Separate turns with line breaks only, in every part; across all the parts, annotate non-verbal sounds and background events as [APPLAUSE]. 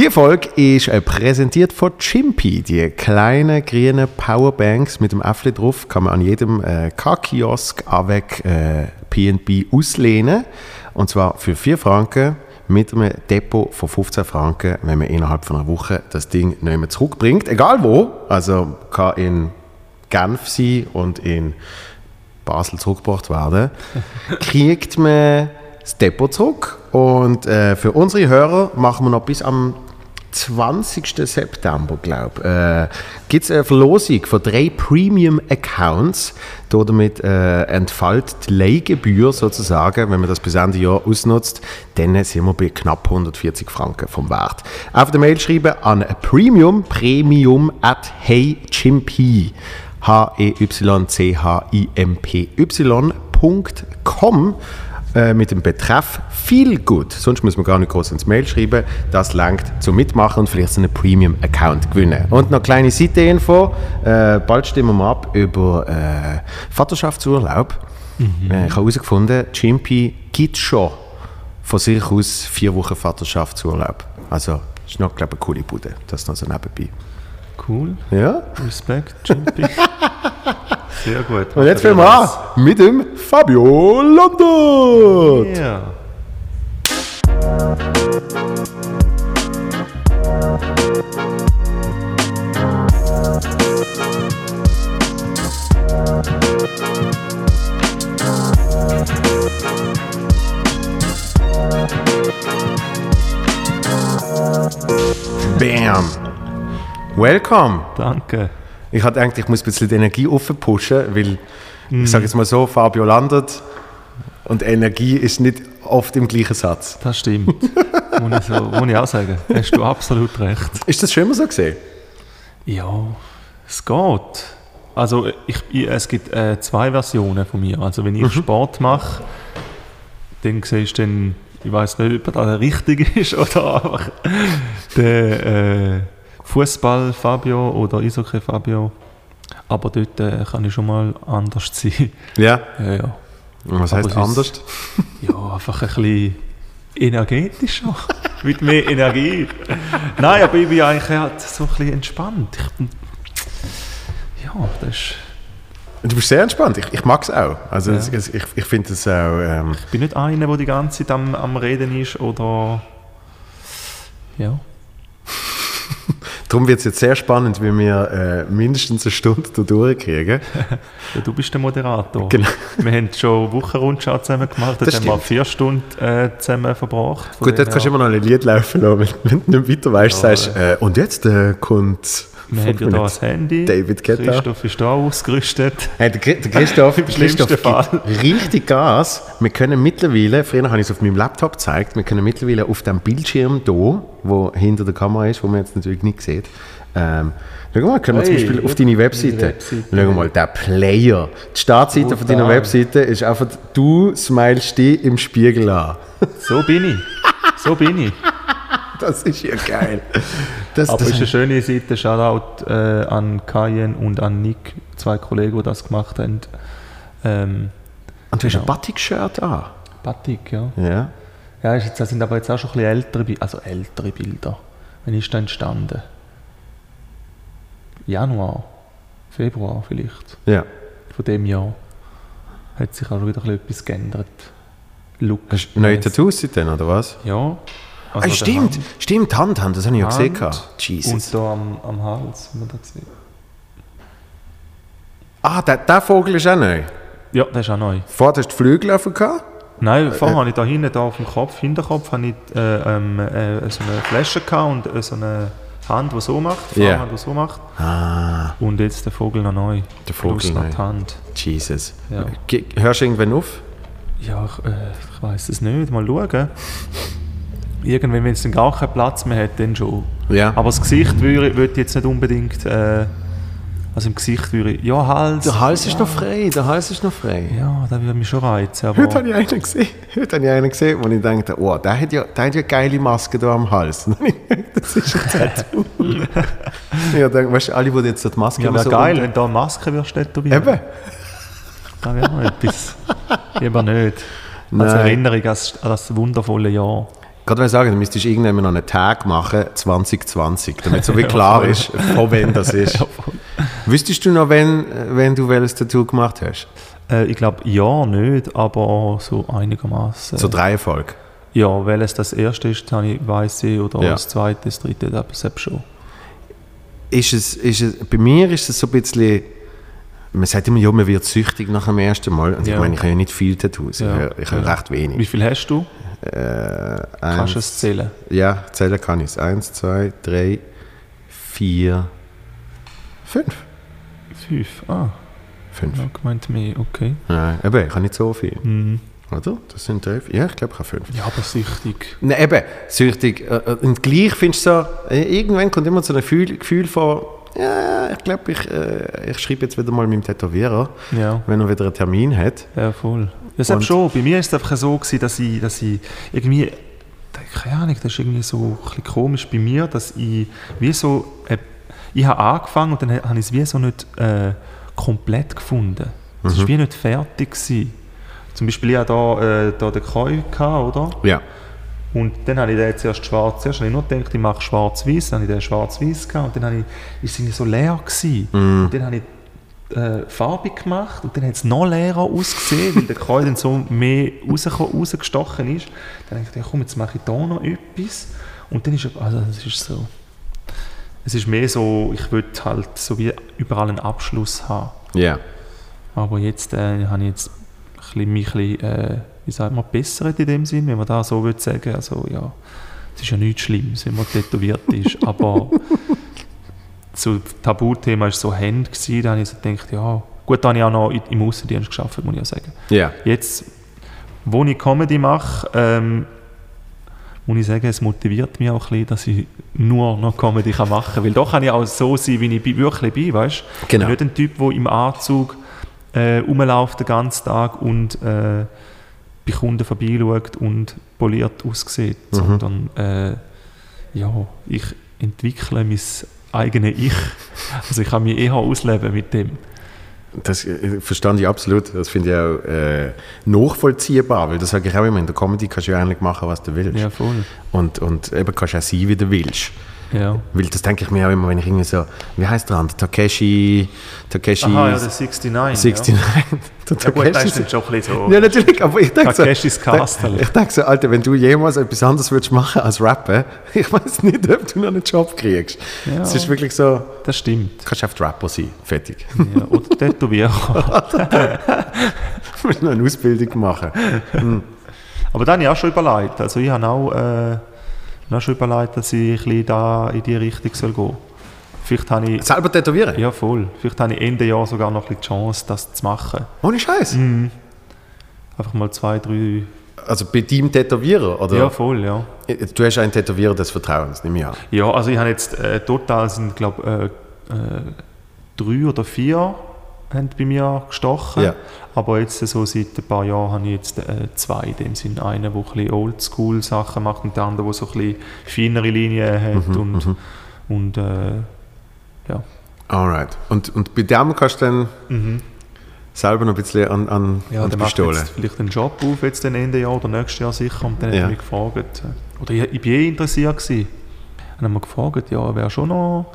Die Folge ist äh, präsentiert von Chimpy. Die kleinen grünen Powerbanks mit dem Äffli drauf kann man an jedem äh, K-Kiosk avec äh, PNB auslehnen. Und zwar für 4 Franken mit einem Depot von 15 Franken, wenn man innerhalb von einer Woche das Ding nicht mehr zurückbringt. Egal wo. Also kann in Genf sein und in Basel zurückgebracht werden, [LAUGHS] kriegt man das Depot zurück. Und äh, für unsere Hörer machen wir noch bis am 20. September, glaube ich, äh, gibt es eine Verlosung von drei Premium-Accounts. Damit äh, entfällt die Leihgebühr sozusagen, wenn man das bis Ende Jahr ausnutzt, dann sind wir bei knapp 140 Franken vom Wert. Auf der Mail schreiben an Premium, Premium at heychimpy, H-E-Y-C-H-I-M-P-Y.com äh, mit dem Betreff viel gut. Sonst muss man gar nicht groß ins Mail schreiben. Das langt zum Mitmachen und vielleicht so einen Premium-Account gewinnen. Und noch kleine Seiteninfo. Äh, bald stimmen wir ab über äh, Vaterschaftsurlaub. Mhm. Äh, ich habe herausgefunden, Chimpy gibt schon von sich aus vier Wochen Vaterschaftsurlaub. Also, das ist noch, glaube ich, eine coole Bude. Das noch so nebenbei.
Cool.
Ja?
Respekt, Chimpy. [LAUGHS] Sehr gut.
Und jetzt fangen wir an mit dem Fabio Landert.
Ja.
Bam. Welcome.
Danke.
Ich hatte gedacht, ich muss ein bisschen die Energie aufpushen, weil
Mhm.
ich sage jetzt mal so, Fabio landet und Energie ist nicht oft im gleichen Satz.
Das stimmt. [LAUGHS] muss, ich so, muss ich auch sagen. Hast du absolut recht.
Ist das schon immer so gesehen?
Ja, es geht. Also ich, ich, es gibt äh, zwei Versionen von mir. Also wenn ich Sport mache, dann siehst du dann, ich weiß nicht, ob das der richtige [LAUGHS] ist oder einfach der äh, Fußball Fabio oder Eishockey Fabio. Aber dort äh, kann ich schon mal anders [LAUGHS] sein.
Ja.
Ja, ja.
Und was
Aber
heißt anders? [LAUGHS]
Ja, einfach ein bisschen energetischer. [LAUGHS] Mit mehr Energie. Nein, aber ich bin eigentlich halt so ein bisschen entspannt. Ich bin, ja, das ist,
Du bist sehr entspannt. Ich, ich mag es auch. Also
Ja.
es- ich, ich finde es auch. Ähm,
ich bin nicht einer, der die ganze Zeit am, am Reden ist oder. Ja. [LAUGHS]
darum wird es jetzt sehr spannend, wie wir äh, mindestens eine Stunde da durchkriegen. [LAUGHS]
ja. Du bist der Moderator.
Genau.
Wir haben schon Wochenrundschau zusammen gemacht,
Das
haben wir vier Stunden äh, zusammen verbracht.
Gut, dort kannst du immer noch ein Lied laufen lassen, wenn, wenn du nicht weiter weißt,
Ja,
sagst äh, und jetzt äh, kommt.
Wir haben ja da ein Handy.
David Guetta.
Christoph ist da ausgerüstet.
Hey, der, Chri- der Christoph, [LAUGHS]
Im
Christoph gibt richtig Gas. Wir können mittlerweile, früher habe ich es auf meinem Laptop gezeigt, wir können mittlerweile auf dem Bildschirm hier, wo hinter der Kamera ist, wo man jetzt natürlich nicht sieht, ähm, schau mal, können wir zum
Hey,
Beispiel auf deine Webseite,
Webseite.
schau mal, der Player, die Startseite von deiner. Webseite ist einfach, du smilest dich im Spiegel an.
So bin ich. So bin ich. [LAUGHS] [LAUGHS]
Das ist ja geil. Das,
Aber
das
es ist eine schöne Seite. Shoutout äh, an Kajen und an Nick, zwei Kollegen, die das gemacht haben. Ähm,
und du hast ein
genau.
Batik-Shirt an.
Batik, ja.
Ja.
Ja, das sind aber jetzt auch schon ein bisschen ältere, also ältere Bilder. Wann ist das entstanden? Januar, Februar vielleicht,
ja.
von dem Jahr. Hat sich auch wieder ein bisschen etwas geändert. Look.
Hast du neue Tattoos seitdem, oder was?
Ja.
Ah,
Also der
stimmt,
Hand-
stimmt, Hand, Hand, das habe ich ja gesehen.
Hand.
Jesus.
Und da am, am Hals, haben wir da gesehen.
Ah, der, der Vogel ist auch neu.
Ja, das ist auch neu.
Vorher hast du die Flügel offen gehabt.
Nein, vorher habe ich da hinten, da auf dem Kopf, Hinterkopf, habe ich äh, ähm, äh, so eine Flasche gehabt und äh, so eine Hand, die so macht,
Ja.
Fahrrad, die so macht.
Ah,
Und jetzt der Vogel noch neu.
Der Vogel
Plus noch
neu.
die Hand.
Jesus.
Ja.
Hörst du irgendwann auf?
Ja, ich, äh, ich weiß es nicht. Mal schauen. Irgendwann, wenn es dann gar keinen Platz mehr hat, dann schon.
Ja.
Aber das Gesicht würde, würde ich jetzt nicht unbedingt. Äh, also im Gesicht würde ich. Ja, Hals.
der Hals
ja,
ist noch frei, der Hals ist noch frei.
Ja, das würde mich schon reizen.
Heute
Aber
habe ich einen gesehen, heute habe ich einen gesehen, wo ich dachte, oh, der hat ja, der hat ja eine geile Maske da am Hals. Und dann habe ich gedacht, das ist ein Tattoo. ja, dann, weißt du, alle, die jetzt so die Maske
ja,
immer
wäre
so
geil,
unter-
wenn da eine Maske würdest tätowieren.
Eben.
Das wäre noch etwas. [LAUGHS] Lieber nicht. Als
Nein.
Erinnerung an das- an das wundervolle Jahr.
Gerade sagen, du müsstest irgendwann noch einen Tag machen, 2020, damit so wie [LAUGHS] klar ist, von wann das ist. [LAUGHS] Wüsstest du noch, wenn, wenn du welches Tattoo gemacht hast?
Äh, ich glaube, ja, nicht, aber so einigermaßen.
So drei Erfolg?
Ja, welches das erste ist, ich, weiss ich, oder
Ja.
das zweite, das dritte, das selbst schon.
Ist es, ist es, bei mir ist es so ein bisschen, man sagt immer, ja, man wird süchtig nach dem ersten Mal. Und ich
Ja.
meine, ich habe ja nicht viel Tattoos,
Ja.
ich, ich habe
Ja.
recht wenig.
Wie viel hast du?
Äh,
Kannst du es zählen?
Ja, zählen kann ich es. Eins, zwei, drei, vier, fünf.
Fünf. Ah,
Fünf.
ja, gemeint mehr, okay.
Nein, eben, ich habe nicht so viel.
Mhm.
Oder? Das sind drei, ja, ich glaube, ich habe fünf.
Ja, aber süchtig.
Nein, eben, süchtig. Äh, äh, Und gleich findest du so, äh, irgendwann kommt immer so ein Gefühl, Gefühl von, ja, ich glaube, ich, ich schreibe jetzt wieder mal meinem Tätowierer,
Ja.
wenn er wieder einen Termin hat.
Ja, voll. Das ist schon. Bei mir ist es einfach so, gewesen, dass ich, dass ich irgendwie, keine Ahnung, das ist irgendwie so ein komisch bei mir, dass ich wie so, äh, ich habe angefangen und dann habe ich es wie so nicht äh, komplett gefunden. Es war wie nicht fertig. Gewesen. Zum Beispiel, ich hatte da, äh, da den Koi, gehabt, oder?
Ja.
Und dann habe ich den zuerst schwarz, zuerst habe ich nur gedacht, ich mache schwarz-weiß, dann habe ich den schwarz-weiß gehabt und dann habe ich, ist es so leer gewesen. Und dann habe ich äh, farbig gemacht und dann hat es noch leerer ausgesehen, weil der Kreuz dann so mehr rausgeko- rausgestochen ist. Dann habe ich gedacht, komm, jetzt mache ich da noch etwas. Und dann ist es- also es ist so, es ist mehr so, ich will halt so wie überall einen Abschluss haben.
Ja.
Aber jetzt äh, habe ich jetzt ein bisschen, mich ein bisschen, äh, wie sagt man, bessert in dem Sinn, wenn man da so will sagen. Also ja, es ist ja nichts Schlimmes, wenn man tätowiert ist, aber so das Tabuthema war so Hände, gewesen, da habe ich so gedacht, ja, gut, da habe ich auch noch im Außendienst geschafft, muss ich auch sagen.
Ja.
Jetzt, wo ich Comedy mache, ähm, muss ich sagen, es motiviert mich auch ein bisschen, dass ich nur noch Comedy kann machen kann. Weil da kann ich auch so sein, wie ich wirklich bin, weißt du?
Genau.
Nicht ein Typ, der im Anzug äh, rumläuft den ganzen Tag und äh, bei Kunden vorbeischaut und poliert aussieht,
Mhm.
sondern äh, ja, ich entwickle mein eigenes Ich. Also ich kann mich eher ausleben mit dem.
Das äh, verstand ich absolut. Das finde ich auch äh, nachvollziehbar, weil das sage ich auch immer, in der Comedy kannst du ja eigentlich machen, was du willst.
Ja, voll.
Und, und eben kannst du auch sein, wie du willst.
Ja.
Weil das denke ich mir auch immer, wenn ich irgendwie so, wie heißt der andere? Takeshi, Takeshi
Aha, ja, der 69.
69. Der
Ja, gut,
Takeshi
ist schon ein bisschen so.
Ja, natürlich, aber ich denke so,
Takeshis Castle.
ich denke so, Alter, wenn du jemals etwas anderes würdest machen als rappen, [LAUGHS] ich weiß nicht, ob du noch einen Job kriegst.
Ja.
Es ist wirklich so,
Das stimmt.
du kannst einfach Rapper sein, fertig.
Ja, oder Tätowierer. [LAUGHS] [LAUGHS]
Du musst noch eine Ausbildung machen.
Aber dann habe ich auch schon überlegt. Also ich habe auch, äh, auch schon überlegt, dass ich ein da in die Richtung gehen soll. Vielleicht habe ich,
Selber tätowieren?
ja voll, vielleicht habe ich Ende Jahr sogar noch ein die Chance, das zu machen.
Ohne Scheiß.
Mhm. Einfach mal zwei, drei...
Also bei deinem Tätowierer? Oder?
Ja, voll, ja.
Du hast einen Tätowierer des Vertrauens, nehme ich an.
Ja, also ich habe jetzt äh, total sind, glaube äh, äh, drei oder vier haben bei mir gestochen.
Ja.
Aber jetzt so seit ein paar Jahren habe ich jetzt äh, zwei. In dem Sinne einen, der ein bisschen Oldschool-Sachen macht und der andere, der so ein bisschen feinere Linien hat.
Mhm,
und und äh, ja.
Alright. Und, und bei dem kannst du dann selber noch ein bisschen an, an,
Ja,
an
der
Pistole.
jetzt vielleicht einen Job auf, jetzt dann Ende Jahr oder nächstes Jahr sicher. Und dann
Ja.
hat mich gefragt, äh, oder ich, ich bin eh interessiert gewesen. Dann haben wir gefragt, ja, wäre schon noch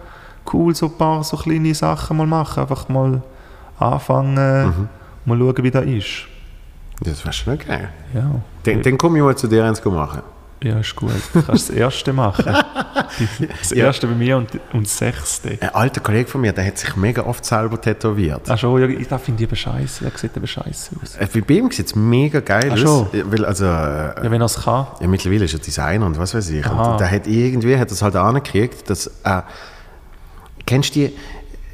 cool, so ein paar so kleine Sachen mal machen. Einfach mal anfangen,
Mhm.
mal schauen, wie das ist.
Das wäre schon geil.
Ja,
Dann, dann komme ich mal zu dir eins machen.
ja ist gut. Du kannst das erste machen. [LAUGHS] Das
Ja.
erste bei mir und, und das sechste.
Ein alter Kollege von mir, der hat sich mega oft selber tätowiert.
Ach schon, ja, ich- finde ich aber scheiße. Der sieht aber scheiße aus.
Äh, Bei ihm sieht es mega geil
Ach
aus. Weil, also, äh,
Ja, wenn er es kann.
ja, mittlerweile ist er Designer und was weiß ich.
Aha.
Und der hat irgendwie hat das halt angekriegt, dass äh, kennst du die,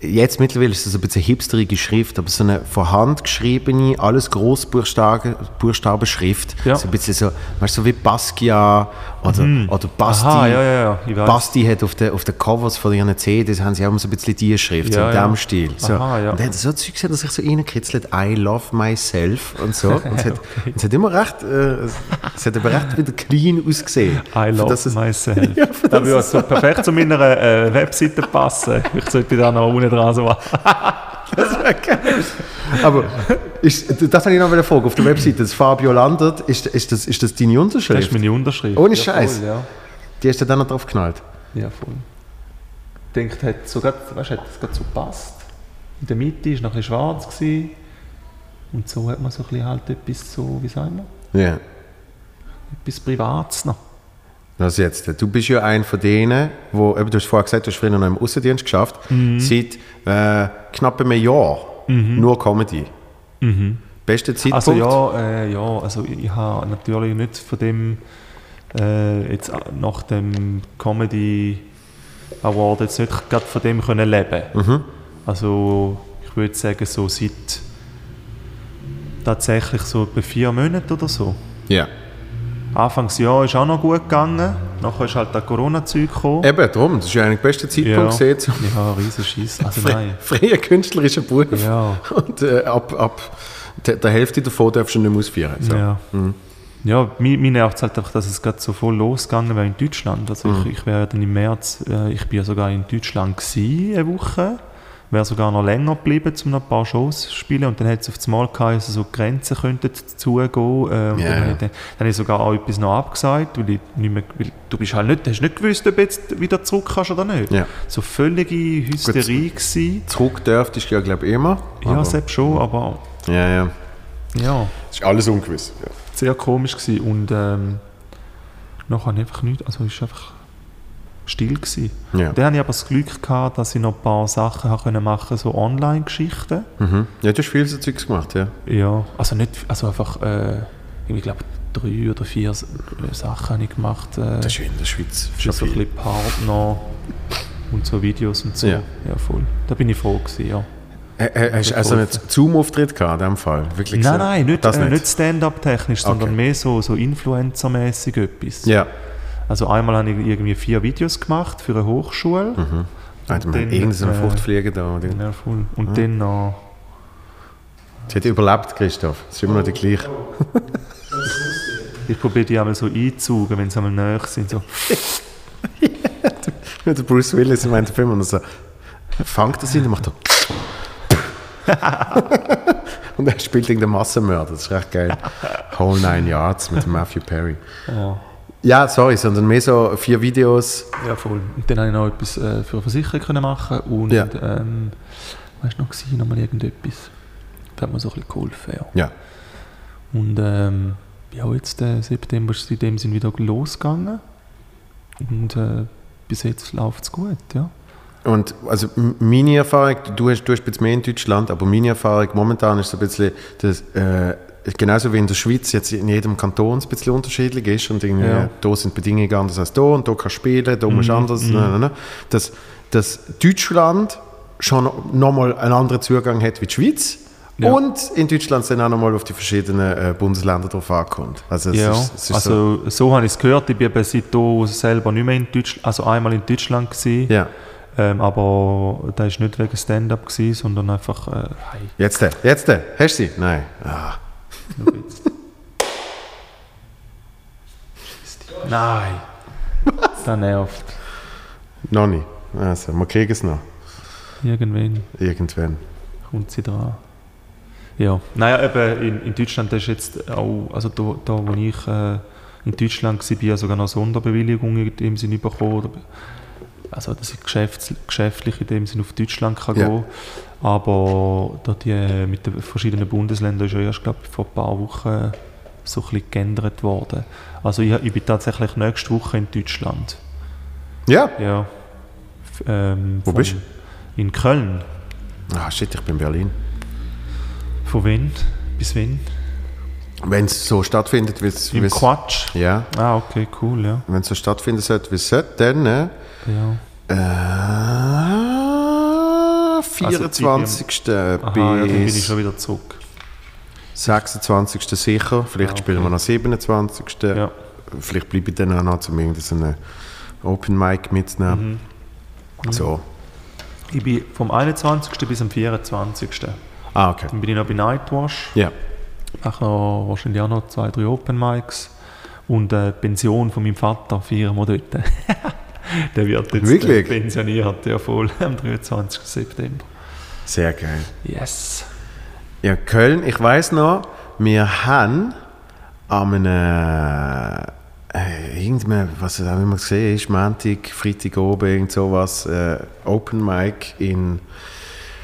jetzt mittlerweile ist das ein bisschen hipsterige Schrift, aber so eine von Hand geschriebene, alles Großbuchstaben Buchstabenschrift.
Ja.
So ein bisschen so, weißt du, so wie Basquiat oder, oder Basti.
Aha, ja, ja, ja, ich.
Basti hat auf den auf den Covers von ihren CDs haben sie auch immer so ein bisschen die Schrift, so in diesem Stil. So.
Aha.
Und er hat so Zeug gesehen, dass sich so reinkitzelt, I love myself und so. [LAUGHS] Und es hat, es hat immer recht, äh, es hat aber recht wieder clean ausgesehen.
I love
das es-
myself. [LAUGHS]
Ja,
das
das
würde so perfekt zu meiner äh, Webseite passen. Ich sollte da noch unten dran so [LAUGHS]
Aber ist, das habe ich noch eine Frage auf der Webseite. Das Fabio Landert, ist, ist, das, ist das deine
Das
Unterschrift?
ist meine Unterschrift.
Ohne
Ja,
Scheiß.
voll, Ja,
Die hast du dann noch drauf geknallt.
ja voll. Ich denke, hat so grad, weißt, hat das gerade so gepasst. In der Mitte war noch ein bisschen schwarz. Gewesen. Und so hat man so ein bisschen halt etwas so, wie sagen wir,
Ja.
etwas Privates noch.
Was jetzt? Du bist ja einer von denen, wo, eben, du hast vorher gesagt, du hast früher noch im Außendienst geschafft, seit äh, knapp einem Jahr nur Comedy. Bester Zeitpunkt?
Also ja, äh, ja, also ich, ich habe natürlich nicht von dem äh, jetzt nach dem Comedy Award jetzt nicht gerade von dem können leben. Also ich würde sagen so seit tatsächlich so etwa vier Monaten oder so.
Ja.
Anfangsjahr ist auch noch gut gegangen, nachher ist halt das Corona-Zeug gekommen.
Eben, darum, das ist ja eigentlich der beste Zeitpunkt
ja,
gesehen,
ja, riesen Schiss. Also nein.
freien künstlerischen Beruf.
Ja.
Und äh, ab, ab der, der Hälfte davon darfst du nicht mehr ausführen. So.
Ja. Ja, mich, mich nervt es halt einfach, dass es gerade so voll losgegangen wäre in Deutschland. Also ich, ich wäre dann im März, äh, ich bin ja sogar in Deutschland gewesen, eine Woche, wäre sogar noch länger geblieben, um noch ein paar Shows zu spielen und dann hat es auf das Mal geheißen, so Grenzen könnten zugehen äh,
Ja,
dann, dann, habe ich sogar auch etwas noch abgesagt, weil, ich nicht mehr, weil du bist halt nicht, hast nicht gewusst, ob du jetzt wieder zurück kannst oder nicht.
Ja.
So völlige Hysterie gewesen.
Zurück dürftest du ja, glaube ich, immer.
Ja,
aber-
selbst schon, aber
ja, ja.
ja.
Das ist alles ungewiss. Ja.
sehr komisch gewesen. und ähm, nachher ich einfach nichts, also es war einfach still gewesen.
Ja.
Dann hatte ich aber das Glück gehabt, dass ich noch ein paar Sachen machen, so Online-Geschichten.
Mhm. ja, du hast viel so Zeugs gemacht, ja.
Ja, also nicht, also einfach, äh, ich glaube drei oder vier äh, Sachen habe ich gemacht. Äh,
Das ist in der Schweiz
für so ein bisschen Partner und so Videos und so.
Ja.
ja voll. Da bin ich froh gewesen, ja.
Äh, Hast du also einen Zoom-Auftritt gehabt in dem Fall? Wirklich
Nein,
so?
nein, nicht, äh,
nicht.
nicht Stand-up-technisch, sondern
Okay.
mehr so, so Influencer-mäßig etwas.
Ja.
Also einmal habe ich irgendwie vier Videos gemacht für eine Hochschule.
Also, wir haben
dann,
irgendeinen
äh,
Fruchtfliegen da. oder?
Ja, voll. Und dann noch...
Sie hat überlebt, Christoph. Das ist immer noch die gleiche.
Ich probiere die einmal so einzugen, wenn sie einmal näher sind. So. [LAUGHS]
Der Bruce Willis in meinem Film und so fängt das ihn und macht so. [LAUGHS] und er spielt irgendeinen Massenmörder. Das ist recht geil. Whole Nine Yards mit Matthew Perry.
Ja.
Ja, sorry, sondern mehr so vier Videos.
ja, voll. Und dann habe ich noch etwas äh, für Versicherung können machen und
Ja.
ähm, weißt du noch, gewesen, noch mal irgendetwas. Das hat mir so ein bisschen geholfen, ja.
Ja.
Und ähm, ja, jetzt äh, September ist in dem Sinn wieder losgegangen. Und äh, bis jetzt läuft es gut, ja.
Und also meine Erfahrung, du hast, du hast jetzt mehr in Deutschland, aber meine Erfahrung momentan ist so ein bisschen, dass, äh, genauso wie in der Schweiz jetzt in jedem Kanton ein bisschen unterschiedlich ist und irgendwie,
Ja.
da sind Bedingungen anders als da und da kannst du spielen, da musst du anders, ne, ne, ne. Dass, dass Deutschland schon nochmal einen anderen Zugang hat wie die Schweiz
Ja.
und in Deutschland dann auch nochmal auf die verschiedenen äh, Bundesländer drauf ankommt. Also
ja,
ist, ist so,
also so, habe ich es gehört. Ich bin seitdem selber nicht mehr in Deutschland, also einmal in Deutschland gewesen.
ja.
Ähm, aber das war nicht wegen Stand-up, sondern einfach, äh,
Jetzt der, jetzt der, hast du sie? Nein. Ah.
Jetzt. Nein. Das nervt.
Noch nicht. Also, wir kriegen es noch.
Irgendwann
Irgendwann.
kommt sie dran. Ja, naja, eben in, in Deutschland ist jetzt auch, also da, da wo ich äh, in Deutschland war, sogar noch Sonderbewilligung in dem Sinne bekommen. Also dass ich geschäfts, geschäftlich in dem Sinne auf Deutschland kann
Ja.
gehen Aber da die äh, mit den verschiedenen Bundesländern ist ja erst, glaube ich, vor ein paar Wochen so ein bisschen geändert worden. Also ich, ich bin tatsächlich nächste Woche in Deutschland.
Ja.
Ja. Ähm,
Wo bist
In Köln.
Ah, shit, ich bin in Berlin.
Von wann? Bis wann?
Wenn es so stattfindet, wie es...
Im Quatsch.
Ja.
Ah, okay, cool, ja.
Wenn es so stattfinden sollte, wie es sollte, dann... Äh,
ja.
äh, 24.
Aha, ja, dann bin ich
bis
schon wieder zurück.
26. sicher. Vielleicht
Ah, okay.
spielen wir noch 27.
Ja.
Vielleicht bleibe ich dann auch noch, um irgendeinen Open Mic mitzunehmen.
Mhm.
So.
Ich bin vom 21. bis am 24.
Ah, okay.
Dann bin ich noch bei Nightwash.
Ja.
Mache noch wahrscheinlich auch noch zwei, drei Open Mics. Und äh, die Pension von meinem Vater feiern wir dort. [LAUGHS] [LAUGHS] Der wird jetzt
Wirklich?
pensioniert, ja voll, am 23. September.
Sehr geil.
Yes.
Ja, Köln, ich weiß noch, wir haben an einem, äh, irgendeinem, was auch immer gesehen ist, Montag, Freitag oben, irgend sowas, äh, Open Mic in,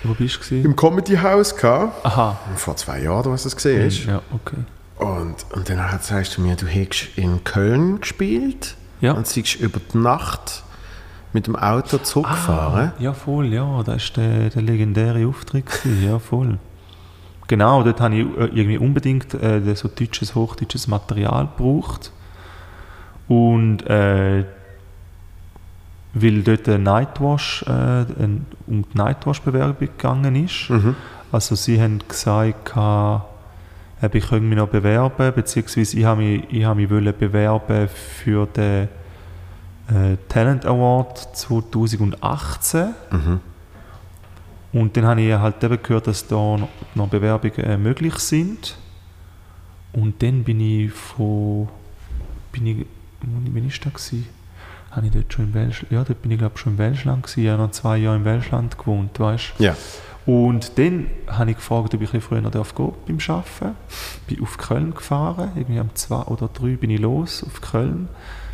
Wo bist du?
im Comedy House gehabt.
Aha.
Vor zwei Jahren, oder was das gesehen ist.
Ja, okay.
Und, und dann sagst du mir, du hättest in Köln gespielt
Ja.
und siehst über die Nacht mit dem Auto zurückgefahren.
Ja, voll, ja. Das war der, der legendäre Auftritt. Ja, voll. Genau, dort habe ich äh, irgendwie unbedingt äh, so deutsches, hochdeutsches Material gebraucht. Und äh, weil dort ein Nightwash, äh, ein, um die Nightwash-Bewerbung gegangen ist.
Mhm.
Also sie haben gesagt, ich könnte mich noch bewerben, beziehungsweise ich habe mich, ich habe mich wollen bewerben für den äh, Talent Award 2018.
Mhm.
Und dann habe ich halt eben gehört, dass da noch, Bewerbungen äh, möglich sind. Und dann bin ich von, bin ich, wo bin ich da gewesen? Habe ich dort schon im Welschland, ja, dort bin ich glaube schon im Welschland gewesen, ich habe noch zwei Jahre im Welschland gewohnt, weißt
Ja.
Und dann habe ich gefragt, ob ich ein früher noch darf gehen beim Arbeiten. Bin auf Köln gefahren, irgendwie am 2 oder 3 bin ich los auf Köln.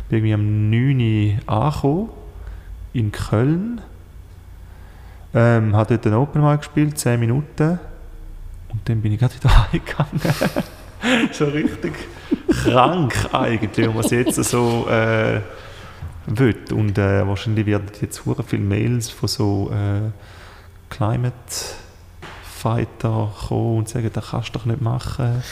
Bin irgendwie am 9 Uhr angekommen, in Köln. Ähm, habe dort ein Open Mic gespielt, 10 Minuten. Und dann bin ich gerade wieder [LAUGHS] heimgegangen. [LAUGHS] so richtig krank eigentlich, wenn man es jetzt so äh, will. Und äh, wahrscheinlich werden jetzt sehr viele Mails von so äh, Climate Fighter kommen und sagen, das kannst du doch nicht machen.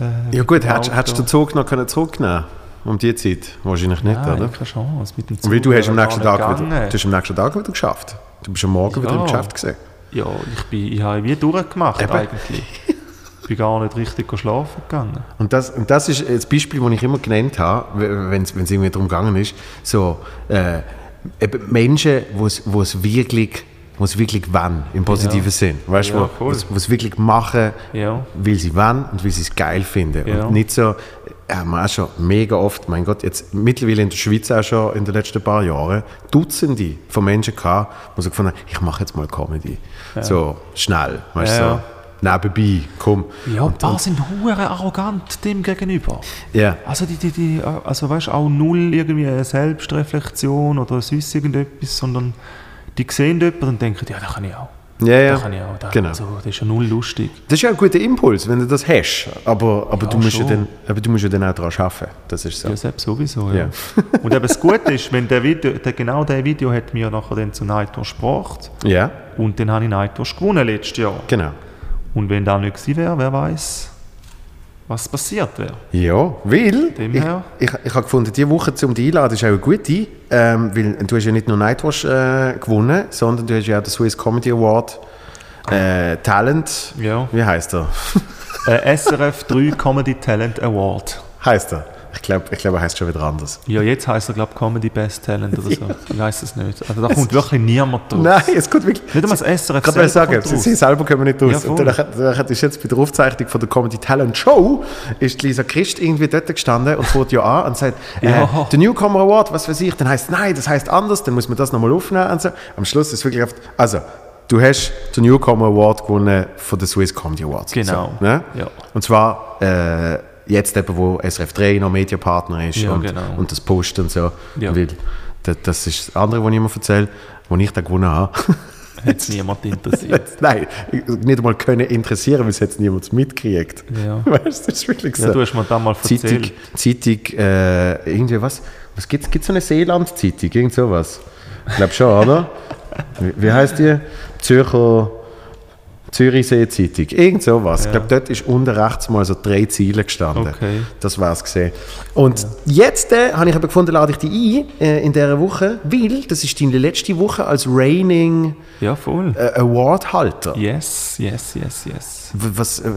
Äh,
Ja gut, hättest, hättest du den. Zug noch können zurücknehmen um die Zeit? Wahrscheinlich nicht,
Nein,
oder?
keine Chance. Mit dem
Und wie du hast am nächsten Tag wieder, du hast am nächsten Tag wieder geschafft. Du bist am Morgen wieder im
Ja.
Geschäft gesehen.
Ja, ich, bin, ich habe wie durchgemacht
Eben.
eigentlich. Ich bin gar nicht richtig schlafen gegangen.
Und das, und das ist das Beispiel, das ich immer genannt habe, wenn es irgendwie darum gegangen ist, so äh, Menschen, wo es wirklich wo es wirklich wollen, im positiven
Ja.
Sinn. Weißt du,
Ja,
wo es wirklich machen,
Ja.
weil sie wollen und weil sie es geil finden.
Ja.
Und nicht so, ja, man auch schon mega oft, mein Gott, jetzt mittlerweile in der Schweiz auch schon in den letzten paar Jahren, Dutzende von Menschen gehabt, die so gefunden haben, ich mache jetzt mal Comedy. So, schnell, weißt du,
Ja.
so, nebenbei, komm.
Ja, ein paar sind hure arrogant dem gegenüber.
Ja.
Also, die, die, die, also weißt du, auch null irgendwie eine Selbstreflexion oder sonst irgendetwas, sondern die sehen jemanden und denken, ja, das kann ich auch.
Ja, ja.
Das kann ich auch. Das,
Genau.
also, das ist ja null lustig.
Das ist ja ein guter Impuls, wenn du das hast. Aber, aber,
Ja,
du, musst ja dann, aber du musst ja dann auch daran arbeiten. Das ist so.
Ja, selbst sowieso, ja.
Ja. [LAUGHS]
und eben das Gute ist, wenn der Video, der, genau der Video hat mir nachher dann zu Nightwash gebracht
Ja,
und dann habe ich Nightwash gewonnen letztes Jahr.
genau.
Und wenn das nicht gewesen wäre, wer weiß, was passiert wäre.
Ja, weil ich, ich, ich habe gefunden, diese Woche zum die einladen ist auch eine gute, ähm, weil du hast ja nicht nur Nightwash äh, gewonnen, sondern du hast ja auch den Swiss Comedy Award äh, Talent,
Ja.
wie heißt er?
Äh, SRF 3 Comedy Talent Award.
heißt er? Ich glaube, ich glaub, er heißt schon wieder anders.
Ja, jetzt heißt er, glaube ich, Comedy Best Talent oder so. [LAUGHS] Ich weiß es nicht. Also da kommt wirklich niemand drauf.
Nein, es kommt wirklich.
Nicht einmal das SRF
Ich kann sagen, sie, sie selber kommen nicht raus.
Ja,
und dann, dann ist jetzt bei der Aufzeichnung von der Comedy Talent Show ist Lisa Christ irgendwie dort gestanden und fährt ja an und sagt, äh,
Ja.
der Newcomer Award, was weiß ich, dann heißt nein, das heißt anders, dann muss man das nochmal aufnehmen und so. Am Schluss ist wirklich oft, also du hast den Newcomer Award gewonnen von der Swiss Comedy Awards.
Genau.
So, ne?
Ja.
Und zwar äh, jetzt eben, wo SRF 3 noch Mediapartner ist
Ja,
und,
genau.
und das Post und so.
Ja.
Weil das, das ist das andere, was ich immer erzähle, wo ich da gewonnen habe. [LAUGHS]
Hat es niemand interessiert. [LAUGHS]
Nein, nicht einmal können interessieren, weil es jetzt niemand mitgekriegt.
Ja. [LAUGHS]
Weißt du, das ist wirklich so.
Ja, du hast mir das mal
Zeitung,
erzählt.
Zeitung äh, irgendwie was? Was gibt es? Gibt so eine Seeland-Zeitung? Irgend sowas? Ich glaube schon, oder? Wie, wie heißt die? Zürcher Zürichsee-Zeitung. Irgend sowas. Ich
Ja.
glaube, dort ist unten rechts mal so drei Ziele gestanden.
Okay.
Das war es gesehen. Und jetzt äh, habe ich aber gefunden, lade ich dich ein äh, in dieser Woche, weil das ist deine letzte Woche als reigning
Ja, voll.
äh, Award-Halter.
Yes, yes, yes, yes.
Was, äh,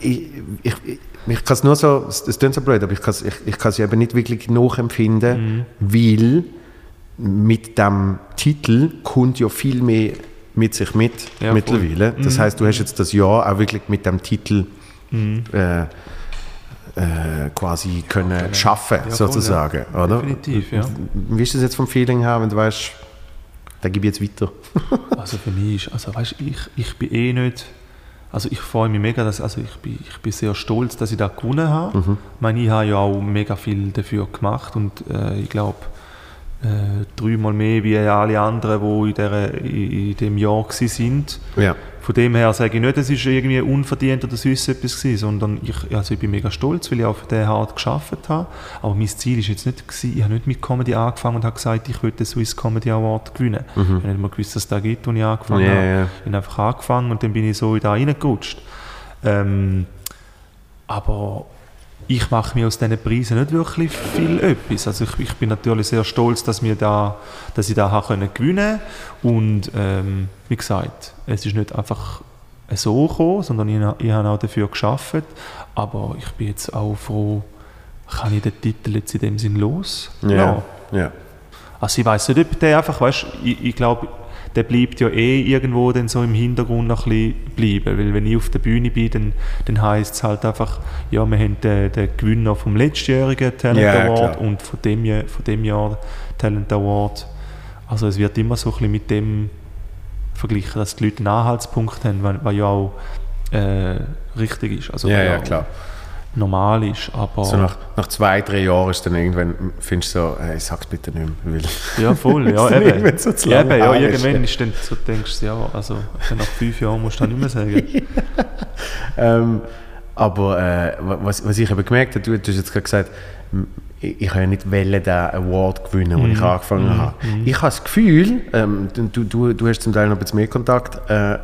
ich, ich, ich, ich kann es nur so, es klingt so blöd, aber ich kann es ich, ich eben nicht wirklich nachempfinden, weil mit dem Titel kommt ja viel mehr mit sich mit
Ja,
mittlerweile. Das heißt, du hast jetzt das Jahr auch wirklich mit dem Titel äh, äh, quasi können schaffen,
Ja, voll,
sozusagen, oder?
Definitiv, ja.
Wie ist das jetzt vom Feeling her, wenn du weißt, da gebe ich jetzt weiter? [LAUGHS]
Also für mich ist, also weißt, ich, ich bin eh nicht also ich freue mich mega, dass, also ich bin, ich bin sehr stolz, dass ich da gewonnen habe.
Mhm.
Ich meine, ich habe ja auch mega viel dafür gemacht und äh, ich glaube, äh, dreimal mehr wie alle anderen, die in, der, in, in dem Jahr waren.
Ja.
Von dem her sage ich nicht, es ist irgendwie unverdient oder sonst etwas gewesen, sondern ich, also ich bin mega stolz, weil ich auch für den hart geschafft habe. Aber mein Ziel ist jetzt nicht gewesen, ich habe nicht mit Comedy angefangen und habe gesagt, ich will den Swiss Comedy Award gewinnen. Ich habe nicht mal gewusst, dass es da gibt, als ich angefangen
Mhm. Ja,
habe.
ja.
Ich habe einfach angefangen und dann bin ich so in da reingerutscht. Ähm, aber ich mache mir aus diesen Preisen nicht wirklich viel etwas. Also ich, ich bin natürlich sehr stolz, dass, wir da, dass ich da habe können gewinnen und ähm, wie gesagt, es ist nicht einfach so gekommen, sondern ich, ich habe auch dafür geschafft. Aber ich bin jetzt auch froh, kann ich den Titel jetzt in dem Sinn los?
Ja. ja.
Also ich weiß nicht, ob der einfach, weißt, ich, ich glaube, der bleibt ja eh irgendwo dann so im Hintergrund noch ein bisschen bleiben, weil wenn ich auf der Bühne bin, dann, dann heisst es halt einfach, ja, wir haben den, den Gewinner vom letztjährigen Talent
Ja,
Award
klar.
und von dem, Jahr- von dem Jahr Talent Award. Also es wird immer so ein bisschen mit dem verglichen, dass die Leute einen Anhaltspunkt haben, was, ja auch äh, richtig ist, also
Ja, ja, klar.
Normal ist, aber...
So nach, nach zwei, drei Jahren ist dann irgendwann, findest du so, hey, sag's bitte nicht mehr. Weil
Ja, voll, [LAUGHS] ja, eben.
irgendwann so zu
eben, ja, irgendwann ist dann so, denkst du, ja, also nach fünf Jahren musst du das nicht mehr sagen. [LAUGHS]
Ähm, aber äh, was, was ich eben gemerkt habe, du, du hast jetzt gerade gesagt, ich, ich habe ja nicht wollen, den Award gewinnen, als ich angefangen habe. Ich habe das Gefühl, ähm, du, du, du hast zum Teil noch ein bisschen mehr Kontakt äh,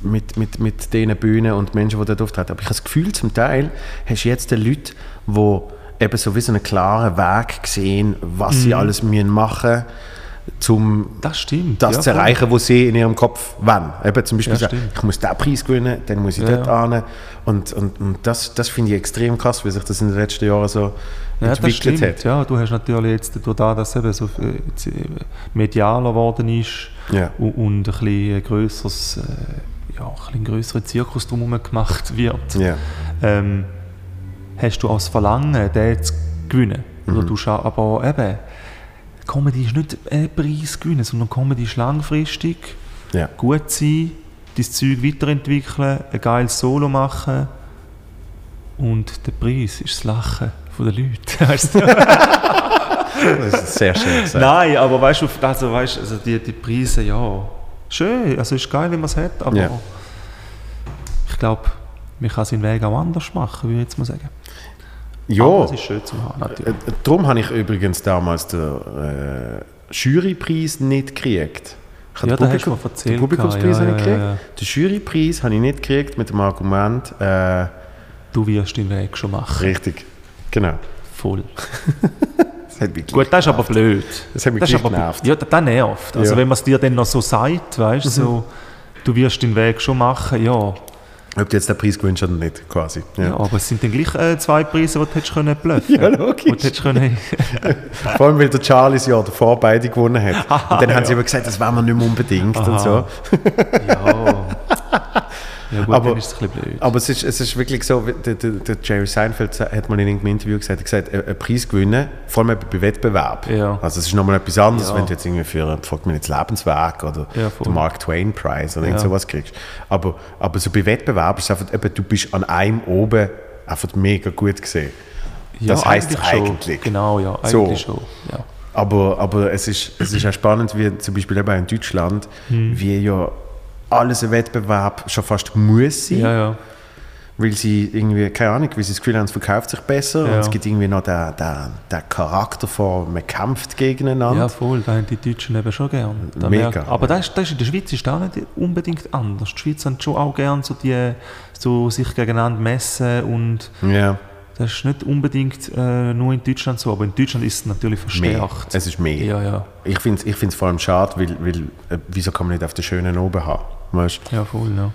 mit, mit, mit diesen Bühnen und Menschen, die dort auftreten, aber ich habe das Gefühl, zum Teil hast du jetzt die Leute, die eben so wie so einen klaren Weg sehen, was sie alles müssen machen müssen, um
Das stimmt.
das
ja,
zu erreichen, was sie in ihrem Kopf wollen. Eben zum Beispiel
Ja,
sagen, ich muss diesen Preis gewinnen, dann muss ich
Ja,
dort
ja.
hin. Und, und, und das, das finde ich extrem krass, wie sich das in den letzten Jahren so
Ja,
entwickelt hat.
Ja, du hast natürlich jetzt, durch das, dass es eben so äh, äh, medialer geworden ist und, und ein bisschen grösseres, äh, ja, ein bisschen grösserer Zirkus drumherum gemacht wird,
Ja.
ähm, hast du auch das Verlangen, den zu gewinnen.
Mhm.
Oder du aber eben, Comedy ist nicht ein Preis gewinnen, sondern Comedy ist langfristig,
Ja.
gut sein, dein Zeug weiterentwickeln, ein geiles Solo machen und der Preis ist das Lachen von den Leuten. [LAUGHS] Weißt du?
Das ist sehr schön gesagt.
Nein, aber weißt du, also, weißt, also die, die Preise, ja, schön, also ist geil, wenn man es hat, aber
Ja.
ich glaube, man kann seinen Weg auch anders machen, würde ich jetzt mal sagen. Aber
Ja,
es ist schön zu haben, natürlich.
äh, darum habe ich übrigens damals den äh, Jurypreis nicht gekriegt. Ich habe
Ja,
den,
hast du
Publikum, den Publikumspreis
ja,
habe ich
ja,
gekriegt.
ja, ja.
Den Jurypreis habe ich nicht gekriegt mit dem Argument, äh,
Du wirst den Weg schon machen.
richtig, genau.
Voll. [LAUGHS]
Das hat
Gut, das ist aber blöd.
Das hat mich
ist
gleich
aber
genervt.
Ja, das, das nervt. Also
Ja. Mhm.
wenn man es dir dann noch so sagt, weißt du, so, du wirst den Weg schon machen, ja.
Ob du jetzt den Preis gewinnst oder nicht, quasi.
ja. aber es sind dann gleich äh, zwei Preise, die du hättest können bluffen.
Ja, logisch.
Die du hättest können, [LAUGHS]
Vor allem, weil der Charles ja davor beide gewonnen hat. [LAUGHS] und dann haben
ja.
sie aber gesagt, das wollen wir nicht mehr unbedingt und
Aha.
so.
ja. [LAUGHS] ja gut,
Aber-
dann ist es ein bisschen blöd.
Aber es ist, es ist wirklich so, der, der, der Jerry Seinfeld hat mal in irgendeinem Interview gesagt, er hat gesagt, ein- einen Preis gewinnen, vor allem bei Wettbewerb.
Ja.
Also es ist nochmal etwas anderes,
Ja.
wenn du jetzt irgendwie für, fragt man jetzt Lebenswerk oder
Ja,
den Mark Twain Prize oder irgend sowas kriegst. Aber, aber so bei Wettbewerb ist es einfach, eben, du bist an einem oben einfach mega gut gesehen. das heisst
eigentlich schon.
eigentlich.
Genau, ja,
So.
eigentlich schon. Ja.
Aber, aber es, ist, es ist auch spannend, wie zum Beispiel eben in Deutschland,
Hm.
wie ja alles ein Wettbewerb schon fast muss sein,
ja, ja.
weil sie irgendwie, keine Ahnung, weil sie das Gefühl haben, es verkauft sich besser
Ja.
und es gibt irgendwie noch den, den, den Charakter von, man kämpft gegeneinander.
Ja, voll, da haben die Deutschen eben schon gern. Da
Mega.
merkt- aber das, das ist in der Schweiz ist das auch nicht unbedingt anders. Die Schweiz haben schon auch gern so die, so sich gegeneinander messen und
Ja,
das ist nicht unbedingt äh, nur in Deutschland so, aber in Deutschland ist es natürlich
mehr.
verstärkt.
Es ist mehr.
Ja, ja,
Ich finde es ich find's vor allem schade, weil, weil äh, wieso kann man nicht auf den schönen oben haben? Weißt
ja, voll, ja.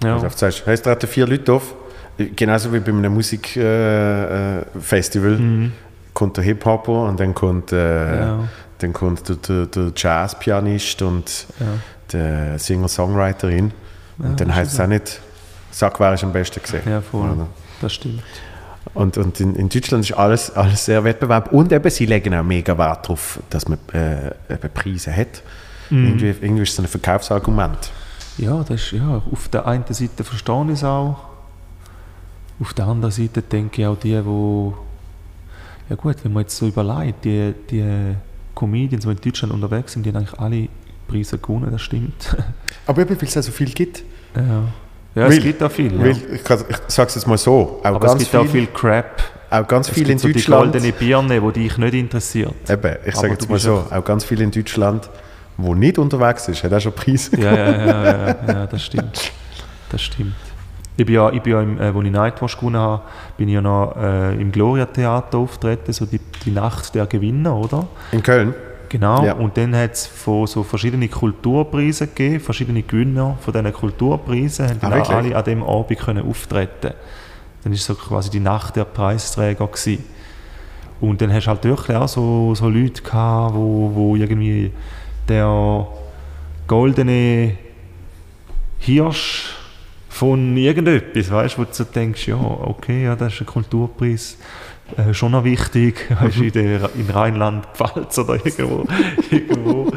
du?
Ja,
du sagst, hey, es treten vier Leute auf, genauso wie bei einem Musikfestival. Äh, Festival. Kommt der Hip-Hopper und dann kommt, äh,
Mhm. Ja.
dann kommt der, der, der Jazz-Pianist und
ja.
der Singer-Songwriterin.
Ja,
und dann heißt es auch nicht, sag, wer ist am besten gesehen.
ja, voll,
Oder?
das stimmt.
Und, und in, in Deutschland ist alles, alles sehr Wettbewerb. Und eben, sie legen auch mega Wert darauf, dass man äh, Preise hat.
Mhm.
Irgendwie, irgendwie ist es ein Verkaufsargument.
Ja, das ist, ja, auf der einen Seite verstehe ich es auch. Auf der anderen Seite denke ich auch die, wo ja gut, wenn man jetzt so überlegt, die, die Comedians, die in Deutschland unterwegs sind, die haben eigentlich alle Preise gewonnen, das stimmt. [LAUGHS]
Aber eben, weil es auch so viel gibt.
Ja, ja es
Weil-
gibt auch viel. Ja.
Weil, ich, kann- ich sage es jetzt mal so, auch
Aber es gibt auch
viel,
viel Crap.
auch ganz
Es
viel in
so die
Deutschland.
goldene Birne, die dich nicht interessiert.
Eben, ich sage jetzt mal so, auch ganz viel in Deutschland, wo nicht unterwegs ist, hat auch schon Preise.
Ja, ja, ja, ja, ja, das stimmt. Das stimmt. Ich bin ja, ich bin ja im, äh, als ich Nightwatch gewonnen habe, bin ich ja noch äh, im Gloria Theater auftreten, so die, die Nacht der Gewinner, oder?
In Köln?
Genau.
Ja.
Und dann hat es von so verschiedene Kulturpreise gegeben, verschiedene Gewinner von diesen Kulturpreisen haben dann
Ah,
auch
wirklich?
alle an dem Abend können auftreten. Dann ist so quasi die Nacht der Preisträger gewesen. Und dann hast du halt wirklich auch so, so Leute gehabt, wo, wo irgendwie der goldene Hirsch von irgendetwas, weißt du, wo du denkst, ja, okay, ja, das ist ein Kulturpreis, äh, schon noch wichtig, [LAUGHS] weißt du, in, in Rheinland-Pfalz oder irgendwo, [LAUGHS] irgendwo,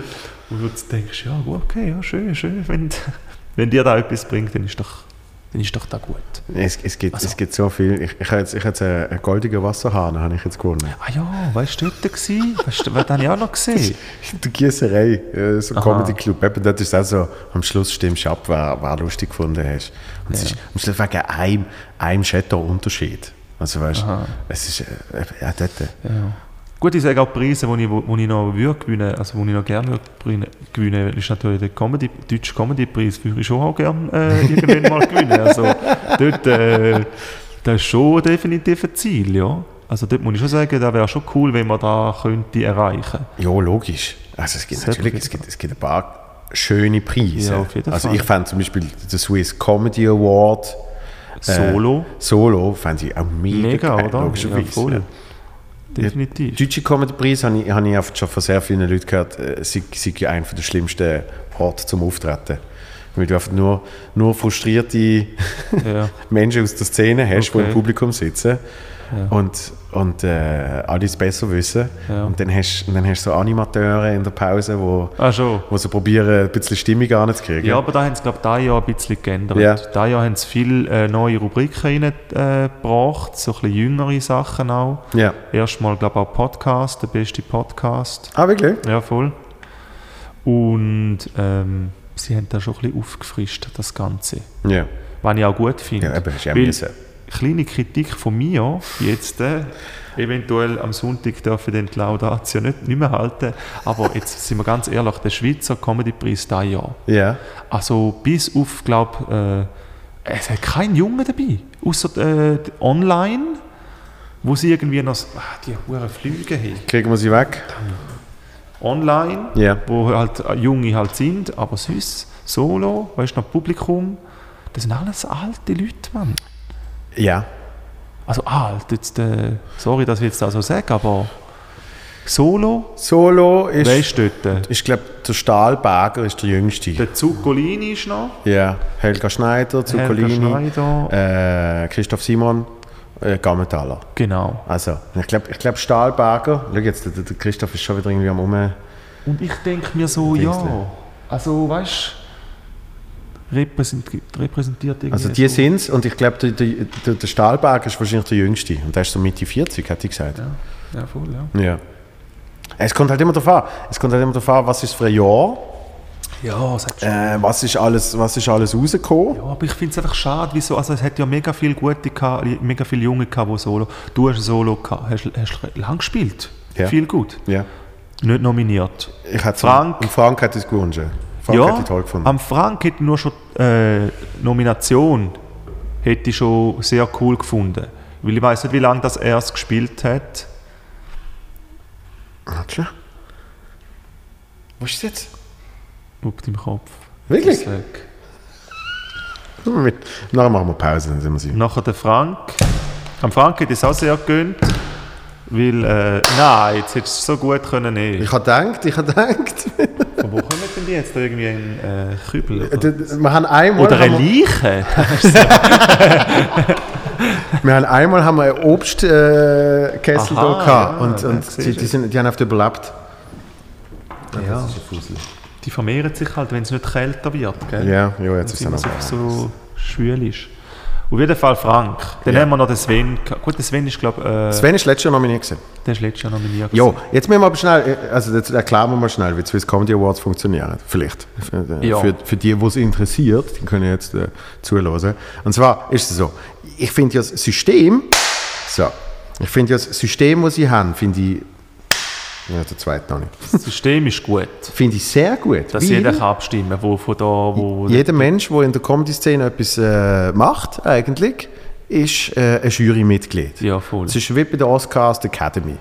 wo du denkst, ja, okay, ja, schön, schön, wenn, [LAUGHS] wenn dir da etwas bringt, dann ist doch, dann ist doch da gut.
Es, es, gibt,
Also-
es gibt so viel. Ich, ich habe jetzt, ich jetzt einen, goldenen Wasserhahn, habe ich jetzt gewonnen.
Ah ja, weißt du, dort gewesen? Weißt du, was habe ich auch noch gesehen? [LAUGHS]
Die Gießerei, äh, so ein. Comedy Club. Eben, dort ist es auch so, am Schluss stimmst du ab, wer, wer lustig gefunden hast. Und es
Ja.
ist am Schluss wegen einem, einem Shadow-Unterschied. Also weißt
Aha.
es ist, äh, ja, dort.
Ja. Gut, ich sage auch Preise, die ich, wo, ich noch würde gewinnen, also wo ich noch gerne würde gewinnen- ist natürlich der Comedy, deutsche Comedy-Preis, würde ich schon auch gerne äh, [LAUGHS] irgendwann mal gewinnen. Also dort, äh, das ist schon definitiv ein Ziel, ja. Also dort muss ich schon sagen, das wäre schon cool, wenn man da könnte erreichen.
Ja, logisch. Also es gibt
Das
natürlich, es gibt, es gibt ein paar schöne Preise.
Ja,
also ich fand zum Beispiel den Swiss Comedy Award
Solo,
Solo, fand ich auch mega,
mega,
geil,
oder?
Logischerweise. ja.
Definitiv.
Deutsche Comedy-Preis habe ich, habe ich oft schon von sehr vielen Leuten gehört, sei, sei einer der schlimmsten Orte zum Auftreten. Weil du einfach nur, nur frustrierte
Ja. [LAUGHS]
Menschen aus der Szene hast, die
Okay.
im Publikum sitzen
Ja.
und, und äh, alles besser wissen.
Ja.
Und dann hast und dann hast du so Animateure in der Pause, wo,
Ah,
wo sie probieren, ein bisschen Stimmung anzukriegen.
Ja, aber da haben sie, glaube ich, dieses Jahr ein bisschen geändert.
Ja.
Dieses Jahr haben sie viele äh, neue Rubriken reingebracht, äh, so ein bisschen jüngere Sachen auch.
ja.
Erstmal, glaube ich, auch Podcast, der beste Podcast.
Ah, wirklich?
Ja, voll. Und ähm, sie haben da schon ein bisschen aufgefrischt, das Ganze.
Ja.
Was ich auch gut finde.
Ja, eben, ist ja
Weil. Kleine Kritik von mir, jetzt äh, eventuell am Sonntag dürfen den Laudatio nicht, nicht mehr halten, aber jetzt sind wir ganz ehrlich, der Schweizer Comedy-Preis dieses Jahr,
Ja.
also bis auf, glaube äh, es hat keinen Jungen dabei, außer äh, online, wo sie irgendwie noch ah, die hohen Flüge haben.
Kriegen wir sie weg?
Online,
Ja.
wo halt äh, Junge halt sind, aber süß, solo, weißt du, noch Publikum, das sind alles alte Leute, Mann.
Ja.
Also alt, jetzt, äh, sorry, dass ich jetzt das so sage, aber solo,
Solo ist,
weißt du dort?
ich glaube, der Stahlberger ist der Jüngste.
Der Zuccolini ist noch,
Ja. Helga Schneider,
Helga
Zuccolini,
Schneider,
äh, Christoph Simon, äh, Gammenthaler.
genau.
Also, ich glaube, ich glaub, Stahlberger, schau jetzt, der, der Christoph ist schon wieder irgendwie am um.
Und ich denke mir so, ja, also weißt du, repräsentiert, repräsentiert
Also die
so.
sind es und ich glaube, der, der, der, Stahlberger ist wahrscheinlich der Jüngste und der ist so Mitte 40, hat ich gesagt.
Ja, ja, voll, ja.
Ja. Es kommt halt immer darauf an. Es kommt halt immer darauf an, was ist für ein Jahr,
Ja, sagst du.
äh, was, ist alles, was ist alles rausgekommen.
Ja, aber ich finde es einfach schade, wieso, also es hat ja mega viele gute, gehabt, mega viele Junge gehabt, die Solo, du hast Solo gehabt, hast, hast lang gespielt,
Ja.
viel gut,
Ja.
nicht nominiert.
Ich hätte
Frank.
Und Frank hat es gewünscht. Frank
ja,
hat ich toll gefunden.
am Frank hätte ich nur schon äh, Nomination hätte ich schon sehr cool gefunden. Weil ich weiß nicht, wie lange das er es gespielt hat.
Warte. Wo ist es jetzt?
Auf deinem Kopf.
Wirklich? Mit, nachher machen wir Pause, dann sind wir sie.
Nachher der Frank. Am Frank hätte ich es auch sehr gegönnt. Weil, äh, nein, jetzt hättest du es so gut können nehmen.
Ich habe gedacht, ich habe gedacht.
Von wo kommen denn die jetzt? Da irgendwie ein äh, Kübel? Oder,
wir haben einmal,
oder eine Leiche? [LAUGHS]
wir haben einmal haben wir einen Obstkessel Kessel
Aha,
da gehabt
ja,
und, und die, die, sind, die haben oft überlebt.
Ja.
Das ist ein Fussel.
die vermehren sich halt, wenn es nicht kälter wird. Gell?
Ja, ja, jetzt ist es
einfach so schwül ist. Auf jeden Fall Frank. Dann
Ja.
haben wir noch den Sven. Gut, der Sven ist, glaube ich, äh,
Sven ist letztes Jahr nominiert gewesen.
der ist letztes Jahr nominiert.
Ja, jetzt müssen wir aber schnell, also jetzt erklären wir mal schnell, wie die Swiss Comedy Awards funktionieren. Vielleicht. Für, äh,
Ja.
für, für die, die es interessiert, die können jetzt äh, zuhören. Und zwar ist es so, ich finde ja das System, so, ich finde ja das System, das sie haben, finde ich, ja, der zweite noch nicht,
Das System ist gut.
finde ich sehr gut.
Dass jeder kann abstimmen wo von da, wo...
jeder Mensch, der in der Comedy-Szene etwas äh, macht, eigentlich, ist äh, ein Jurymitglied.
Ja, voll.
Es ist wie bei der Oscars die Academy.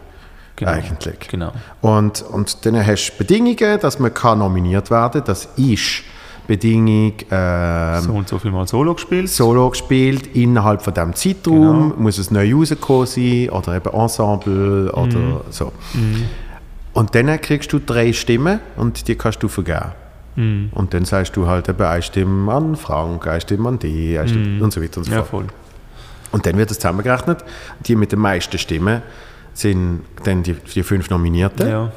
Genau.
eigentlich.
Genau.
Und, und dann hast du Bedingungen, dass man kann nominiert werden kann. Das ist Bedingung ähm,
So und so viel Mal Solo gespielt.
Solo gespielt, innerhalb von diesem Zeitraum
Genau.
muss es neu rausgekommen sein oder eben Ensemble oder
Mhm.
so. Und dann kriegst du drei Stimmen und die kannst du vergeben.
Mhm.
Und dann sagst du halt eben eine Stimme an Frank, eine Stimme an die Stimme und so weiter und so
Mhm. Ja,
fort.
voll.
Und dann wird das zusammengerechnet. Die mit den meisten Stimmen sind dann die, die fünf Nominierten.
Ja.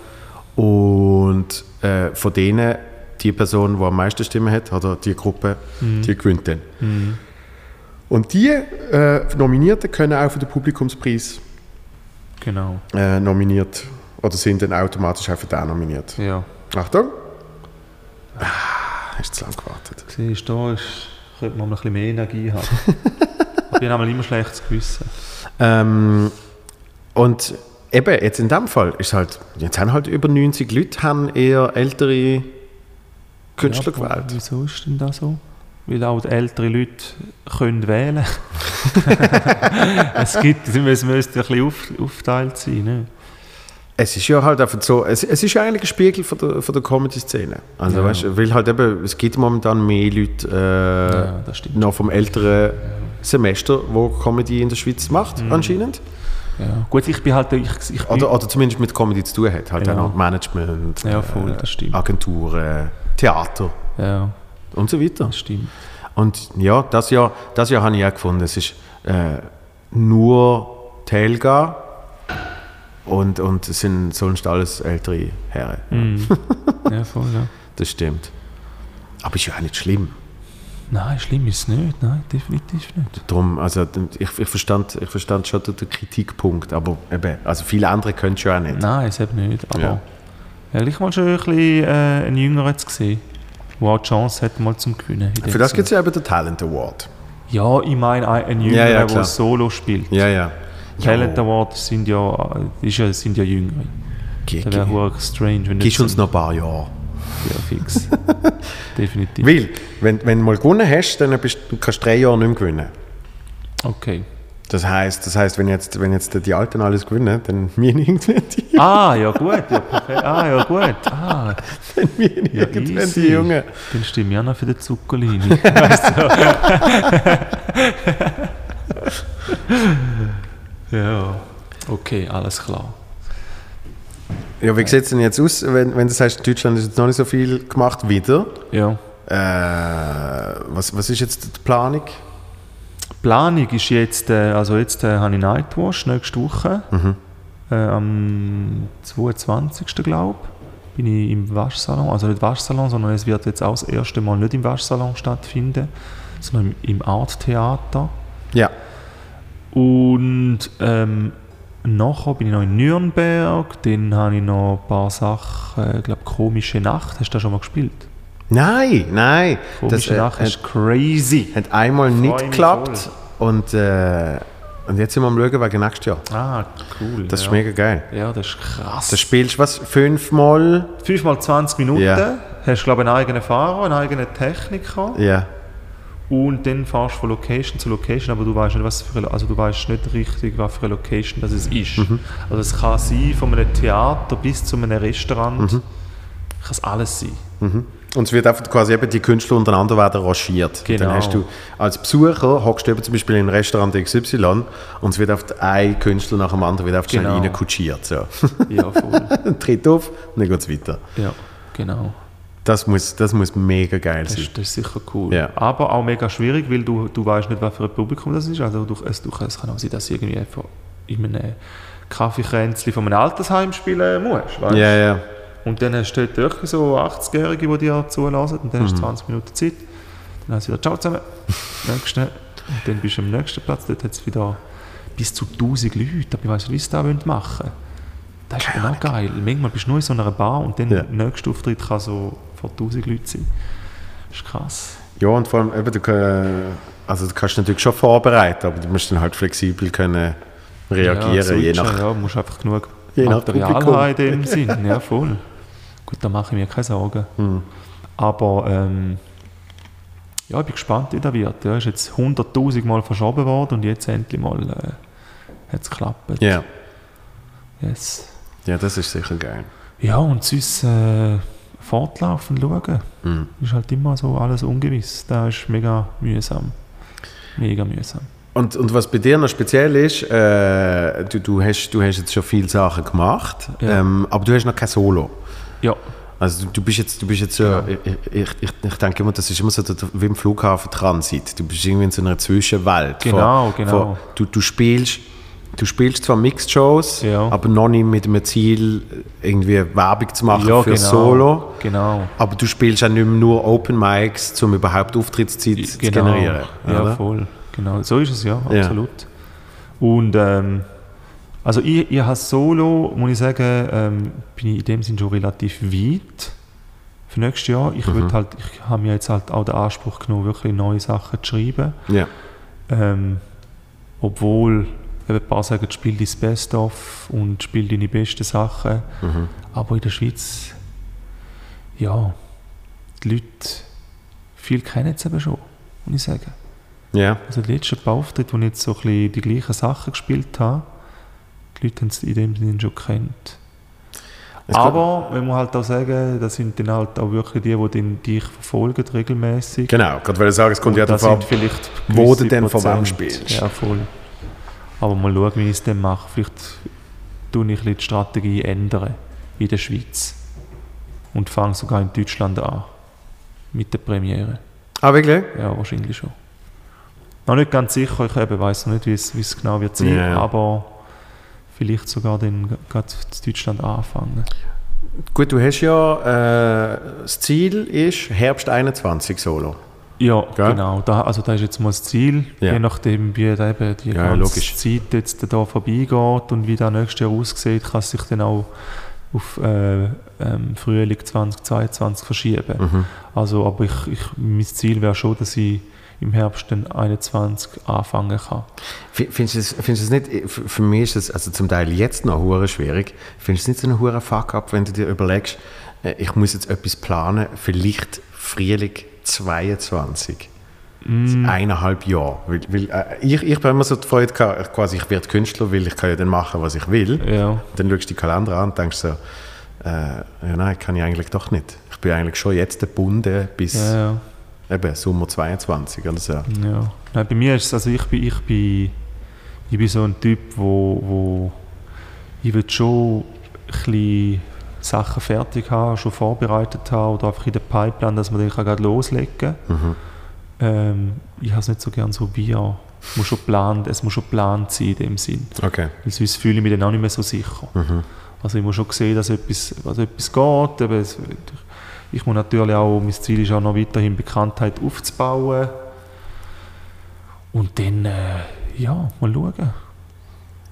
Und äh, von denen, die Person, die am meisten Stimmen hat, oder die Gruppe, die gewinnt dann. Und die äh, Nominierten können auch für den Publikumspreis
Genau.
äh, nominiert oder sind dann automatisch auch für den nominiert.
Ja.
Achtung! Ah, hast du zu lange gewartet.
Siehst du, da ist, könnte man ein bisschen mehr Energie haben. [LAUGHS] ich habe immer schlechtes Gewissen.
Ähm, und eben, jetzt in dem Fall ist halt, jetzt haben halt über 90 Leute haben eher ältere Künstler
Ja,
gewählt.
Wieso ist denn das so? Weil auch die älteren Leute können wählen [LAUGHS] [LAUGHS] Es gibt, es müsste ein bisschen auf, aufteilt sein. Ne?
Es ist ja halt einfach so, es, es ist ja eigentlich ein Spiegel von der, von der Comedy-Szene. Also
Ja.
weißt weil halt eben, es gibt momentan mehr Leute äh,
Ja,
noch vom älteren Semester, wo Comedy in der Schweiz macht,
Mhm.
anscheinend.
Ja. Gut, ich bin halt. Ich, ich bin,
Oder, oder zumindest mit Comedy zu tun hat. Halt
Ja.
auch Management,
Ja, voll,
äh,
das stimmt.
Agenturen, Theater
ja,
und so weiter.
das stimmt.
Und ja, das Jahr, das Jahr habe ich auch gefunden, es ist äh, nur die Helga und, und es sind sonst alles ältere Herren.
Mhm. [LAUGHS] ja, voll, ja.
Das stimmt. Aber ist ja auch nicht schlimm.
Nein, schlimm ist es nicht. Nein, definitiv nicht.
Drum, also ich, ich, verstand, ich verstand schon den Kritikpunkt, aber eben, also viele andere können es schon auch nicht.
Nein, es eben nicht. Aber
Ja.
ehrlich mal schon ein bisschen äh, einen Jüngeren zu sehen, der auch die Chance hat, mal zum Gewinnen.
Für das gibt es ja eben den Talent Award.
Ja, ich meine ein- einen
Ja,
Jüngeren,
ja,
der
klar.
Solo spielt.
Ja, ja.
Talent Awards sind ja, ist ja, sind ja Jüngere.
Ge-
Das wäre strange, wenn
Gibst uns noch ein paar Jahre.
Ja, fix. [LAUGHS] Definitiv.
Weil, wenn, wenn du mal gewonnen hast, dann bist, kannst du drei Jahre nicht mehr gewinnen.
Okay.
Das heißt, das heißt wenn, jetzt, wenn jetzt die Alten alles gewinnen, dann wir irgendwann die,
Ah, ja gut. Ja, perfekt. Ah, ja gut. Ah,
dann wir
ja,
irgendwann
easy.
die Jungen.
Dann stimme ich auch noch für den Zuckerlini. [LAUGHS] weißt du? [LAUGHS] ja. Okay, alles klar.
Ja, wie sieht es denn jetzt aus, wenn, wenn du sagst, in Deutschland ist jetzt noch nicht so viel gemacht, wieder?
Ja.
Äh, was, was ist jetzt die Planung?
Planung ist jetzt, äh, also jetzt äh, habe ich Nightwash nächste Woche. Äh, am 22. glaube ich, bin ich im Waschsalon. Also nicht Waschsalon, sondern es wird jetzt auch das erste Mal nicht im Waschsalon stattfinden, sondern im, im Arttheater.
Ja.
Und ähm, nachher bin ich noch in Nürnberg. Dann habe ich noch ein paar Sachen, ich glaube komische Nacht. Hast du das schon mal gespielt?
Nein, nein.
Komische
äh,
Nacht
hat,
ist crazy.
hat einmal
Freu
nicht geklappt und, äh, und jetzt sind wir am Schauen wegen nächstes Jahr.
Ah, cool.
Das
ja.
ist mega geil.
Ja, das ist krass.
Da spielst du was, fünfmal?
5 mal 20 Minuten,
Ja.
hast glaube ich einen eigenen Fahrer, einen eigenen Techniker
Ja.
Und dann fahrst du von Location zu Location, aber du weißt nicht, was für eine, also du weißt nicht richtig, was für eine Location das es ist.
Mhm.
Also es kann sein von einem Theater bis zu einem Restaurant,
Mhm.
kann es alles sein.
Und es wird einfach quasi eben die Künstler untereinander werden rangiert.
Genau.
Dann hast du als Besucher, hockst du eben zum Beispiel in ein Restaurant XY und es wird auf ein Künstler nach dem anderen wird auf schnell
Genau.
reinkutschiert. So.
Ja, voll. [LAUGHS]
Tritt auf und dann geht es weiter.
ja, genau.
Das muss, das muss mega geil
Das
sein.
das ist sicher cool.
Ja.
Aber auch mega schwierig, weil du, du weißt nicht, was für ein Publikum das ist. Also du, es, du, es kann auch sein, dass du irgendwie einfach in einem Kaffeekränzchen von einem Altersheim spielen musst. Weißt?
Ja, ja.
Und dann hast du dort wirklich so 80-Jährige, die dir zulassen und dann hast du 20 Minuten Zeit. Dann hast du wieder «Ciao zusammen!» [LAUGHS] Nächste. Und dann bist du am nächsten Platz, dort hat es wieder bis zu 1000 Leute. Aber ich weiss nicht, wie sie das machen wollen. Das ist auch geil. Manchmal bist du nur in so einer Bar und dann
Ja.
der nächste Auftritt kann so vor 1000 Leuten sein. Das ist krass.
Ja, und vor allem, eben, du, also, du kannst natürlich schon vorbereiten, aber du musst dann halt flexibel können reagieren,
ja,
je
switchen,
nach...
Ja, du musst einfach genug
Je nach
Material
Publikum.
haben in dem Sinn. [LAUGHS] Ja, voll. Gut, da mache ich mir keine Sorgen.
Hm.
Aber ähm, ja, ich bin gespannt, wie das wird. Ja, ist jetzt 100'000 Mal verschoben worden und jetzt endlich mal äh, hat es geklappt.
Ja.
Yes.
ja, das ist sicher geil.
Ja, und sonst äh, fortlaufend schauen.
Mhm.
Ist halt immer so alles ungewiss. Das ist mega mühsam. Mega mühsam.
Und, und was bei dir noch speziell ist, äh, du, du, hast, du hast jetzt schon viele Sachen gemacht,
Ja.
ähm, aber du hast noch kein Solo.
Ja,
Also du, du bist jetzt, du bist jetzt so, ich, ich, ich, ich denke immer, das ist immer so der- wie im Flughafen Transit. Du bist irgendwie in so einer Zwischenwelt.
Genau,
Von-
genau.
von- du, du spielst, du spielst zwar Mixed Shows,
Ja.
aber noch nicht mit dem Ziel, irgendwie Werbung zu machen
ja
für
genau.
Solo.
Genau.
Aber du spielst auch nicht mehr nur Open Mics, um überhaupt Auftrittszeit zu generieren.
Ja,
oder?
voll. Genau, so ist es ja,
Ja.
absolut. Und ähm, also ich, ich habe Solo, muss ich sagen, ähm, bin ich in dem Sinn schon relativ weit für nächstes Jahr. Ich,
Mhm.
halt, ich habe mir jetzt halt auch den Anspruch genommen, wirklich neue Sachen zu schreiben.
Ja.
Ähm, obwohl eben ein paar sagen, spiel dein Best-of und spiel deine besten Sachen.
Mhm.
Aber in der Schweiz, ja, die Leute, viele kennen es eben schon, muss ich sagen.
Ja.
Also die letzten paar Auftritte, wo ich jetzt so ein bisschen die gleichen Sachen gespielt habe, die Leute haben es in dem Sinne schon gekannt.
Es
Aber, wenn man halt auch sagen, das sind dann halt auch wirklich die, die den, dich verfolgen regelmäßig.
Genau, gerade weil ich sagen, es kommt ja davon wo du denn von wem spielst.
Ja, voll. Aber mal schauen, wie ich es dann mache. Vielleicht tue ich die Strategie ändern in der Schweiz. Und fange sogar in Deutschland an. Mit der Premiere.
Ah, wirklich?
Ja, wahrscheinlich schon. Noch nicht ganz sicher, ich eben weiss noch nicht, wie es, genau wird sein,
ja.
aber vielleicht sogar dann gerade in Deutschland anfangen.
Gut, du hast ja, äh, das Ziel ist Herbst 21 Solo.
Ja,
Gell?
genau. Da, also das ist jetzt mal das Ziel,
Ja.
je nachdem wie da eben die
Ja,
ganze
logisch.
Zeit jetzt da vorbeigeht und wie das nächstes Jahr aussieht, kann es sich dann auch auf äh, ähm, Frühling 2022 verschieben.
Mhm.
Also, aber ich, ich, mein Ziel wäre schon, dass ich im Herbst dann 21 anfangen kann.
Findest du es, findest du es nicht, für mich ist es also zum Teil jetzt noch hure schwierig, findest du es nicht so ein hoher Fuck-up, wenn du dir überlegst, äh, ich muss jetzt etwas planen, vielleicht Frühling 22?
Mm.
Eineinhalb Jahre. Weil, weil, äh, ich, ich bin immer so die Freude, gehabt, quasi ich werde Künstler, weil ich kann ja dann machen, was ich will.
Ja,
Dann schaust du die Kalender an und denkst so, äh, ja, nein, kann ich eigentlich doch nicht. Ich bin eigentlich schon jetzt gebunden bis
ja, ja.
eben Sommer 22 oder so.
Ja. Nein, bei mir ist es, also ich bin, ich bin, ich bin so ein Typ, wo, wo ich will schon ein bisschen Sachen fertig haben, schon vorbereitet haben oder einfach in der Pipeline, dass man kann gerade loslegen kann.
Mhm.
Ähm, ich habe es nicht so gern so wie, ja, es muss schon geplant, es muss schon geplant sein in dem Sinn.
Okay.
Weil sonst fühle ich mich dann auch nicht mehr so sicher.
Mhm.
Also ich muss schon sehen, dass etwas, dass etwas geht. Eben, es- ich muss natürlich auch, mein Ziel ist auch noch weiterhin Bekanntheit aufzubauen. Und dann, äh, ja, mal schauen.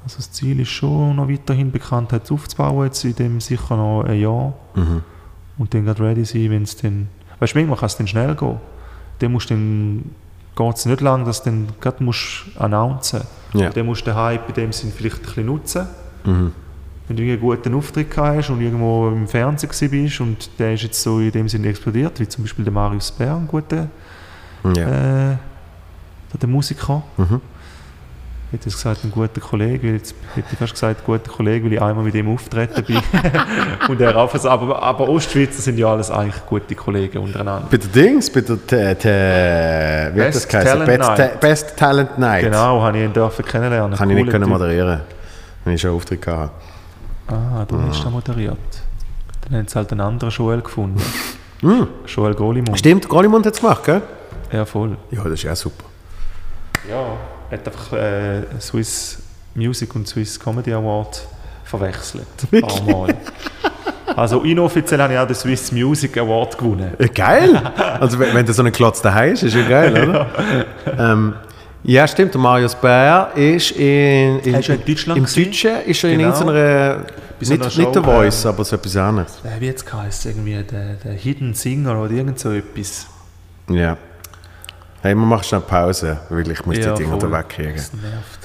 Also das Ziel ist schon noch weiterhin Bekanntheit aufzubauen, jetzt in dem sicher noch ein Jahr.
Mhm.
Und dann gerade ready sein, wenn es dann, weißt du, manchmal kann es dann schnell gehen. Dann musst du dann, geht es nicht lang, dass du dann gerade musst announcen.
Ja.
Und dann musst du den Hype in dem Sinn vielleicht ein bisschen nutzen.
Mhm.
Wenn du einen guten Auftritt hast und irgendwo im Fernsehen bist und der ist jetzt so in dem Sinne explodiert, wie zum Beispiel der Marius Bär, ein guter
Ja.
äh, der Musiker.
Mhm.
Ich hätte gesagt, ein guter Kollege, weil jetzt hätte ich fast gesagt, ein guter Kollege, weil ich einmal mit ihm auftreten bin. [LAUGHS] und er auch, also, aber, aber Ostschweizer sind ja alles eigentlich gute Kollegen untereinander.
Bei der Dings, bei der T- wie hat das
Best
geheißen?
Talent
Best,
Night.
Best Talent Night.
Genau, habe ich ihn dürfen kennenlernen.
Kann ich nicht können moderieren, wenn ich schon einen Auftritt hatte.
Ah, du hast da moderiert. Dann haben sie halt einen anderen Joel gefunden.
Mhm. [LAUGHS]
Joel Golimund.
Stimmt, Golimund hat es gemacht, gell?
Ja, voll.
Ja, das ist ja super.
Ja, hat einfach äh, Swiss Music und Swiss Comedy Award verwechselt. Ein paar Mal. Also inoffiziell habe ich auch den Swiss Music Award gewonnen.
Ja, geil! Also wenn, wenn du so einen Klotz daheim hast, ist ja geil, oder? ja. Ähm, ja, stimmt. Der Marius Bär ist in, in,
du in Deutschland
Im
gesehen?
Deutschen ist er in
Genau.
irgendeiner,
Bei so
nicht, nicht der Voice,
ähm,
aber so etwas anderes.
Äh, Wie jetzt heisst irgendwie der, der Hidden Singer oder irgend so etwas.
Ja. Hey, wir machen schnell Pause, weil ich muss
Ja,
die Dinger
voll.
da wegkriegen.
Das nervt.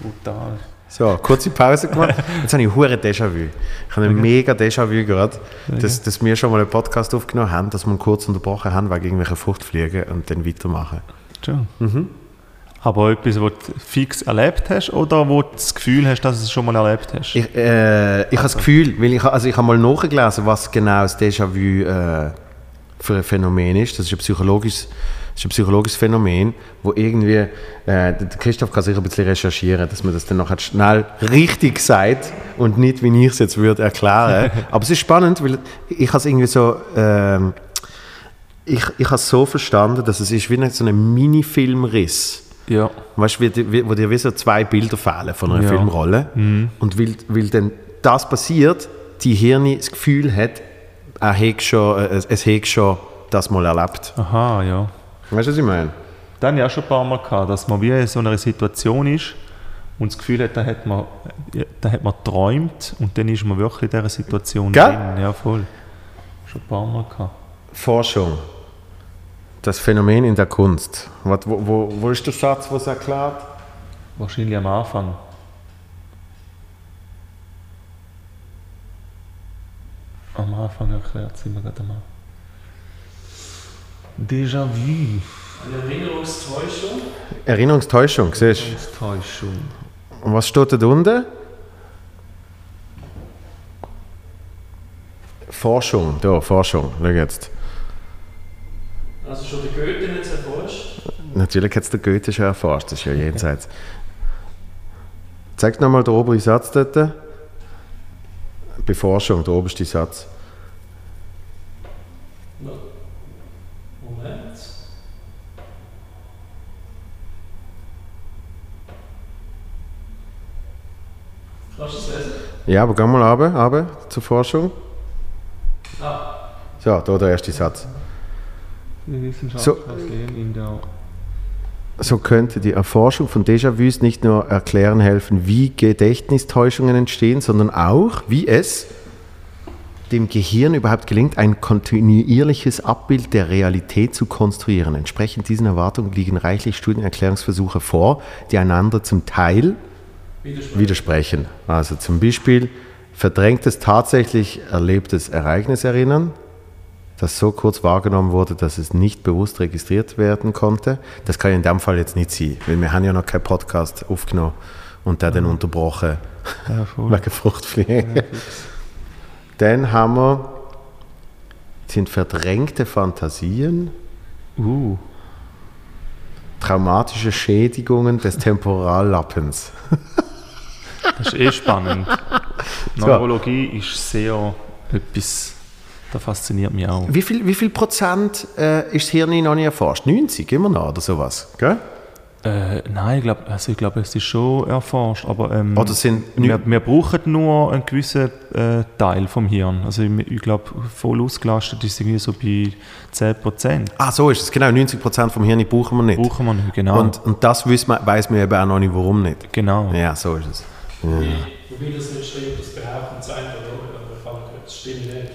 Brutal.
So, kurze Pause gemacht. [LAUGHS] Jetzt habe ich hure Déjà-vu. Ich habe ein mega Déjà-vu gerade, dass, dass wir schon mal einen Podcast aufgenommen haben, dass wir ihn kurz unterbrochen haben wegen irgendwelcher Fruchtfliegen und dann weitermachen.
Schon.
Mhm.
Aber etwas, was du fix erlebt hast oder wo du das Gefühl hast, dass du es schon mal erlebt hast?
Ich, äh, ich habe das Gefühl, weil ich, also ich habe mal nachgelesen, was genau das Déjà-vu äh, für ein Phänomen ist. Das ist ein psychologisches, das ist ein psychologisches Phänomen, wo irgendwie, äh, Christoph kann sicher ein bisschen recherchieren, dass man das dann nachher schnell richtig sagt und nicht, wie ich es jetzt würde, erklären. [LAUGHS] Aber es ist spannend, weil ich habe es irgendwie so, ähm, ich, ich habe es so verstanden, dass es ist wie so ein Mini-Filmriss.
ja.
Weißt du, wo dir wie so zwei Bilder fehlen von einer
Ja.
Filmrolle. Und weil, weil dann das passiert, die Hirn das Gefühl hat, er hat schon, äh, es, es hat schon das mal erlebt.
Aha, ja.
Weißt du, was ich meine?
Dann auch schon ein paar Mal gehabt, dass man wie in so einer Situation ist und das Gefühl hat, da hat man, ja, da hat man geträumt und dann ist man wirklich in dieser Situation
Gell?
drin. Ja, voll. Schon ein paar Mal gehabt.
Forschung. Das Phänomen in der Kunst. Was, wo, wo, wo ist der Satz, was erklärt?
Wahrscheinlich am Anfang. Am Anfang erklärt sie mir gerade mal. Déjà-vu.
Eine Erinnerungstäuschung?
Erinnerungstäuschung, siehst du? Und was steht da unten? Forschung, da, Forschung. Schau jetzt.
Also schon der Goethe nicht erforscht?
Natürlich hat es der Goethe schon erforscht, das ist ja jenseits. Zeig nochmal den oberen Satz dort. Beforschung, der oberste Satz.
Moment. Es lesen?
Ja, aber geh mal runter, runter zur Forschung.
Ah,
So, da der erste Satz.
Die Wissenschaft
So.
in der
So könnte die Erforschung von Déjà-vus nicht nur erklären helfen, wie Gedächtnistäuschungen entstehen, sondern auch, wie es dem Gehirn überhaupt gelingt, ein kontinuierliches Abbild der Realität zu konstruieren. Entsprechend diesen Erwartungen liegen reichlich Studienerklärungsversuche vor, die einander zum Teil. Widersprechen. Also zum Beispiel verdrängtes tatsächlich erlebtes Ereignis erinnern, das so kurz wahrgenommen wurde, dass es nicht bewusst registriert werden konnte. Das kann ja in dem Fall jetzt nicht sein, weil wir haben ja noch keinen Podcast aufgenommen und der dann unterbrochen
Ja, [LAUGHS]
wegen Fruchtfliegen. Dann haben wir sind verdrängte Fantasien,
Uh,
traumatische Schädigungen des Temporallappens. [LAUGHS]
das ist eh spannend. [LAUGHS] Neurologie ist sehr etwas, das fasziniert mich auch.
Wie viel, wie viel Prozent äh, ist das Hirn noch nicht erforscht? 90 immer noch oder sowas? Gell?
Äh, nein, ich glaube, also ich glaub, es ist schon erforscht, aber ähm,
Oder sind
wir, wir brauchen nur einen gewissen äh, Teil vom Hirn. Also ich, ich glaube, voll ausgelastet ist es irgendwie so bei 10%.
Ah, so ist es. Genau, 90 Prozent vom Hirn brauchen wir nicht.
Brauchen wir nicht, genau.
Und, und das weiß man, weiß man eben auch noch nicht, warum nicht.
genau.
Ja, so ist es.
Wobei das nicht stimmt, das behaupten sie einfach? Aber ich das stimmt nicht.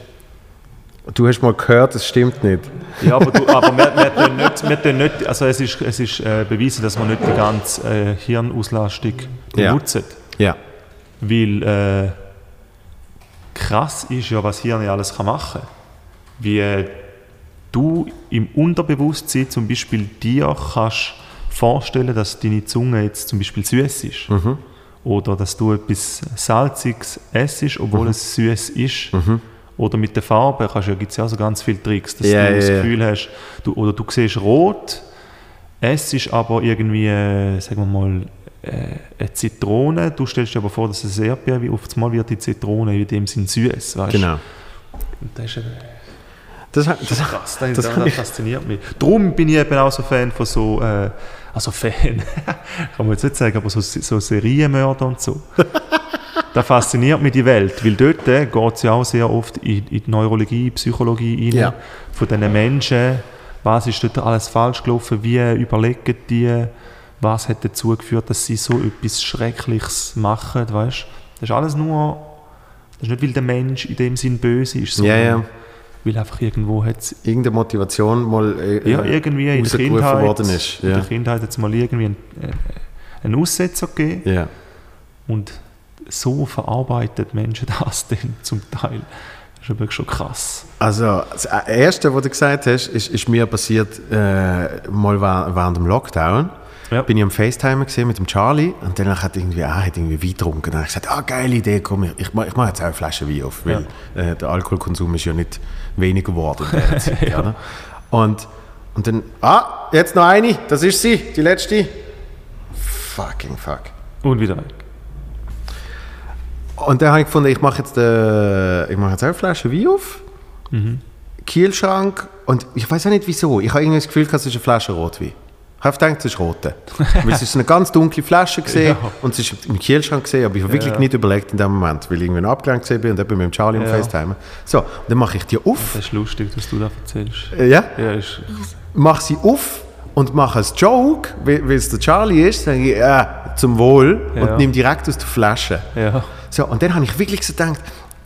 Du hast mal gehört, es stimmt nicht.
Ja, aber, du, aber wir, wir, tun nicht, wir tun nicht, also es ist, es ist äh, bewiesen, dass man nicht die ganze äh, Hirnauslastung
Ja.
benutzt.
Ja.
Weil äh, krass ist ja, was Hirn alles kann machen kann. Wie äh, du im Unterbewusstsein zum Beispiel dir kannst vorstellen, dass deine Zunge jetzt zum Beispiel süß ist.
Mhm.
Oder dass du etwas Salziges essst, obwohl
Mhm.
es süß ist. Oder mit der Farbe gibt es ja auch so ganz viele Tricks, dass
Ja,
du
ja,
das
ja.
Gefühl hast, du, oder du siehst rot, es ist aber irgendwie, äh, sagen wir mal, äh, eine Zitrone. Du stellst dir aber vor, dass es Erdbeer wie oft mal wird die Zitrone in dem Sinn süß. Weißt?
Genau.
Und das ist eben
Das, das, das,
krass, das,
das
das, fasziniert mich. Darum bin ich eben auch so Fan von so, äh, also Fan, [LAUGHS] kann man jetzt nicht sagen, aber so, so Serienmörder und so. [LAUGHS] da fasziniert mich die Welt, weil dort geht es ja auch sehr oft in, in die Neurologie, Psychologie rein,
Ja.
von diesen Menschen, was ist dort alles falsch gelaufen, wie überlegen die, was hat dazu geführt, dass sie so etwas Schreckliches machen, weißt Das ist alles nur, das ist nicht, weil der Mensch in dem Sinn böse ist,
Ja,
sondern
ja.
Weil einfach irgendwo hat
Irgendeine Motivation mal äh,
ja, irgendwie in der Kindheit,
worden ist.
in
Ja.
der Kindheit hat es mal irgendwie einen, äh, einen Aussetzer gegeben
Ja.
und so verarbeitet Menschen [LAUGHS] das dann zum Teil. Das ist wirklich schon krass.
Also, das Erste, was du gesagt hast, ist, ist mir passiert äh, mal während dem Lockdown.
Ja.
Bin ich am FaceTime gesehen mit dem Charlie und dann hat irgendwie, ah, hat irgendwie Wein getrunken. Dann habe ich gesagt, ah, geile Idee, komm, ich, ich, mach- ich mache jetzt auch eine Flasche Wein auf, weil äh, der Alkoholkonsum ist ja nicht weniger geworden in der [LAUGHS] Zeit. oder? Und, und dann, ah, jetzt noch eine, das ist sie, die letzte. Fucking fuck.
Und wieder weg.
Und dann habe ich gefunden, ich mache jetzt, äh, ich mache jetzt auch eine Flasche Wein auf. Kielschrank. Und ich weiß auch nicht wieso. Ich habe irgendwie das Gefühl, gehabt, es ist eine Flasche Rotwein. Ich habe gedacht, es ist rote. weil es ist eine ganz dunkle Flasche gesehen
Ja.
und es ist im Kielschrank gesehen, aber ich habe wirklich
Ja.
nicht überlegt in dem Moment, weil ich irgendwie abgelenkt gesehen bin und eben mit dem Charlie am
Ja.
FaceTime. So, und dann mache ich die auf.
Das ist lustig, dass du das erzählst.
Äh, Ja,
Ja, ist,
mache sie auf und mache einen Joke, weil weil es der Charlie ist, sage ich, äh, zum Wohl
Ja.
und nehme direkt aus der Flasche.
ja.
So, und dann habe ich wirklich so gedacht,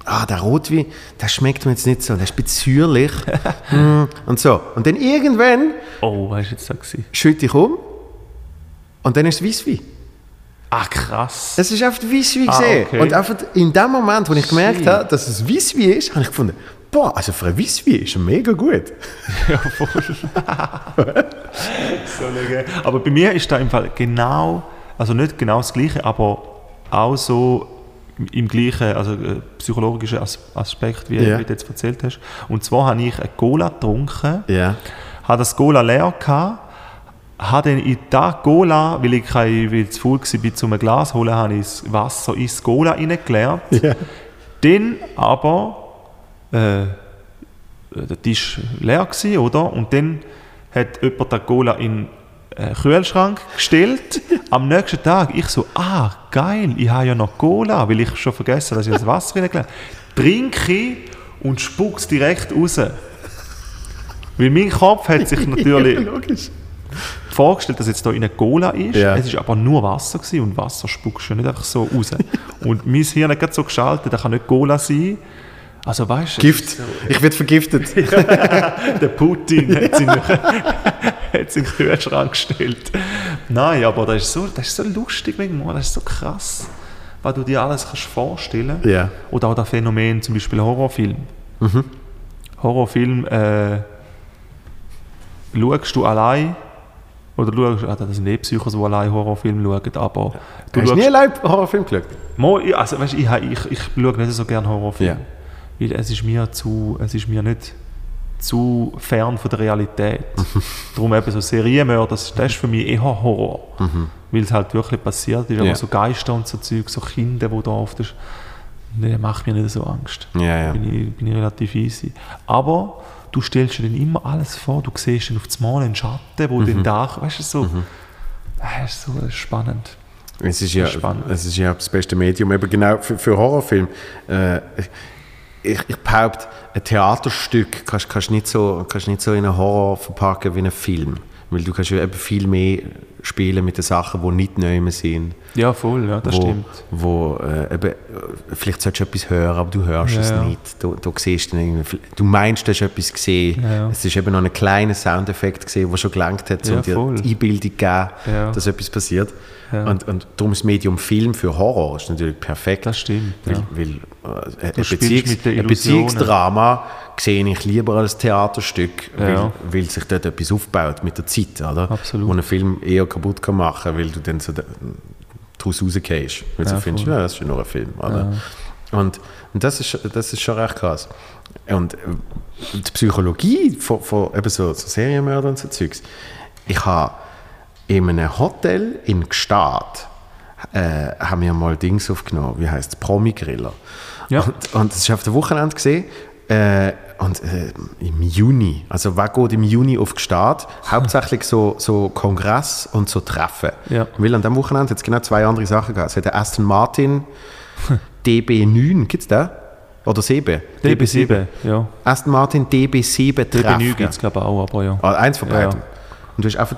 ah, der Rotwein, der schmeckt mir jetzt nicht so, der ist ein bisschen säuerlich. Hm, [LAUGHS] und so. Und dann irgendwann
Oh, was jetzt da? Gewesen?
schütte ich um und dann ist es Weisswein.
Ah, krass.
Es ist einfach Weisswein
Ah,
gesehen.
okay.
Und einfach in dem Moment, wo ich gemerkt
Shit.
habe, dass es Weisswein ist, habe ich gefunden, boah, also für ein Weisswein ist er mega gut. [LAUGHS]
Ja, voll. [LAUGHS] so. Aber bei mir ist da im Fall genau, also nicht genau das Gleiche, aber auch so im gleichen, also äh, psychologischen As Aspekt, wie, wie du jetzt erzählt hast. Und zwar habe ich eine Cola getrunken,
Ja.
habe das Cola leer gehabt, habe dann in das Cola, weil ich kein, weil ich zu faul war, zum ein Glas holen, habe ich das Wasser ins Cola reingeleert.
Ja.
Dann aber äh, der Tisch leer gsi, oder? Und dann hat jemand den Cola in den Kühlschrank gestellt. [LAUGHS] Am nächsten Tag ich so, ah, geil, ich habe ja noch Cola, weil ich schon vergessen dass ich das Wasser reingelassen habe. Trinke und spuck's direkt raus. Weil mein Kopf hat sich [LAUGHS] natürlich
logisch.
vorgestellt, dass jetzt da in einer Cola ist.
Ja.
Es ist aber nur Wasser gewesen und Wasser spuckst du nicht einfach so raus. [LAUGHS] und mein Hirn hat gerade so geschaltet, das kann nicht Cola sein. Also weißt du,
Gift. Ich werde vergiftet. [LAUGHS]
der Putin hat es in, hat's in den Kühlschrank gestellt. Nein, aber das ist so, das ist so lustig, manchmal, das ist so krass, was du dir alles kannst vorstellen
Ja.
Oder auch das Phänomen, zum Beispiel Horrorfilm. Horrorfilm, äh, schaust du allein oder schaust, ah, das sind nicht Psychos, die allein Horrorfilme schauen, aber du
Hast du nie einen Horrorfilm geschaut?
Mo, ich- also, weißt, ich, ich, ich schaue nicht so gerne Horrorfilme.
Ja.
Weil es ist mir zu, es ist mir nicht zu fern von der Realität. Darum eben so Serienmörder, das, das ist für mich eher Horror. Weil es halt wirklich passiert ist.
Ja.
Aber so Geister und so Zeug, so Kinder, die da oft ist, nee, macht mir nicht so Angst.
Ja, ja.
Bin, ich, bin ich relativ easy. Aber du stellst dir dann immer alles vor, du siehst dann auf das Mal einen Schatten, wo den Dach, weißt du, so, das ist so spannend.
Es ist, ja,
Spannend.
es ist ja das beste Medium, eben genau für, für Horrorfilme. Äh, ich, ich behaupte, ein Theaterstück kannst du nicht, so, kannst nicht so in einen Horror verpacken wie einen Film. Weil du kannst ja eben viel mehr spielen mit den Sachen, die nicht neu sind.
Ja, voll, ja, das
wo,
stimmt.
Wo, äh, eben, äh, vielleicht solltest du etwas hören, aber du hörst
Ja,
es
ja.
nicht. Du, du, siehst dann du meinst, du hast etwas gesehen.
Ja.
Es ist eben noch ein kleiner Soundeffekt gesehen, der schon gelangt hat, um dir die Einbildung zu geben, dass etwas passiert.
Ja.
Und, und darum ist das Medium Film für Horror ist natürlich perfekt.
Das stimmt,
Weil,
ja.
weil äh, ein, Beziehungs-, ein. Beziehungsdrama sehe ich lieber als Theaterstück, weil,
Ja.
weil sich dort etwas aufbaut mit der Zeit, oder?
Absolut.
Wo ein Film eher kaputt kann machen, weil du dann so daraus rausgehst. Weil du
Ja,
findest, ja, das ist ja nur ein Film, oder? Und, und das, ist, das ist schon recht krass. Und äh, die Psychologie von, von eben so, so Serienmördern und so Zeugs. Ich habe in einem Hotel in Gstaad äh, haben wir mal Dings aufgenommen, wie heißt es, Promi-Griller.
Ja.
Und, und das ist auf dem Wochenende gesehen, äh, und äh, im Juni, also wer geht im Juni auf Stadt? [LAUGHS] Hauptsächlich so, so Kongress und so Treffen.
Ja.
Weil an dem Wochenende hat es genau zwei andere Sachen gehabt. Es hat den Aston Martin [LAUGHS] DB9, gibt es den? Oder 7?
DB7, ja.
Aston Martin DB7 Treffen.
DB9 gibt es glaube ich auch, aber ja.
Ah, eins von beiden.
Ja, ja.
Und du hast einfach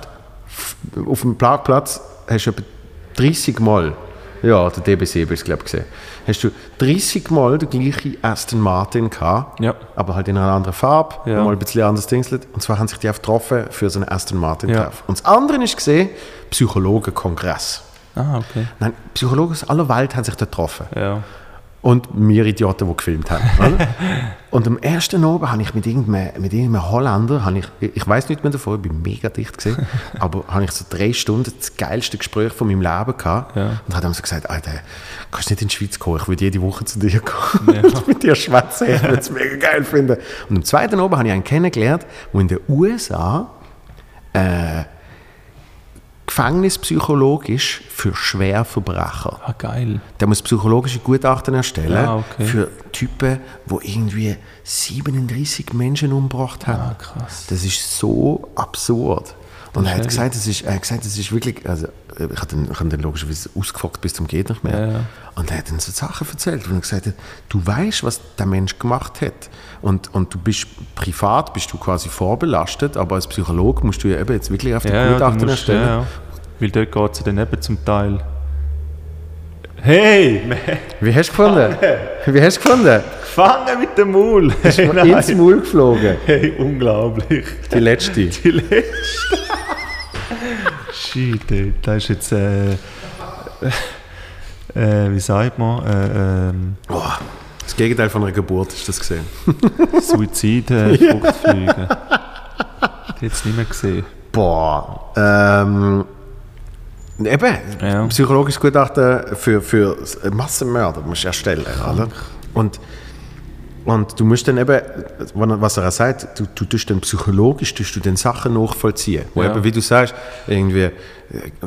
auf dem Parkplatz hast du etwa 30 Mal, ja, der DB7 ist glaube ich gesehen, hast du 30 Mal den gleichen Aston Martin gehabt,
Ja.
aber halt in einer anderen Farbe,
Ja.
mal ein bisschen anderes Dingslet. Und zwar haben sich die einfach getroffen für so einen Aston Martin
Ja.
Treff. Und das andere ist gesehen, Psychologenkongress.
Ah, okay.
Nein, Psychologen aus aller Welt haben sich dort getroffen.
Ja.
Und wir Idioten, die gefilmt haben. Oder? [LAUGHS] und am ersten Abend habe ich mit irgendeinem, mit irgendeinem Holländer, habe ich, ich weiß nicht mehr davon, ich bin mega dicht gesehen, [LAUGHS] aber habe ich so drei Stunden das geilste Gespräch von meinem Leben gehabt.
Ja.
Und hat ihm so gesagt, Alter, kannst du nicht in die Schweiz kommen, ich würde jede Woche zu dir kommen
Ja. [LAUGHS]
und mit dir schwätzen, ich würde es mega geil finden. Und am zweiten Abend habe ich einen kennengelernt, der in den USA äh, gefängnispsychologisch für Schwerverbrecher.
Ah, geil.
Der muss psychologische Gutachten erstellen
Ja, okay.
für Typen, die irgendwie 37 Menschen umgebracht haben.
Ah, krass.
Das ist so absurd. Und er hat gesagt, es ist, er hat gesagt, es ist wirklich, also ich habe den, ich habe den logischerweise ausgefragt bis zum geht nicht mehr.
Ja.
Und er hat dann so Sachen erzählt, wo er gesagt hat, du weißt, was der Mensch gemacht hat. Und, und du bist privat, bist du quasi vorbelastet, aber als Psychologe musst du ja eben jetzt wirklich auf die
Ja,
Gutachten
musst,
erstellen.
ja. Weil dort geht es dann eben zum Teil. Hey, man,
Wie hast du gefunden? Wie hast du gefunden?
gefangen mit dem Maul. Hey, [LAUGHS] nein.
Ins Maul geflogen.
hey, unglaublich.
Die letzte.
Die letzte. Ey, das ist jetzt. Äh, äh, wie sagt man? Äh, ähm,
Oh, das Gegenteil von einer Geburt ist das gesehen. [LAUGHS]
Suizid, äh, Fruchtfliegen. Jetzt nicht mehr gesehen.
Boah. Ähm, eben,
Ja.
psychologisches Gutachten für, für Massenmörder musst du erstellen. Oder? Und, und du musst dann eben, was er auch sagt, du, du tust dann psychologisch tust du dann Sachen nachvollziehen. Wo
Ja.
eben, wie du sagst, irgendwie, äh,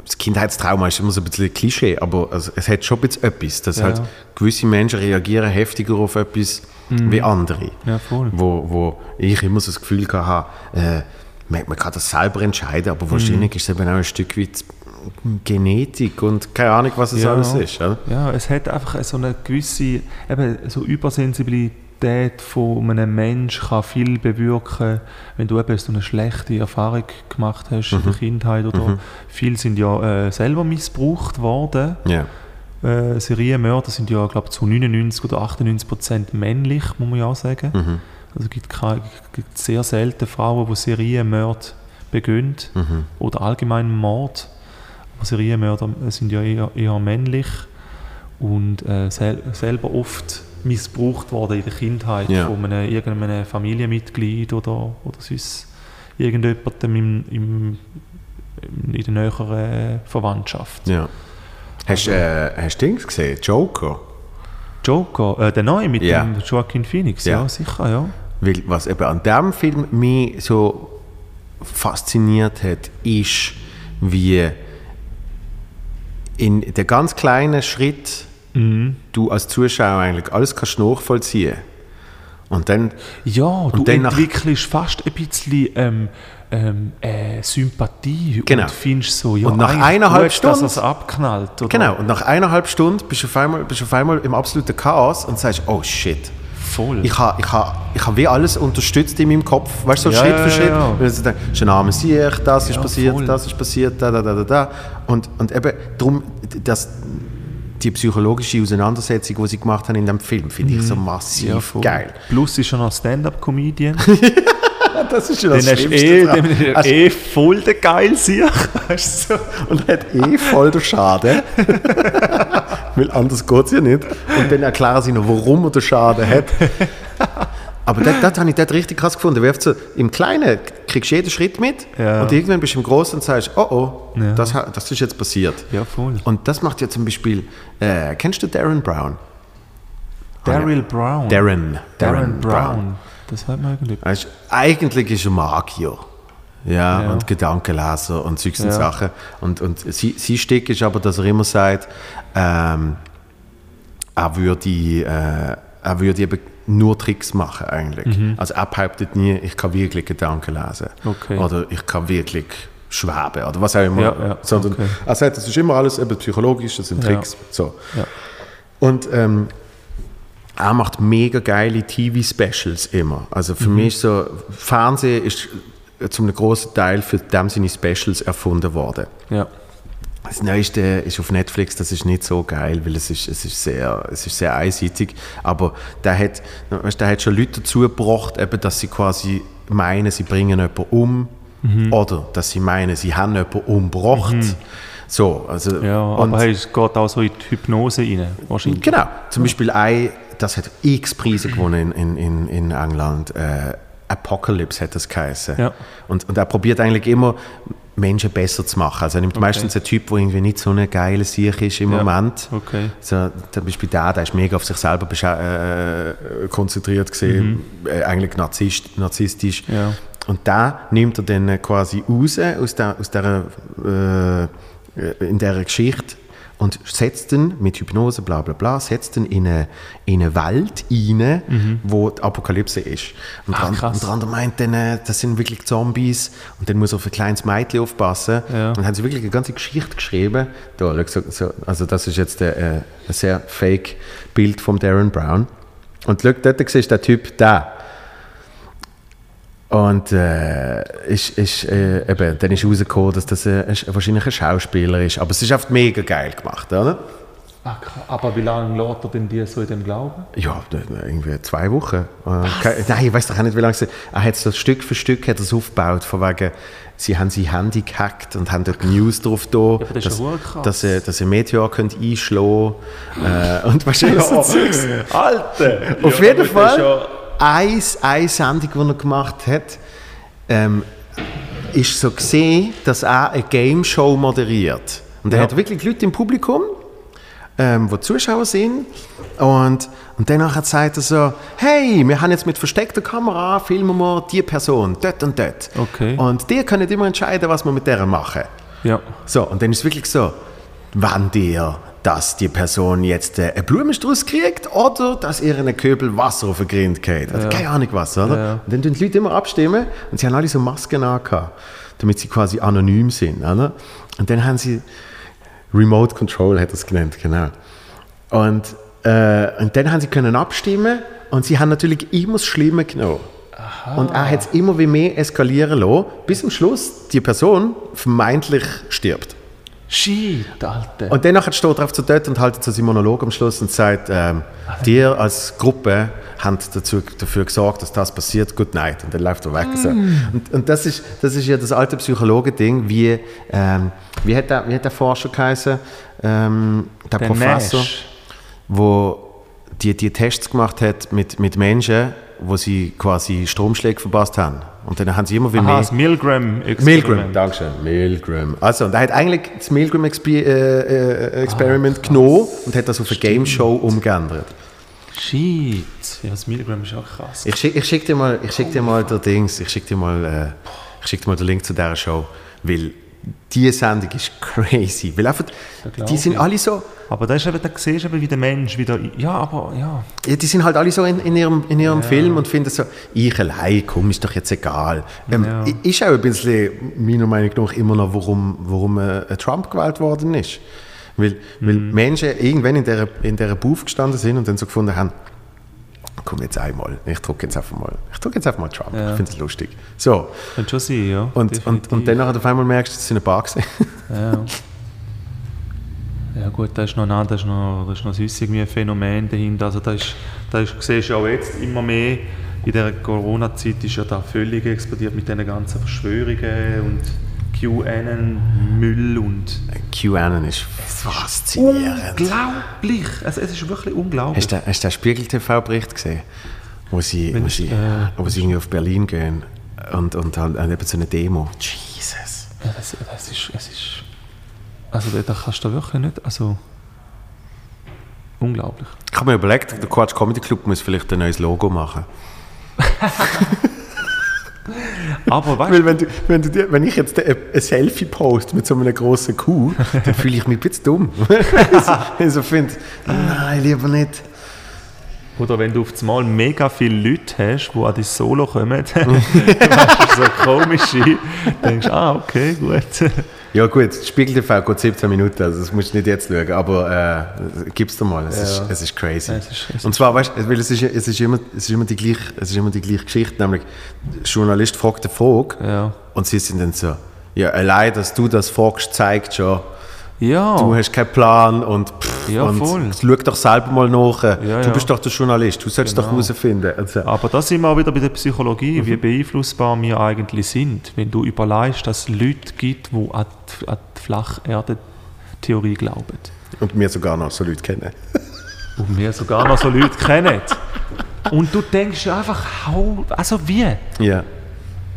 das Kindheitstrauma ist immer so ein bisschen Klischee, aber also, es hat schon ein bisschen etwas, dass
Ja.
halt gewisse Menschen reagieren heftiger auf etwas wie andere.
Ja, voll.
Wo, wo ich immer so das Gefühl hatte, äh, man, man kann das selber entscheiden, aber wahrscheinlich ist es eben auch ein Stück weit Genetik und keine Ahnung, was es
Ja.
alles ist. Oder?
Ja, es hat einfach so eine gewisse eben so Übersensibilität von einem Menschen kann viel bewirken, wenn du eben so eine schlechte Erfahrung gemacht hast
Mhm.
in der Kindheit oder viele sind ja äh, selber missbraucht worden.
Ja.
Äh, Serienmörder sind ja, glaube zu 99 oder 98 Prozent männlich, muss man ja auch sagen.
Mhm.
Also es gibt, keine- gibt sehr selten Frauen, die Serienmord begehen
Mhm.
oder allgemein Mord. Aber Serienmörder sind ja eher, eher männlich und äh, sel selber oft missbraucht worden in der Kindheit
Ja.
von einem, irgendeinem Familienmitglied oder, oder sonst irgendjemandem im, im, in der näheren Verwandtschaft.
ja. Hast du äh, hast Dings gesehen? Joker?
Joker, äh, der neue mit
Ja.
dem Joaquin Phoenix,
Ja.
ja, sicher, ja.
Weil was eben an diesem Film mich so fasziniert hat, ist, wie in den ganz kleinen Schritt
Mhm.
du als Zuschauer eigentlich alles kannst nachvollziehen. Und dann
Ja, du
dann nach-
entwickelst fast ein bisschen ähm, ähm, äh, Sympathie
Genau.
und findest so, ja,
Und nach eineinhalb
gut,
Stunden-
dass es abknallt. Oder?
Genau, und nach eineinhalb Stunden bist du auf einmal, bist du auf einmal im absoluten Chaos und sagst, oh shit.
Voll.
Ich habe ich ha, ich ha wie alles unterstützt in meinem Kopf, weißt du, so
Ja,
Schritt
ja,
für Schritt.
ja, ja.
Weil du schon Name sehe ich, das ist passiert,
voll.
das ist passiert, da, da, da, da, da. Und, und eben darum, dass die psychologische Auseinandersetzung, die sie gemacht haben in dem Film, finde ich so massiv
Mhm. ja, voll.
geil.
Plus ist er noch Stand-Up-Comedian. [LAUGHS]
Das ist ja
Den hast eh, ist
Also,
eh voll der geil sich. [LAUGHS] So.
und hat eh voll den Schaden. [LAUGHS] Weil anders geht es ja nicht. Und dann erklären sie noch, warum er den Schaden hat. Aber das, das habe ich dort richtig krass gefunden. Oft so, Im Kleinen kriegst du jeden Schritt mit
Ja.
und irgendwann bist du im Großen und sagst, oh oh,
Ja.
das, das ist jetzt passiert.
Ja, voll.
Und das macht ja zum Beispiel, äh, kennst du Darren Brown?
Daryl Brown.
Darren.
Darren Brown. Das hat man irgendwie.
Weißt, eigentlich ist er Magier. Ja,
Ja.
und Gedankenleser und solche
Ja.
Sachen. Und, und sie, sie Stick ist aber, dass er immer sagt, ähm, er würde, äh, er würde eben nur Tricks machen eigentlich. Also er behauptet nie, ich kann wirklich Gedanken lesen.
Okay.
Oder ich kann wirklich schweben oder was auch immer.
Ja, ja,
Sondern
okay.
er sagt, das ist immer alles eben psychologisch, das sind
Ja.
Tricks. So.
Ja.
Und ähm, er macht mega geile TV-Specials immer. Also
Mhm.
für mich ist so, Fernsehen ist zu einem großen Teil für dem seine Specials erfunden worden.
Ja.
Das Neueste ist auf Netflix, das ist nicht so geil, weil es ist, es ist, sehr, es ist sehr einseitig. Aber der hat, weißt, der hat schon Leute dazu gebracht, eben, dass sie quasi meinen, sie bringen jemanden um.
Mhm.
Oder dass sie meinen, sie haben jemanden umgebracht. So, also,
Ja,
und-
aber hey, es geht auch so in die Hypnose rein, wahrscheinlich.
Genau. Zum Beispiel ein, das hat x Preise gewonnen in, in, in England. Äh, Apocalypse hat das geheißen.
Ja.
Und, und er probiert eigentlich immer, Menschen besser zu machen. Also er nimmt
Okay.
meistens einen Typ, der irgendwie nicht so eine geile Sicht ist im
Ja.
Moment.
Okay.
So, zum Beispiel der, der ist mega auf sich selber äh, konzentriert gesehen, äh, eigentlich narzisst, narzisstisch.
Mhm. Ja.
Und da nimmt er dann äh, quasi raus aus der, aus der, äh, in dieser Geschichte und setzt dann mit Hypnose, bla bla bla, setzt dann in eine, in eine Welt rein, wo die Apokalypse ist. Und,
Mhm. Ah,
der, an-
krass.
und der andere meint dann, äh, das sind wirklich Zombies und dann muss er auf ein kleines Mädchen aufpassen.
Ja.
Und dann haben sie wirklich eine ganze Geschichte geschrieben. Da, also das ist jetzt äh, ein sehr fake Bild von Darren Brown. Und schau, dort siehst du den Typ da. Und äh, ist, ist, äh, eben, dann ist rausgekommen, dass das äh, ein, wahrscheinlich ein Schauspieler ist. Aber es ist einfach mega geil gemacht, oder?
Aber wie lange lässt er denn dir so in dem Glauben?
Ja, irgendwie zwei Wochen. Äh, ke- nein, ich weiß doch auch nicht, wie lange es Er hat so Stück für Stück hat es aufgebaut, von wegen, sie haben sein Handy gehackt und haben dort News drauf da,
aber das ist
dass,
ja krass.
dass, äh, dass ein Meteor könnte einschlagen äh, Und weißt du, [LAUGHS] so Zeugs.
Alter!
Auf jeden Fall, eine, eine Sendung, die er gemacht hat, ähm, ist so gesehen, dass er eine Game Show moderiert. Und er
Ja.
hat wirklich Leute im Publikum, ähm, die Zuschauer sind. Und, und danach sagt er so, hey, wir haben jetzt mit versteckter Kamera, filmen wir die Person, dort und dort.
Okay.
Und die können immer entscheiden, was wir mit der machen.
Ja.
So, und dann ist es wirklich so, wann dir, dass die Person jetzt äh, einen Blumenstrauß kriegt oder dass ihr einen Köbel Wasser auf den Grind geht. Also keine Ahnung was, oder?
Ja.
Und dann tun die Leute immer abstimmen und sie haben alle so Masken angehabt, damit sie quasi anonym sind, oder? Und dann haben sie Remote Control, hat es genannt, genau. Und, äh, und dann haben sie können abstimmen und sie haben natürlich immer das Schlimme genommen. Und er hat es immer wie mehr eskalieren lassen, bis am Schluss die Person vermeintlich stirbt.
Shit, Alter.
Und danach steht er auf zu dort und so seinen Monolog am Schluss und sagt, ähm, dir als Gruppe haben dazu, dafür gesorgt, dass das passiert, good night. Und dann läuft er weg. So. Und, und das, ist, das ist ja das alte Psychologen-Ding, wie, ähm, wie, hat der, wie hat der Forscher geheißen? Ähm, der,
Der
Professor,
Nash.
wo die, die Tests gemacht hat mit, mit Menschen, wo sie quasi Stromschläge verpasst haben. Und dann haben sie immer wie
Aha,
mehr...
das Milgram
Milgram, Dankeschön. Milgram. Also, und er hat eigentlich das Milgram Exper äh, äh, Experiment genommen und hat das auf eine Game Show umgeändert.
Shit. Ja, das Milgram ist auch krass.
Ich schicke ich schick dir mal, ich schick dir mal den Dings, ich schick dir mal, äh, ich schick dir mal den Link zu dieser Show, weil diese Sendung ist crazy. Weil einfach, die sind
ich.
alle so,
Aber da, ist eben, da siehst du eben, wie der Mensch wieder... Ja, aber ja.
ja, die sind halt alle so in, in ihrem, in ihrem Film und finden so, ich allein, komm, ist doch jetzt egal. Ähm,
Ja.
Ist auch ein bisschen, meiner Meinung nach, immer noch, warum, warum äh, Trump gewählt worden ist. Weil, weil
Mhm.
Menschen irgendwann in dieser, in dieser Booth gestanden sind und dann so gefunden haben, komm jetzt einmal, ich drücke jetzt einfach mal, ich drücke jetzt einfach mal Trump,
Ja.
ich finde es lustig. So,
Könnte schon sein, ja.
und, und,
Definitiv.
und dann auf einmal merkst du, es sind ein paar gewesen.
Ja. Ja gut, da ist noch, nein, da ist noch, da ist noch irgendwie ein Phänomen dahinter. Also da ist, da ist, siehst du auch jetzt immer mehr, in der Corona-Zeit ist ja da völlig explodiert mit diesen ganzen Verschwörungen und QAnon-Müll und...
QAnon ist faszinierend.
Unglaublich! Also es ist wirklich unglaublich.
Hast du, hast du den Spiegel-TV-Bericht gesehen? Wo sie,
Wenn
wo sie,
äh,
wo sie irgendwie auf Berlin gehen und, und halt äh, eben zu einer Demo. Jesus.
Ja, das, das ist, es ist... Also da- da kannst du wirklich nicht... Also... Unglaublich.
Ich habe mir überlegt, der Quatsch Comedy Club muss vielleicht ein neues Logo machen. [LAUGHS]
Aber weißt
Weil wenn, du, wenn, du, wenn ich jetzt ein, Selfie poste mit so einer großen Kuh, dann fühle ich mich ein bisschen dumm. ich so finde, nein, lieber nicht.
Oder wenn du auf einmal mega viele Leute hast, die an dein Solo kommen, [LAUGHS] weißt [LAUGHS] du, so komisch ein, denkst du, ah, okay, gut.
Ja gut, Spiegel TV geht 17 Minuten, also das musst du nicht jetzt schauen, aber äh, gib's dir mal, es,
Ja.
ist, es ist crazy.
Ja, es ist- es
Und zwar, weißt du, weil es ist, es, ist immer, es, ist immer die gleiche, es ist immer die gleiche Geschichte, nämlich der Journalist fragt eine Frage
Ja.
und sie sind dann so, ja, allein, dass du das fragst, zeigt schon,
Ja.
du hast keinen Plan und, pff,
Ja,
und
voll.
schau doch selber mal nach.
Ja,
du bist doch der Journalist, du sollst doch
Genau.
herausfinden. Also,
Aber da sind wir auch wieder bei der Psychologie,
Mhm.
wie beeinflussbar wir eigentlich sind. Wenn du überlegst, dass es Leute gibt, die an die, an die Flacherde-Theorie glauben.
und wir sogar noch so Leute kennen.
Und wir sogar noch so Leute kennen. Und du denkst ja einfach, also wie?
Ja.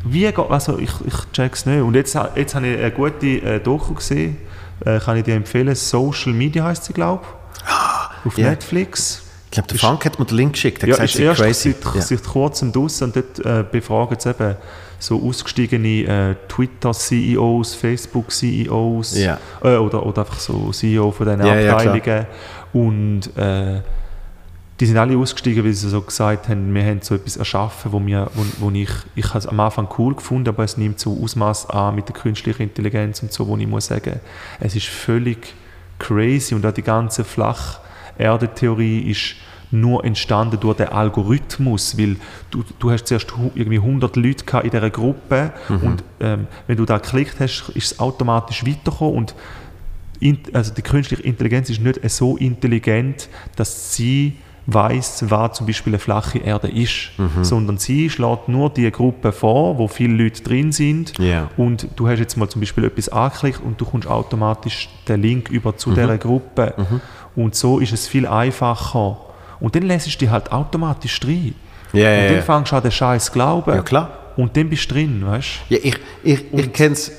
Wie geht, also ich, ich check's nicht. Und jetzt, jetzt habe ich eine gute äh, Doku gesehen, äh, kann ich dir empfehlen. Social Media heißt sie, glaube ich. Auf
ja.
Netflix.
Ich glaube, der Frank hat mir den Link geschickt, er
Ja,
hat
ist
gesagt,
erst
crazy.
seit,
Ja.
seit kurzem draussen und dort äh, befragen sie eben so ausgestiegene äh, Twitter-CEOs, Facebook-CEOs
Ja.
äh, oder, oder einfach so CEO von diesen
Ja, ja,
Abteilungen. und äh, die sind alle ausgestiegen, weil sie so gesagt haben, wir haben so etwas erschaffen, wo, wir, wo, wo ich, ich habe es am Anfang cool gefunden, aber es nimmt so Ausmaß an mit der künstlichen Intelligenz und so, wo ich muss sagen, es ist völlig crazy und auch die ganze Flach-Erde-Theorie ist nur entstanden durch den Algorithmus, weil du, du hast zuerst irgendwie 100 Leute in dieser Gruppe und ähm, wenn du da geklickt hast, ist es automatisch weitergekommen und in, also die künstliche Intelligenz ist nicht so intelligent, dass sie weiß, was zum Beispiel eine flache Erde ist, sondern sie schlägt nur die Gruppe vor, wo viele Leute drin sind
Ja.
und du hast jetzt mal zum Beispiel etwas angeklickt und du kommst automatisch den Link über zu dieser Gruppe und so ist es viel einfacher und dann lässt du dich halt automatisch rein
Ja,
und dann
ja.
fängst du an den Scheiß glauben
Ja, klar.
und dann bist du drin, weißt du?
ja ich ich, ich kenne es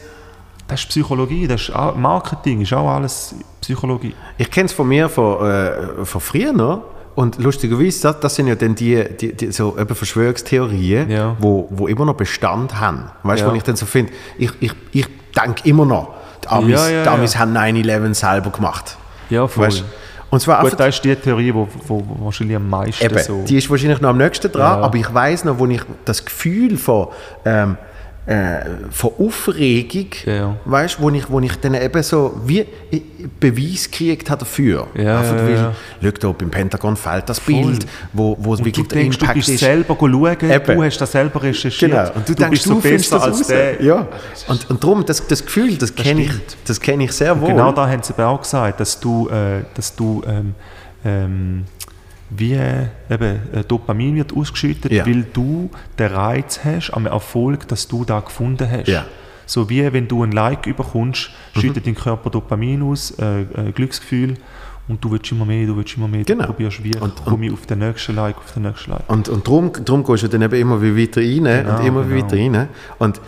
Das ist Psychologie, das ist Marketing, ist auch alles Psychologie.
Ich kenne es von mir von, äh, von früher noch. Und lustigerweise, das, das sind ja dann die, die, die so eben Verschwörungstheorien,
Ja.
wo, wo immer noch Bestand haben. Weißt du,
Ja.
wo ich dann so finde, ich, ich, ich denke immer noch, die Amis,
Ja, ja,
die Amis haben 9-11 selber gemacht.
Ja, voll.
Weißt? Und zwar
Gut, das ist die Theorie, die wo, wo wahrscheinlich am meisten
eben,
so...
die ist wahrscheinlich noch am nächsten dran, aber ich weiß noch, wo ich das Gefühl von, ähm, äh, von Aufregung,
Ja.
weißt, wo ich, wo ich dann eben so wie äh, Beweis gekriegt habe dafür.
Ja,
Einfach,
ja,
weil,
ja.
Schau da, beim Pentagon fehlt das Bild, wo, wo
und du
wirklich der
denkst, du
Impact
bist
ist.
selber schauen,
Eben.
du hast das selber recherchiert.
Genau. Und du, denkst,
bist
du
so
findest
besser
das
als
raus.
der.
Ja. Und, und darum, das, das Gefühl, das kenne ich, das kenn ich sehr wohl.
Genau da haben sie aber auch gesagt, dass du, äh, dass du ähm, ähm, wie eben, äh, Dopamin wird ausgeschüttet,
Ja.
weil du den Reiz hast am Erfolg, dass du da gefunden hast.
Ja. Mhm.
So wie wenn du ein Like bekommst, schüttet dein Körper Dopamin aus, äh, äh, Glücksgefühl und du willst immer mehr, du willst immer mehr,
Genau.
du probierst wie,
Und-
komme ich auf den nächsten Like, auf den nächsten Like.
Und, und darum, darum gehst du dann eben immer wie weiter rein
Genau,
und immer
genau.
weiter rein. Und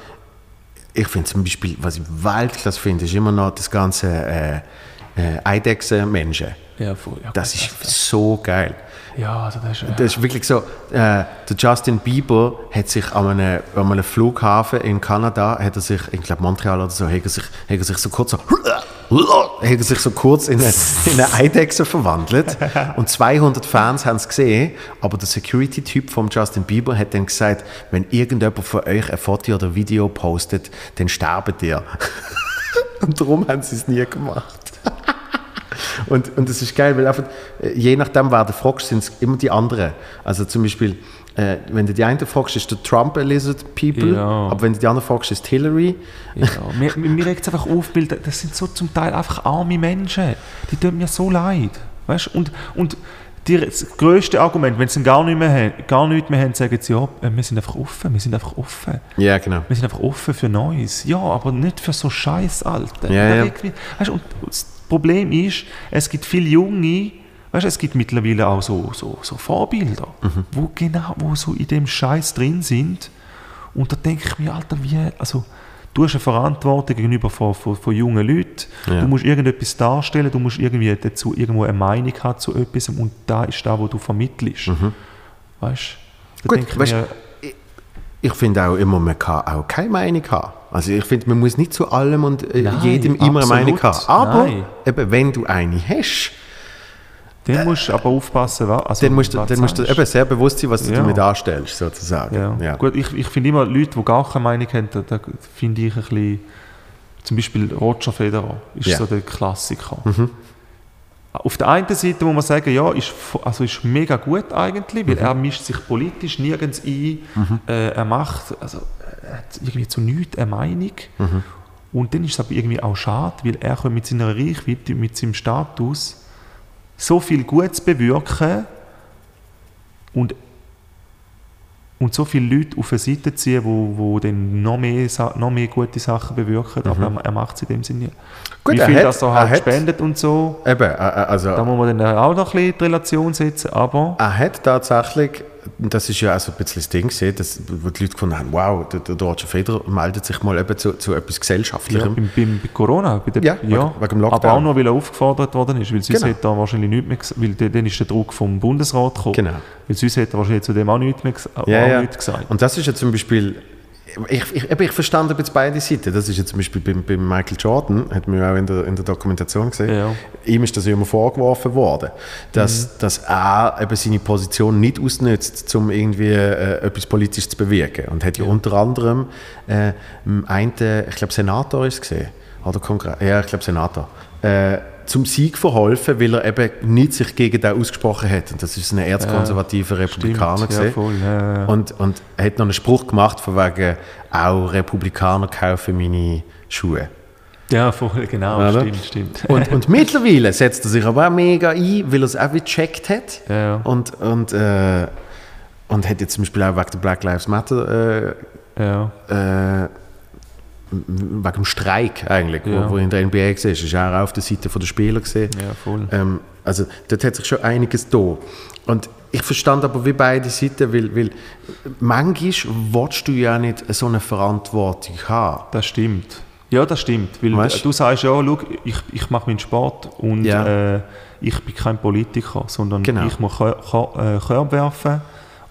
ich finde zum Beispiel, was ich Weltklasse finde, ist immer noch das ganze äh, äh, Eidechsen-Menschen.
Ja, voll. Ja,
Das ist so geil.
Ja, also das ist... Äh,
Das ist wirklich so, äh, der Justin Bieber hat sich an einem, an einem Flughafen in Kanada, hat er sich, ich glaube Montreal oder so, hat er sich, hat er sich so kurz so, hat er sich so kurz in eine, in eine Eidechse verwandelt und 200 Fans haben es gesehen, aber der Security-Typ von Justin Bieber hat dann gesagt, wenn irgendjemand von euch ein Foto oder Video postet, dann sterbt ihr. [LAUGHS] und darum haben sie es nie gemacht. Und, und das ist geil, weil einfach, äh, je nachdem, wer du fragst, sind es immer die anderen. Also zum Beispiel, äh, wenn du die einen fragst, ist der Trump a lizard people,
Ja.
aber wenn du die anderen fragst, ist Hillary.
Ja, mir, mir, regt es einfach auf, weil das sind so zum Teil einfach arme Menschen. Die tun mir so leid. Weißt? Und, und die, das grösste Argument, wenn sie gar, nicht mehr haben, gar nichts mehr haben, sagen sie, ja, äh, wir sind einfach offen, wir sind einfach offen.
Ja, genau.
Wir sind einfach offen für Neues. Ja, aber nicht für so Scheiß, Alter.
Ja, ja.
Weißt, und Problem ist, es gibt viele Junge, weißt, es gibt mittlerweile auch so, so, so Vorbilder,
Mhm.
wo genau wo so in dem Scheiß drin sind. Und da denke ich mir, Alter, wie, also du hast eine Verantwortung gegenüber von, von, von jungen Leuten.
Ja.
Du musst irgendetwas darstellen, du musst irgendwie dazu irgendwo eine Meinung haben zu etwas und da ist da, wo du vermittelst. Weißt? Da
Mhm. Gut,
ich
weißt,
mir,
Ich finde auch immer, man kann auch keine Meinung haben. Also ich finde, man muss nicht zu allem und äh,
Nein,
jedem immer eine Meinung haben. Aber
Nein.
eben, wenn du eine hast,
Dann musst du aber aufpassen, was. Also,
Dann musst du, dann musst du eben sehr bewusst sein, was du
Ja.
damit anstellst, sozusagen.
Ja.
Ja.
Gut, ich, ich finde immer, Leute, die gar keine Meinung haben, da, da finde ich ein bisschen. Zum Beispiel Roger Federer ist so der Klassiker.
Mhm.
Auf der einen Seite muss man sagen, ja, ist, also ist mega gut eigentlich,
Mhm.
weil er mischt sich politisch nirgends ein. Äh, er macht, also hat irgendwie zu nichts eine Meinung.
Mhm.
Und dann ist es aber irgendwie auch schade, weil er kann mit seiner Reichweite, mit seinem Status so viel Gutes bewirken und, und so viele Leute auf eine Seite ziehen, wo, wo dann noch mehr, noch mehr gute Sachen bewirken, aber er, er macht es in dem Sinne nicht.
Mhm. Gut,
Wie
er
viel
hat-
das er
er
halt
hat-
spendet und so,
Eben, äh, äh, also
da muss man dann auch noch ein bisschen die Relation setzen, aber
er hat tatsächlich, das ist ja auch so ein bisschen das Ding, gewesen, dass, wo die Leute gefunden haben, wow, der, der Roger Federer meldet sich mal eben zu, zu etwas
ja,
Gesellschaftlichem.
beim, beim, bei Corona, bei der,
Ja, wegen- wegen dem Lockdown.
aber auch nur, weil er aufgefordert worden ist, weil sonst
Genau.
hätte er wahrscheinlich nichts mehr gesagt, weil dann- ist der Druck vom Bundesrat gekommen,
Genau.
weil sonst hätte er wahrscheinlich zu dem auch nichts mehr ges- auch
Ja, ja.
nichts gesagt.
Und das ist ja zum Beispiel, ich, ich, eben, ich verstand jetzt beide Seiten. Das ist ja zum Beispiel beim, beim Michael Jordan, hat man ja auch in der, in der Dokumentation gesehen,
Ja.
ihm ist das ja immer vorgeworfen worden, dass, dass er eben seine Position nicht ausnutzt, um irgendwie äh, etwas politisch zu bewirken. Und hat ja, unter anderem äh, einen, ich glaube Senator ist es gesehen, oder Kongress, ja, ich glaube Senator, äh, zum Sieg verholfen, weil er eben nicht sich gegen den ausgesprochen hat. Und das ist ein erzkonservativer Republikaner
Stimmt, ja,
gesehen.
voll, ja, ja.
Und, und er hat noch einen Spruch gemacht, von wegen, auch Republikaner kaufen meine Schuhe.
Ja, voll, genau,
Oder?
stimmt, stimmt.
Und, und [LAUGHS] mittlerweile setzt er sich aber auch mega ein, weil er es auch gecheckt hat.
Ja, ja.
Und, und, äh, und hat jetzt zum Beispiel auch wegen der Black Lives Matter,
ja.
äh, äh, wegen dem Streik eigentlich,
Ja.
wo, wo in der NBA war, ist auch auf der Seite der Spieler gesehen.
ja, voll.
Ähm, also dort hat sich schon einiges da. Und ich verstand aber wie beide Seiten, weil, weil manchmal willst du ja nicht so eine Verantwortung haben.
Das stimmt. Ja, das stimmt. Weil
Weißt?
du sagst ja, schau, ich, ich mache meinen Sport und
Ja.
äh, ich bin kein Politiker, sondern
Genau.
ich muss äh, Körbe werfen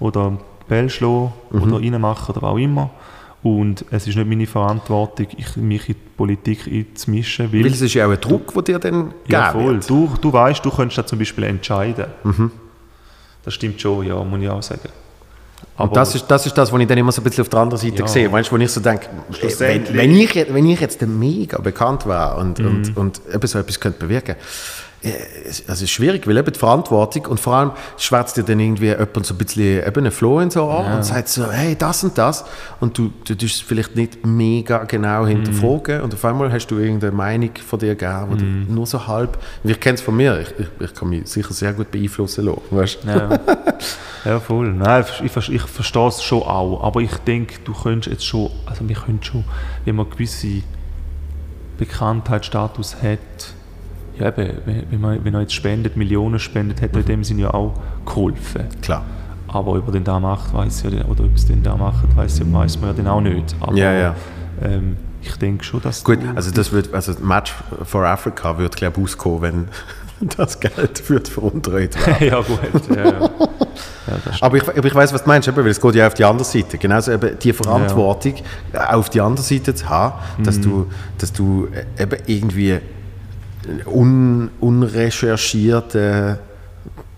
oder Bälle schlagen
Mhm.
oder reinmachen oder auch immer. Und es ist nicht meine Verantwortung, ich, mich in die Politik einzumischen, weil...
Weil es ist ja auch ein Druck, der dir dann
ja,
gegeben
voll.
wird.
Du, du weißt, du könntest da zum Beispiel entscheiden.
Mhm.
Das stimmt schon, ja, muss ich auch sagen. Aber
Und das ist, das ist das, was ich dann immer so ein bisschen auf der anderen Seite
Ja.
sehe. Weißt du, wo ich so denke, wenn, wenn, ich, jetzt- wenn ich jetzt mega bekannt wäre und,
Mhm.
und, und eben so etwas könnte bewirken äh, es also es ist schwierig, weil eben die Verantwortung und vor allem schwärzt dir dann irgendwie jemand so ein bisschen eben einen Flow und so an und sagt so, hey, das und das und du, du tust es vielleicht nicht mega genau hinterfragen und auf einmal hast du irgendeine Meinung von dir gegeben, die du nur so halb, ich kenne es von mir, ich, ich, ich kann mich sicher sehr gut beeinflussen lassen, weißt?
Ja, [LAUGHS] ja voll. Nein, ich, ich verstehe es schon auch. Aber ich denke, du könntest jetzt schon, also wir können schon, wenn man gewisse Bekanntheitsstatus hat, ja eben, wenn, man, wenn er jetzt spendet, Millionen spendet, hat er in dem Sinne ja auch geholfen.
Klar.
Aber ob er den da macht, weiß ja, oder ob es den da macht, weiß ja, weiß man ja dann auch nicht. Aber,
Ja, ja.
Ähm, ich denke schon, dass
Gut, also das wird, also Match for Africa wird glaube ich auskommen, wenn [LAUGHS] das Geld wird veruntreut werden. [LAUGHS]
ja gut, ja, ja. ja
Aber ich, aber ich weiß, was du meinst, eben, weil es geht ja auf die andere Seite. Genauso eben die Verantwortung äh, auf die andere Seite zu haben, dass du, dass du äh, eben irgendwie un, unrecherchierten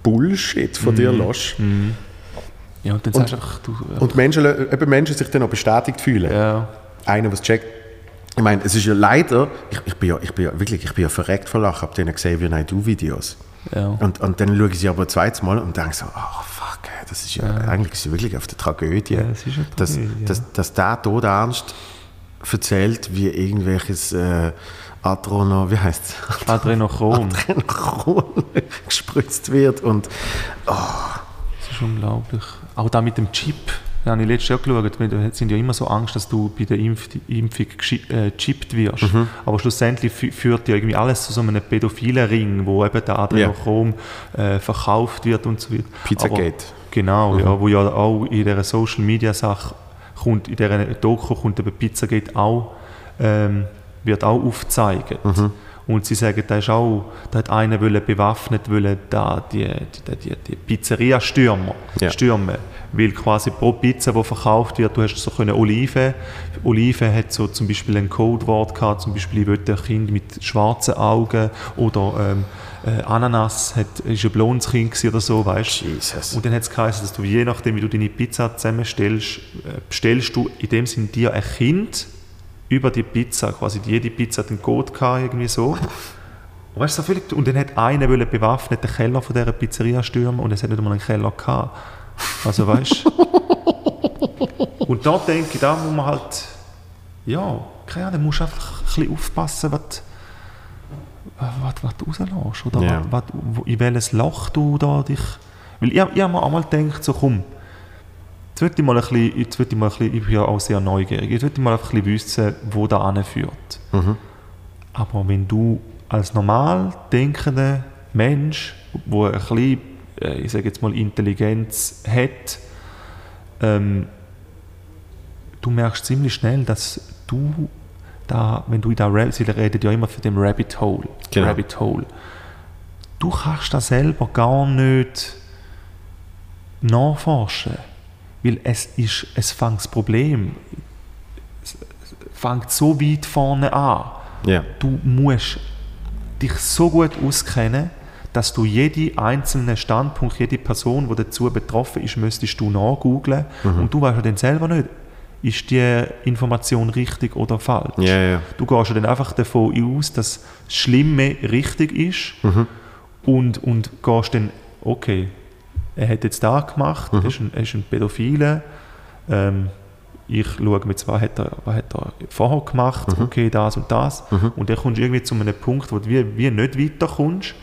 Bullshit von dir lässt.
ja, und dann sagst du einfach, du,
Und Menschen, eben Menschen sich dann auch bestätigt fühlen.
ja,
einer, was checkt. Ich meine, es ist ja leider, ich, ich, bin, ja, ich bin ja wirklich, ich bin ja verreckt vor Lachen, habe denen Xavier Naidoo-Videos.
ja.
Und, und dann schaue ich sie aber ein zweites Mal und denke so, oh fuck, das ist ja, eigentlich ist wirklich auf der Tragödie.
Ja, es ist eine
dass,
Tragödie,
dass, dass der Tod ernst erzählt, wie irgendwelches äh, Adrono, wie heißt es?
Adrenochrom.
Adrenochrom [LAUGHS] gespritzt wird und
Das ist unglaublich. Auch da mit dem Chip. Da habe ich letztes Jahr geschaut. Da sind ja immer so Angst, dass du bei der Impf Impfung äh, gechippt wirst. Aber schlussendlich fü- führt ja irgendwie alles zu so einem pädophilen Ring, wo eben der Adrenochrom äh, verkauft wird und so weiter.
Pizzagate.
Aber, genau, ja, wo ja auch in dieser Social Media Sache kommt, in dieser Doku kommt eben Pizzagate auch, ähm, wird auch aufgezeigt. Und sie sagen, da ist auch, da hat einer wollen bewaffnet wollen, da die, die, die, die Pizzeria stürmen,
Ja.
stürmen. Weil quasi pro Pizza, die verkauft wird, du hast so können Oliven. Oliven hat so zum Beispiel ein Codewort gehabt, zum Beispiel, ich will ein Kind mit schwarzen Augen oder ähm, äh, Ananas hat, ist ein blondes Kind oder so, weißt du.
Jesus.
Und dann hat es geheißen, dass du je nachdem, wie du deine Pizza zusammenstellst, äh, bestellst du in dem Sinn dir ein Kind über die Pizza. Quasi jede Pizza hat einen Code gehabt, irgendwie so. Und, weißt, du, so völlig, und dann hat einer bewaffnet den Keller von dieser Pizzeria stürmen und es hat nicht einmal einen Keller gehabt. Also weißt du. [LAUGHS] und da denke ich, da muss man halt, ja, keine Ahnung, musst einfach ein bisschen aufpassen, was, was, was du rauslässt. Oder
Ja.
was, was, in welches Loch du da dich. Weil ich, ich habe mir einmal gedacht, so komm, jetzt würde ich mal ein bisschen, jetzt würde ich mal ein bisschen, ich bin ja auch sehr neugierig, jetzt würde ich mal einfach ein bisschen wissen, wo da anführt.
Mhm.
Aber wenn du als normal denkender Mensch, wo ein bisschen, äh, ich sage jetzt mal, Intelligenz hat, ähm, du merkst ziemlich schnell, dass du da, wenn du in der Rabbit, sie reden ja immer von dem Rabbit Hole,
Genau.
Rabbit Hole, du kannst das selber gar nicht nachforschen, weil es ist, es fängt das Problem, es fängt so weit vorne an
Ja.
du musst dich so gut auskennen, dass du jeden einzelnen Standpunkt, jede Person, die dazu betroffen ist, müsstest du nachgoogeln
Mhm.
und du weißt ja dann selber nicht, ist die Information richtig oder falsch.
Ja, ja.
Du gehst ja dann einfach davon aus, dass das Schlimme richtig ist
Mhm.
und, und gehst dann, okay, er hat jetzt da gemacht,
Mhm.
er, ist ein, ist ein Pädophiler, ähm, ich schaue mir zwar, was hat er, was hat er vorher gemacht,
Mhm.
okay, das und das, und dann kommst du irgendwie zu einem Punkt, wo du wie, wie nicht weiterkommst,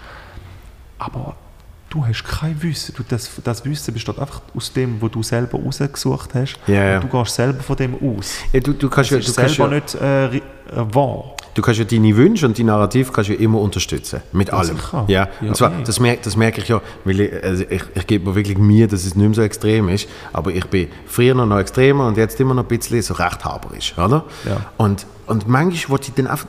aber du hast kein Wissen, du, das, das Wissen besteht einfach aus dem, was du selber rausgesucht hast,
Ja, ja.
und du gehst selber von dem aus.
Ja, du, du, kannst ja,
Das
du,
ist
kannst
selber
ja,
nicht äh, äh, wahr.
Du kannst ja deine Wünsche und dein Narrativ kannst ja immer unterstützen. Mit
Ja,
allem. Ja,
Ja,
und zwar, das, merke, das merke ich ja, weil ich, also ich, ich gebe mir wirklich Mühe, dass es nicht mehr so extrem ist, aber ich bin früher noch, extremer und jetzt immer noch ein bisschen so rechthaberisch, oder?
Ja.
Und, und manchmal wollte ich dann einfach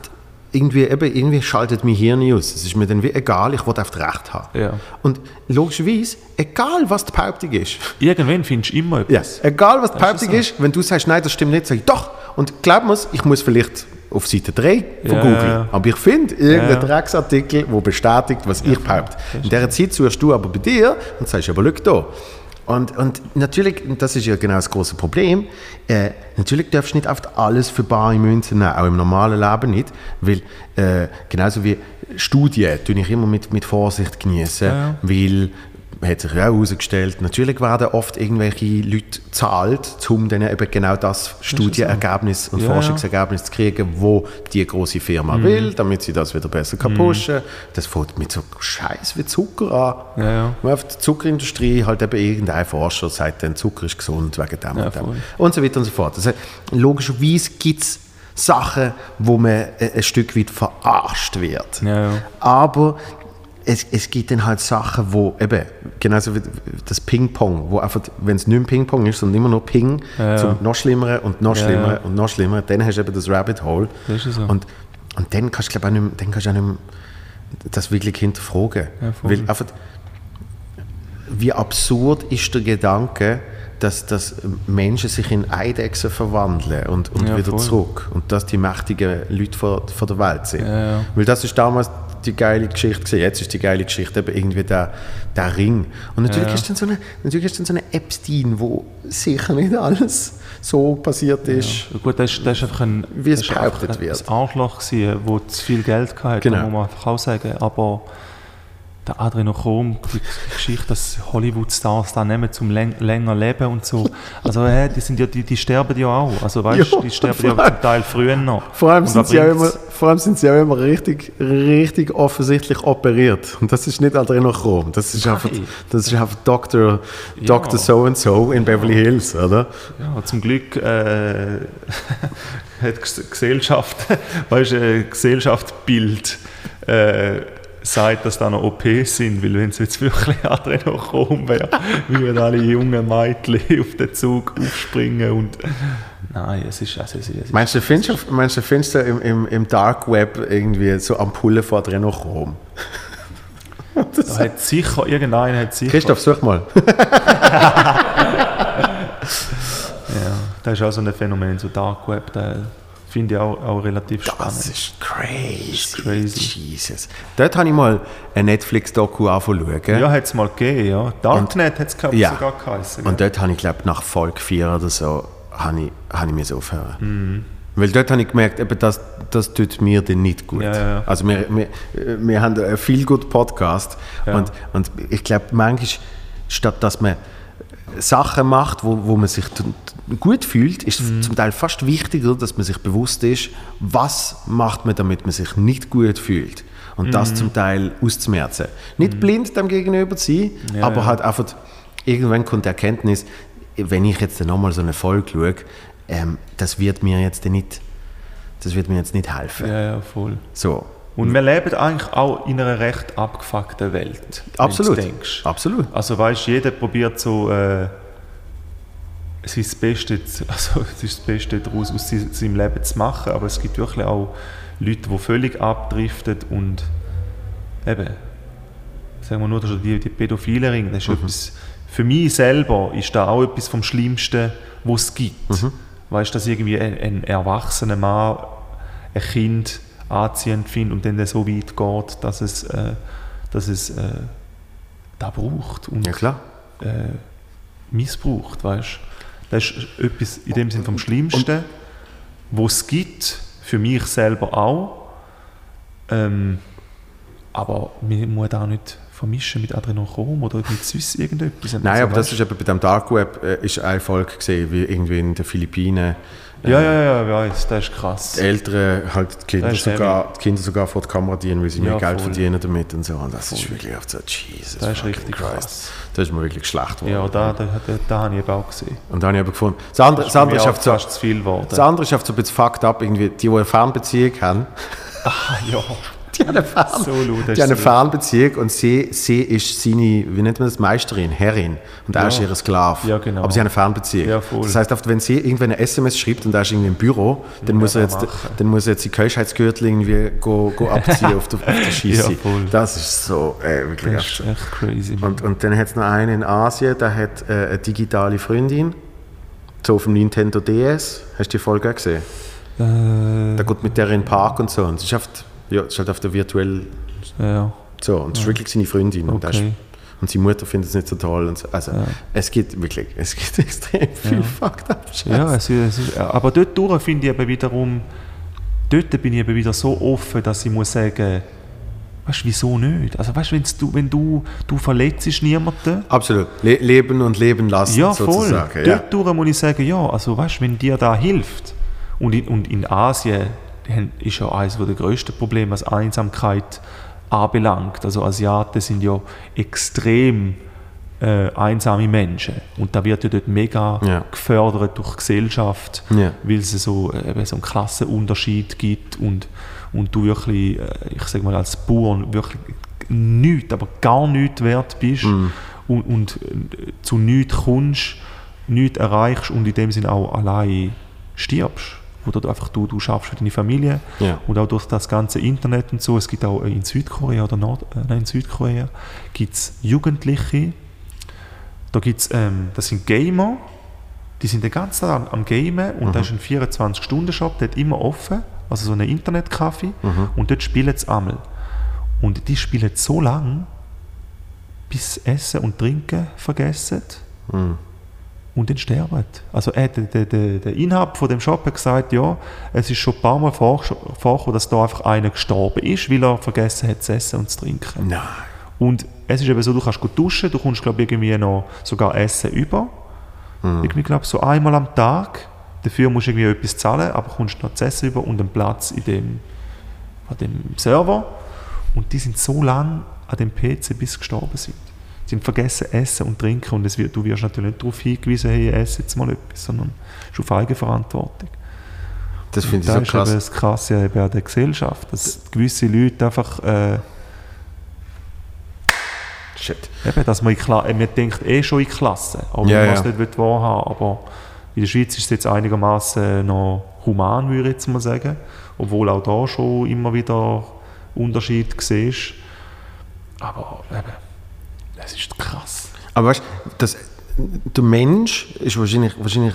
irgendwie, eben, irgendwie schaltet mein Hirn aus. Es ist mir dann wie egal, ich wollte einfach Recht haben.
Ja.
Und logischerweise, egal was die Behauptung ist,
Irgendwann findest du immer
ja,
etwas.
egal was die
Das ist
Behauptung
so.
ist, wenn du sagst, nein, das stimmt nicht, sag ich doch. Und glaub mir, ich muss vielleicht auf Seite 3 von
Ja,
Google.
ja.
Aber ich finde irgendeinen. Drecksartikel, der bestätigt, was ich behaupte. In dieser Zeit suchst du aber bei dir und sagst, aber schau da. Und, und natürlich, das ist ja genau das große Problem, äh, natürlich darfst du nicht oft alles für bare Münze nehmen, auch im normalen Leben nicht, weil äh, genauso wie Studien tue ich immer mit, mit Vorsicht genießen,
Ja.
weil hat sich ja auch herausgestellt, natürlich werden oft irgendwelche Leute gezahlt, um dann eben genau das Studienergebnis und
Ja.
Forschungsergebnis zu kriegen, wo die große Firma will, damit sie das wieder besser kann pushen. Das fängt mit so Scheiß wie Zucker an.
Ja, ja.
Wo einfach die Zuckerindustrie halt eben irgendein Forscher sagt, dann Zucker ist gesund wegen dem
Ja,
und dem.
voll.
Und so weiter und so fort. Also, logischerweise gibt es Sachen, wo man ein, ein Stück weit verarscht wird.
Ja, ja.
Aber es, es gibt dann halt Sachen, wo eben, genauso wie das Ping-Pong, wo einfach, wenn es nicht mehr Ping-Pong ist, sondern immer nur Ping,
Ja, ja.
zum noch schlimmeren und noch
Ja,
schlimmeren
ja.
und noch schlimmeren, dann hast du eben das Rabbit Hole.
Das so.
Und, und dann kannst du, glaube ich, auch nicht mehr, dann kannst du auch nicht mehr das wirklich hinterfragen.
Ja.
Weil einfach, wie absurd ist der Gedanke, dass, dass Menschen sich in Eidechsen verwandeln und, und
Ja,
wieder
voll.
zurück und dass die mächtigen Leute von, von der Welt sind.
Ja, ja.
Weil das ist damals die geile Geschichte gewesen. Jetzt ist die geile Geschichte eben irgendwie der, der Ring. Und natürlich
Ja,
ist dann so eine, natürlich ist dann so eine Epstein, wo sicher nicht alles so passiert ist.
Ja, gut, das das ist einfach ein,
Wie es behauptet wird.
ein Arschloch gewesen, wo zu viel Geld hatte,
Genau.
muss man einfach auch sagen. Aber der Adrenochrom, die Geschichte, dass Hollywood-Stars da nehmen zum läng länger leben und so. Also äh, die, sind ja, die, die sterben ja auch. Also weißt
Ja,
die sterben ja zum Teil früher noch.
Vor allem, sind sie immer, vor allem sind sie auch immer richtig, richtig offensichtlich operiert. Und das ist nicht Adrenochrom. Das ist einfach, das ist einfach Dr.
Ja.
Dr. So and so in Beverly Hills, oder?
Ja, zum Glück äh, [LAUGHS] hat Gesellschaft, [LAUGHS] weißt du, Gesellschaftsbild äh, sagt, dass da noch OPs sind, weil wenn es jetzt wirklich [LAUGHS] Adrenochrom wäre, würden alle jungen Mädchen auf den Zug aufspringen und nein, es ist, also, es ist
Meinst du, findest du, meinst du, findest du im, im, im Dark Web irgendwie so Ampullen vor Adrenochrom? [LAUGHS]
da hat sicher, irgendeiner hat sicher,
Christoph, such mal. [LAUGHS]
ja, das ist auch so ein Phänomen, so Dark Web, da finde ich auch, auch relativ spannend.
Das ist crazy.
Das ist crazy.
Jesus. Dort habe ich mal ein Netflix-Doku angefangen.
Ja, hat es mal gegeben, ja. Darknet hat es
Ja.
sogar geheißen.
Und dort habe ich, glaube nach Folge 4 oder so, habe ich, habe ich müssen aufhören.
Mhm.
Weil dort habe ich gemerkt, eben das, das tut mir dann nicht gut.
Ja, ja.
Also wir, wir, wir haben einen viel gut Podcast
Ja.
und, und ich glaube manchmal, statt dass man Sachen macht, wo, wo man sich gut fühlt, ist
Mhm.
es zum Teil fast wichtiger, dass man sich bewusst ist, was macht man, damit man sich nicht gut fühlt. Und das
Mhm.
zum Teil auszumerzen. Nicht blind dem gegenüber sein,
Ja,
aber
ja.
halt einfach, irgendwann kommt die Erkenntnis, wenn ich jetzt nochmal so eine Folge schaue, ähm, das wird mir jetzt nicht, das wird mir jetzt nicht helfen.
ja, ja, voll.
So.
Und wir leben eigentlich auch in einer recht abgefuckten Welt.
Absolut. Absolut.
Also weißt, jeder probiert so äh, sein Beste, zu- [LAUGHS] also es ist das Beste daraus aus se- seinem Leben zu machen, aber es gibt wirklich auch Leute, die völlig abdriften und eben, sagen wir nur schon die, die pädophilen Ringe, das ist etwas, für mich selber ist da auch etwas vom Schlimmsten, was es gibt. Weißt du, dass irgendwie ein, ein erwachsener Mann ein Kind anziehend findet und dann so weit geht, dass es, äh, dass es äh, da braucht und
Ja klar.
äh, missbraucht, weißt Das ist etwas in dem Sinn vom Schlimmsten, was es gibt, für mich selber auch. Ähm, aber man muss auch nicht vermischen mit Adrenochrom oder mit sonst irgendetwas.
Nein,
Also,
aber das ist eben bei dem Dark Web äh, ist eine Folge gesehen, wie irgendwie in den Philippinen
Ja, ja, ja, ich weiss, das ist krass.
die Eltern halt die Kinder,
ist
sogar, die Kinder sogar vor die Kamera dienen, weil sie mehr
Ja,
Geld
voll.
verdienen damit und so. Und das ist
Voll.
wirklich oft so, Jesus
Das ist richtig
Christ.
krass.
Das ist mir wirklich schlecht geworden.
Ja, da, da, da, da habe ich eben auch gesehen.
Und da habe ich eben gefunden, das andere, das
Das ist
andere, ist oft so,
zu viel geworden.
das andere ist oft so ein bisschen fucked up, irgendwie, die, die eine Fernbeziehung haben, [LAUGHS]
Ah, ja,
die haben eine, Fern,
so laut.
die haben eine Fernbeziehung und sie, sie ist seine, wie nennt man das, Meisterin, Herrin und er
Ja.
ist ihr Sklave.
Ja, genau.
Aber sie haben eine Fernbeziehung.
Ja.
Das heißt, oft, wenn sie irgendwann eine SMS schreibt und er ist irgendwie im Büro, dann, muss, er jetzt,
machen.
dann muss er jetzt die Keuschheitsgürtel irgendwie go, go [LAUGHS] abziehen auf der, auf der
voll.
Das ist so, äh, wirklich
Das ist echt crazy.
und, und dann hat es noch einen in Asien, der hat äh, eine digitale Freundin, so auf dem Nintendo DS. Hast du die Folge auch gesehen?
äh,
Der geht mit der in den Park und so. Und sie ist, ja, sie ist halt auf der virtuell
ja,
so. Und das ist wirklich seine Freundin. Und, der ist,
okay.
und seine Mutter findet es nicht so toll. Und so. Also,
Ja.
es gibt wirklich, es gibt [LAUGHS] extrem viel
Ja.
fucked up Scheiß.
Ja, es, ist- es ist, aber dort durch finde ich eben wiederum, dort bin ich eben wieder so offen, dass ich muss sagen, weißt du, wieso nicht? Also weißt du, wenn du, du verletzt niemanden,
Absolut. Le leben und leben lassen,
ja voll,
sozusagen. Ja.
dort durch muss ich sagen, ja, also weißt wenn dir da hilft, und in, und in Asien ist ja eines der grössten Probleme, was Einsamkeit anbelangt. Also Asiaten sind ja extrem äh, einsame Menschen und da wird ja dort mega
Ja.
gefördert durch die Gesellschaft,
Ja.
weil es so, äh, eben so einen Klassenunterschied gibt und, und du wirklich, äh, ich sag mal als Bauern wirklich nichts, aber gar nichts wert bist
Mhm.
und, und äh, zu nichts kommst, nichts erreichst und in dem Sinne auch allein stirbst. Oder du einfach du, du schaffst für deine Familie
Ja.
und auch durch das ganze Internet und so. Es gibt auch in Südkorea oder Nord, äh, nein, in Südkorea gibt es Jugendliche, da gibt's, ähm, das sind Gamer, die sind den ganzen Tag am, am Gamen und da ist ein 24-Stunden-Shop, der hat immer offen, also so ein Internetcafé und dort spielen sie einmal. Und die spielen so lange, bis Essen und Trinken vergessen
Mhm.
Und dann sterben. Also äh, der, der, der, Inhaber von dem Shop hat gesagt, ja, es ist schon ein paar Mal vor- vorgekommen, dass da einfach einer gestorben ist, weil er vergessen hat zu essen und zu trinken.
Nein.
Und es ist eben so, du kannst gut duschen, du kommst glaube ich irgendwie noch sogar Essen über. Irgendwie glaube so einmal am Tag. Dafür musst du irgendwie etwas zahlen, aber kommst noch zu Essen über und einen Platz in dem, an dem Server. Und die sind so lang an dem PC, bis sie gestorben sind. Sie haben vergessen Essen und Trinken und es wird, du wirst natürlich nicht darauf hingewiesen, hey, ess jetzt mal etwas, sondern es ist auf Eigenverantwortung.
Das finde ich
Das
so
ist
krass.
eben das Krasse eben an der Gesellschaft, dass gewisse Leute einfach äh,
shit.
Eben, dass man, in Kla äh, man denkt eh schon in Klasse, aber
Ja,
man
ja.
es nicht wahrhaben. Aber in der Schweiz ist es jetzt einigermaßen noch human, würde ich jetzt mal sagen. Obwohl auch da schon immer wieder Unterschied siehst. Aber eben, es ist krass.
Aber weißt du, das- der Mensch ist wahrscheinlich, wahrscheinlich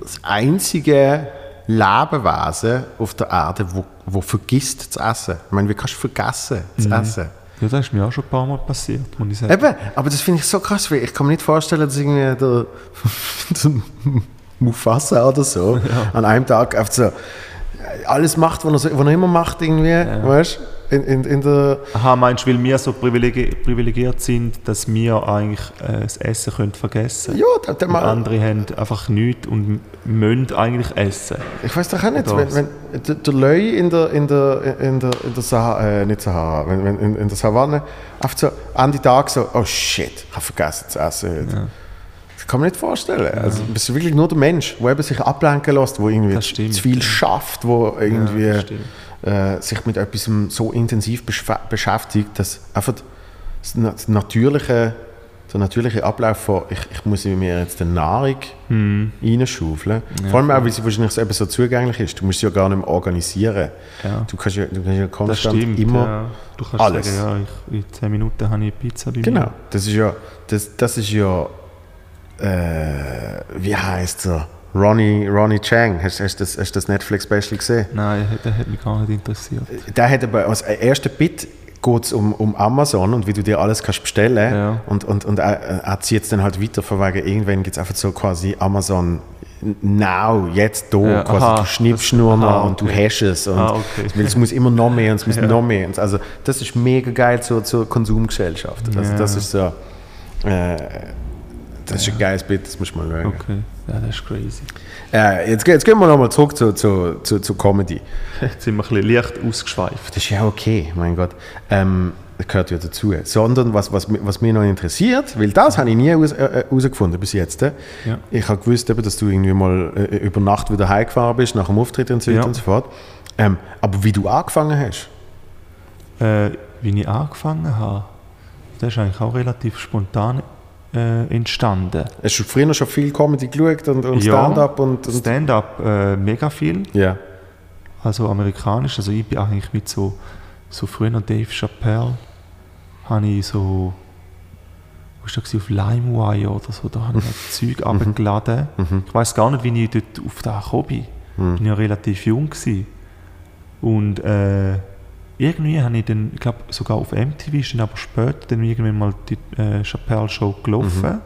das einzige Lebewesen auf der Erde, wo, wo vergisst zu essen. Ich meine, wie kannst du vergessen zu essen?
Ja, das ist mir auch schon ein paar Mal passiert, muss ich sagen.
Eben, aber das finde ich so krass, weil ich kann mir nicht vorstellen, dass irgendwie der, [LAUGHS] der Mufasa oder so [LAUGHS] an einem Tag einfach so alles macht, was er, was er immer macht, irgendwie, weißt du? In, in, in der.
Aha, meinst du, weil wir so privilegi privilegiert sind, dass wir eigentlich äh, das Essen können vergessen können?
Ja, der, der mal,
andere haben einfach nichts und müssen eigentlich essen.
ich weiß doch auch nicht, wenn, wenn der, Löwe in der, in der, in der, in der Sahara, äh, nicht Sahara, wenn, wenn, in, in der Savanne, einfach so an die Tag so, oh shit, ich habe vergessen zu essen heute. Das kann man nicht vorstellen. Also, du bist wirklich nur der Mensch, der eben sich ablenken lässt, der irgendwie zu viel
ja.
schafft, der irgendwie
Ja.
Äh, sich mit etwas so intensiv beschäftigt, dass einfach das, na- das natürliche, der natürliche Ablauf von, ich, ich muss mir jetzt eine Nahrung
Hm.
reinschaufeln. Vor allem auch, weil sie wahrscheinlich so, eben so zugänglich ist. Du musst sie ja gar nicht mehr organisieren.
Ja.
Du kannst ja, du kannst ja konstant
stimmt.
immer...
ja. Du kannst
alles.
sagen, ja, ich, in 10 Minuten habe ich Pizza bei
Genau,
mir.
das ist ja, das, das ist ja, äh, wie heißt er? Ronnie, Ronnie Chang. Hast, du das, hast das Netflix-Special gesehen?
Nein, das hat mich gar nicht interessiert.
Der hat aber als erster Bit geht es um, um Amazon und wie du dir alles kannst bestellen
Ja.
und, und, und er, er zieht es dann halt weiter von wegen irgendwann gibt es einfach so quasi Amazon Now, jetzt da,
Ja,
quasi
aha,
du schnippst nur noch
aha,
und du
okay.
hast es und
Ah, okay. [LAUGHS]
es muss immer noch mehr und es muss [LAUGHS]
Ja.
noch mehr und also das ist mega geil zur, zur Konsumgesellschaft also das ist so äh, das ist ein geiles Bild, das muss man schauen.
Okay, ja, das ist crazy.
Äh, jetzt, jetzt gehen wir nochmal zurück zu, zu, zu, zu Comedy. [LAUGHS]
Jetzt sind wir ein bisschen leicht ausgeschweift.
Das ist ja okay, mein Gott. Ähm, das gehört ja dazu. Sondern was, was, was mich noch interessiert, weil das habe ich nie heraus- äh, herausgefunden bis jetzt. äh.
Ja.
Ich habe gewusst, eben, dass du irgendwie mal äh, über Nacht wieder heimgefahren bist, nach dem Auftritt und so weiter
Ja.
und so fort. Ähm, aber wie du angefangen hast,
Äh, wie ich angefangen habe, das ist eigentlich auch relativ spontan äh, entstanden.
hast du früher schon viel Comedy geschaut und, und
Ja.
Stand-up und, und
Stand-up äh, mega viel,
ja.
also amerikanisch. Also ich bin eigentlich mit so, so früher noch Dave Chappelle, habe ich so, wo ist das auf LimeWire oder so, da habe ich [LAUGHS] Zeug abgeladen. Ich weiß gar nicht, wie ich dort auf da gekommen bin. Ich war ja relativ jung. Gewesen. Und äh, irgendwie habe ich dann, ich glaube sogar auf MTV ist dann aber später dann irgendwann mal die äh, Chappelle Show gelaufen.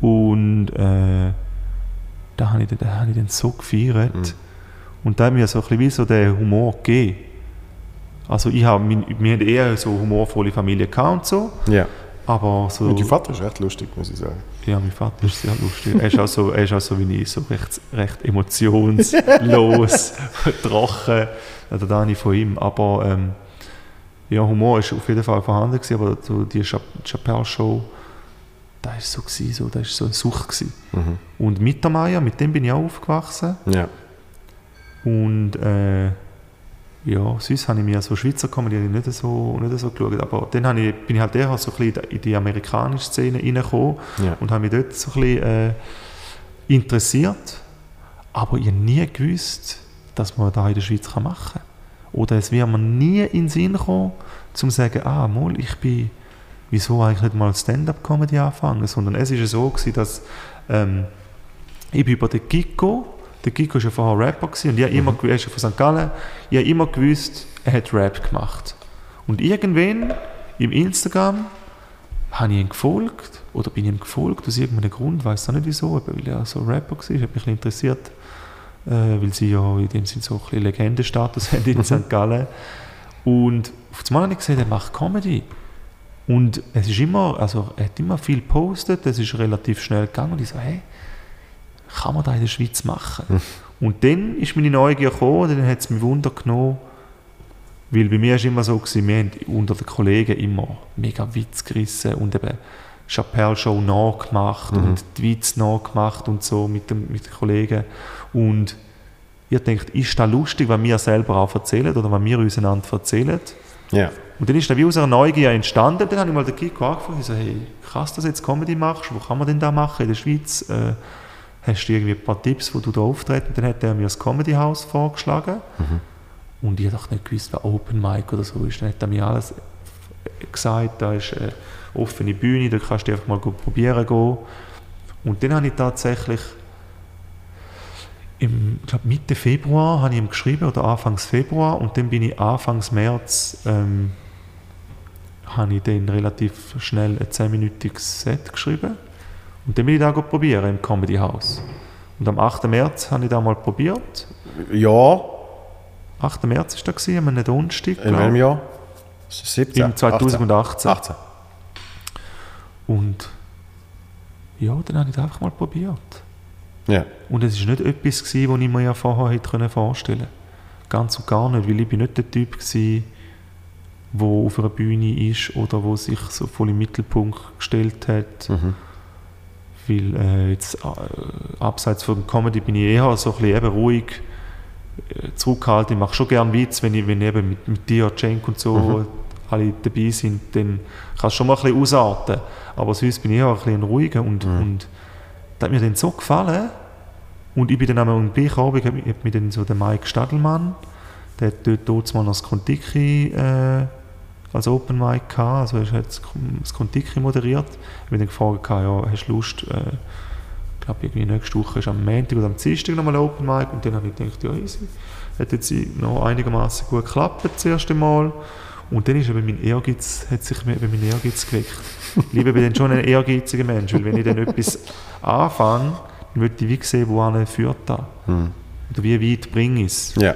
Und äh, da habe ich, dann- da habe ich dann so gefeiert. Und da hat mir so ein bisschen wie so den Humor gegeben. Also ich habe, wir hatten eher so humorvolle Familie gehabt und so,
ja.
aber so...
Und dein Vater ist echt lustig, muss ich sagen.
Ja, mein Vater ist sehr lustig. Er ist auch so, er ist auch so wie ich, so recht, recht emotionslos, [LAUGHS] trocken. Da habe ich von ihm. Aber ähm, ja, Humor ist auf jeden Fall vorhanden gewesen, aber so die Cha- Chappelle-Show, da ist so gewesen, so, das ist so eine Sucht gewesen. Und Mittermeier, mit dem bin ich auch aufgewachsen.
Ja.
Und äh, ja, sonst habe ich mir so Schweizer Comedy nicht so, nicht so geschaut. Aber dann habe ich, bin ich halt eher so ein bisschen in die amerikanische Szene reingekommen
Ja.
und habe mich dort so ein bisschen äh, interessiert. Aber ich habe nie gewusst, dass man das in der Schweiz machen kann. Oder es wäre mir nie in den Sinn gekommen, zu sagen, ah, mal, ich bin, wieso eigentlich nicht mal Stand-up-Comedy anfangen, sondern es war so, gewesen, dass ähm, ich bin über den Gicko, der Gicko war ja vorher Rapper gewesen, und ich habe immer, er ist ja von St. Gallen, ich habe immer gewusst, er hat Rap gemacht. Und irgendwann im Instagram habe ich ihn gefolgt, oder bin ich ihm gefolgt, aus irgendeinem Grund, weiß auch nicht wieso, weil er so Rapper war, hat mich ein bisschen interessiert, weil sie ja in dem Sinne so ein bisschen Legendenstatus [LAUGHS] haben in St. Gallen. Und auf einmal habe ich gesehen, er macht Comedy. Und es ist immer, also er hat immer viel gepostet, es ist relativ schnell gegangen und ich so, hey, kann man das in der Schweiz machen? Und dann ist meine Neugier gekommen, und dann hat es mich Wunder genommen, weil bei mir war es immer so, gewesen, wir haben unter den Kollegen immer mega Witz gerissen und eben Chappelle Show nachgemacht und die Witze nachgemacht und so mit, dem, mit den Kollegen. Und ihr denkt, ist das lustig, was wir selber auch erzählen oder was wir uns einander erzählen?
Ja.
Und dann ist dann wie aus einer Neugier entstanden. Dann habe ich mal den Kiko angefragt. Ich so, hey, krass, dass du jetzt Comedy machst. Wo kann man denn da machen in der Schweiz? Äh, hast du irgendwie ein paar Tipps, wo du da auftreten? Dann hat er mir das Comedy House vorgeschlagen. Und ich habe doch nicht gewusst, wer Open Mic oder so ist. Dann hat er mir alles gesagt, da ist eine offene Bühne, da kannst du einfach mal probieren gehen. Und dann habe ich tatsächlich im, ich glaube Mitte Februar habe ich ihm geschrieben oder Anfangs Februar und dann bin ich Anfangs März ähm, habe ich dann relativ schnell ein 10-minütiges Set geschrieben und dann bin ich da probieren im Comedy House. Und am 8. März habe ich da mal probiert.
Ja,
8. März ist da gewesen, an einem Donnerstag.
in welchem. Jahr? 17?
Im 2018.
18.
Und ja, dann habe ich das einfach mal probiert.
Ja.
Und es war nicht etwas, gewesen, was ich mir ja vorher hätte vorstellen konnte. Ganz und gar nicht, weil ich bin nicht der Typ war, der auf einer Bühne ist oder wo sich so voll im Mittelpunkt gestellt hat.
Mhm.
Weil äh, jetzt äh, abseits von Comedy bin ich eher so ein bisschen eben ruhig äh, zurückhaltend. Ich mache schon gerne Witz, wenn ich, wenn ich eben mit, mit dir, Cenk und so alle dabei sind, dann kann es schon mal ein bisschen ausarten. Aber sonst bin ich eher ein bisschen ruhiger und, und das hat mir dann so gefallen. Und ich bin dann am gleichen Abend, mir dann so der Mike Stadelmann, der hat dort, dort mal noch das Kontiki äh, als Open Mic gehabt, also er hat das Kontiki moderiert. Ich habe dann gefragt, ja, hast du Lust, äh, ich glaube irgendwie nächste Woche ist am Montag oder am Dienstag nochmal Open Mic und dann habe ich gedacht, ja easy. Hat jetzt noch einigermaßen gut geklappt das erste Mal. Und dann ist eben mein Ehrgeiz, hat sich eben mein Ehrgeiz geweckt. Ich bin dann schon ein ehrgeiziger Mensch, weil wenn ich dann [LAUGHS] etwas anfange, dann möchte ich wie sehen, wohin führt das.
Mhm.
Oder wie weit bringe ich es.
Ja.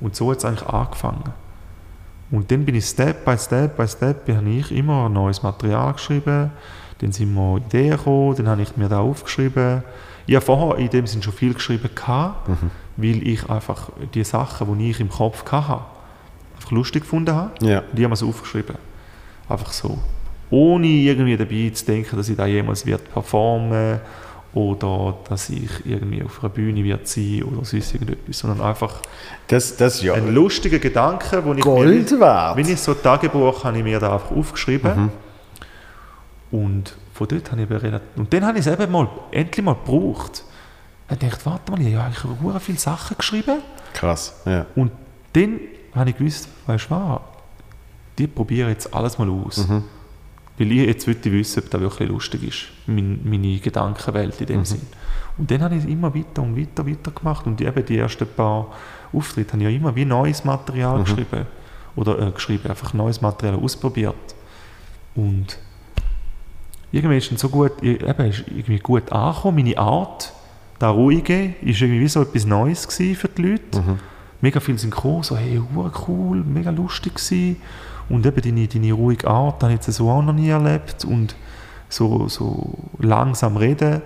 Und so hat es eigentlich angefangen. Und dann bin ich Step by Step by Step, habe ich immer neues Material geschrieben, dann sind mir Ideen gekommen, dann habe ich mir da aufgeschrieben. Ich habe vorher in dem Sinn schon viel geschrieben, gehabt, weil ich einfach die Sachen, die ich im Kopf hatte, einfach lustig gefunden habe.
Ja.
Die haben wir so aufgeschrieben. Einfach so. Ohne irgendwie dabei zu denken, dass ich da jemals wird performen oder dass ich irgendwie auf einer Bühne wird sein oder sonst irgendetwas, sondern einfach
Das, das ja.
ein lustiger Gedanke, wo ich
Gold
mir,
wert.
wenn ich so ein Tagebuch habe ich mir da einfach aufgeschrieben und von dort habe ich relativ, und dann habe ich es eben mal, endlich mal gebraucht. Ich gedacht, warte mal, ich habe eigentlich sehr viele Sachen geschrieben
Krass. Ja.
und dann habe ich gewusst, weißt du was, die probieren jetzt alles mal aus. Weil ich jetzt wollte wissen, ob das wirklich lustig ist, mein, meine Gedankenwelt in dem Sinn. Und dann habe ich es immer weiter und weiter, weiter gemacht und eben die ersten paar Auftritte habe ich ja immer wie neues Material geschrieben. Oder äh, geschrieben, einfach neues Material ausprobiert. Und irgendwie ist dann so gut, eben ist irgendwie gut angekommen, meine Art, das Ruhige, ist irgendwie wie so etwas Neues für die Leute. Mega viele sind gekommen, so hey, cool, mega lustig gewesen. Und eben deine, deine ruhige Art, habe ich jetzt so auch noch nie erlebt. Und so, so langsam reden.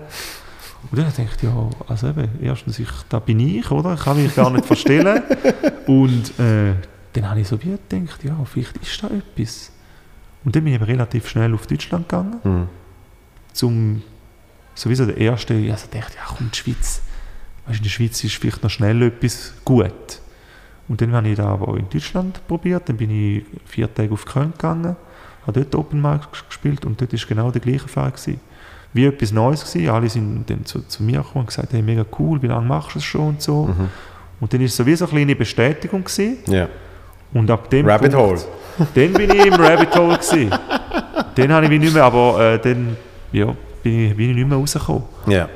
Und dann denke ich, ja, also eben, erstens, ich, da bin ich, oder? Ich kann mich gar nicht verstellen. [LAUGHS] Und äh, dann habe ich so wie gedacht, ja, vielleicht ist da etwas. Und dann bin ich relativ schnell auf Deutschland gegangen,
Mhm.
zum sowieso der erste, also dachte, ja komm, die Schweiz, weißt, in der Schweiz ist vielleicht noch schnell etwas gut. Und dann habe ich da aber auch in Deutschland probiert, dann bin ich vier Tage auf Köln gegangen, habe dort Open Mic gespielt und dort war genau der gleiche Fall. Gewesen. Wie etwas Neues gewesen. alle sind dann zu, zu mir gekommen und gesagt, hey, mega cool, wie lange machst du es schon und so. Und dann war es sowieso eine kleine Bestätigung gewesen.
Ja.
Und ab dem
Rabbit
Punkt, [LAUGHS] Dann bin ich im Rabbit Hole gewesen. Dann habe ich mich nicht mehr, aber äh, dann ja, bin, ich, bin ich nicht mehr rausgekommen.
Ja.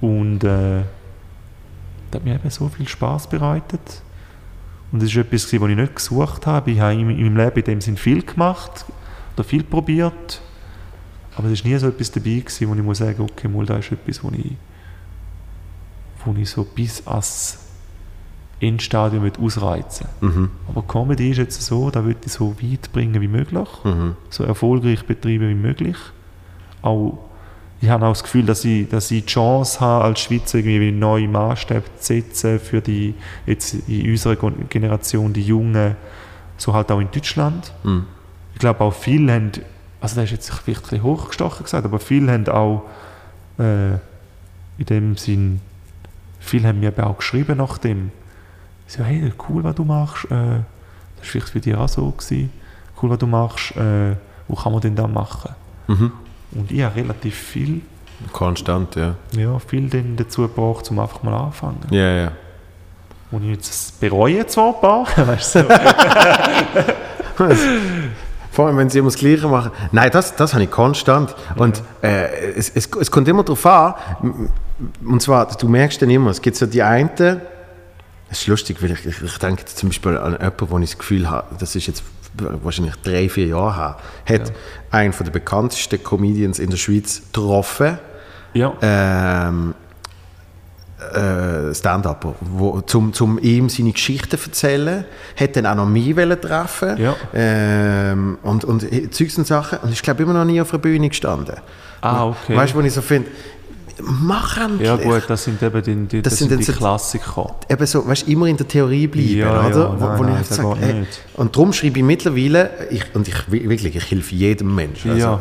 Und äh, das hat mir eben so viel Spaß bereitet. Und es war etwas, was ich nicht gesucht habe. Ich habe in, in meinem Leben in dem Sinn viel gemacht oder viel probiert. Aber es war nie so etwas dabei, gewesen, wo ich muss sagen okay, mal, da ist etwas, wo ich, wo ich so bis ans Endstadium ausreizen
Mhm.
Aber Comedy ist jetzt so, da will ich so weit bringen wie möglich
Mhm.
so erfolgreich betreiben wie möglich. Auch, ich habe auch das Gefühl, dass ich, dass ich die Chance habe, als Schweizer irgendwie neue Maßstäbe zu setzen für die, jetzt in unserer Gen- Generation, die Jungen, so halt auch in Deutschland.
Mhm.
Ich glaube auch viele haben, also das ist jetzt vielleicht ein bisschen hochgestochen gesagt, aber viele haben auch äh, in dem Sinn, viele haben mir eben auch geschrieben nach dem, so, hey, cool, was du machst, äh, das war vielleicht für dich auch so gewesen. cool, was du machst, äh, wo kann man denn da machen?
Mhm.
Und ich habe relativ viel,
Konstant, ja.
ja, viel dann dazu gebracht, um einfach mal anfangen.
Ja, ja.
Und ich jetzt bereue zwar ein paar, [LAUGHS] weißt du. [LAUGHS]
Vor allem, wenn sie immer das Gleiche machen. Nein, das, das habe ich konstant. Und äh, es, es, es kommt immer darauf an. Und zwar, du merkst dann immer, es gibt so die einen, es ist lustig, weil ich, ich, ich denke zum Beispiel an jemanden, wo ich das Gefühl habe, das ist jetzt wahrscheinlich drei, vier Jahre her, hat einen von der bekanntesten Comedians in der Schweiz getroffen,
ja,
ähm, äh, Stand-Upper, wo, zum, zum ihm seine Geschichten erzählen, hat dann auch noch mich treffen
Ja.
ähm, und, und Zeugs und Sachen und ist glaube immer noch nie auf der Bühne gestanden.
Ah, okay.
Weißt du, wo ich so finde, mach endlich.
ja gut, das sind eben die, die, das
Das sind
sind die
jetzt-
Klassiker.
Eben so, weißt immer in der Theorie bleiben,
Ja,
oder?
ja, nein,
wo, wo
nein,
ich
das
sage, hey,
nicht.
und darum schreibe ich mittlerweile, ich, und ich wirklich, ich helfe jedem Menschen. Also,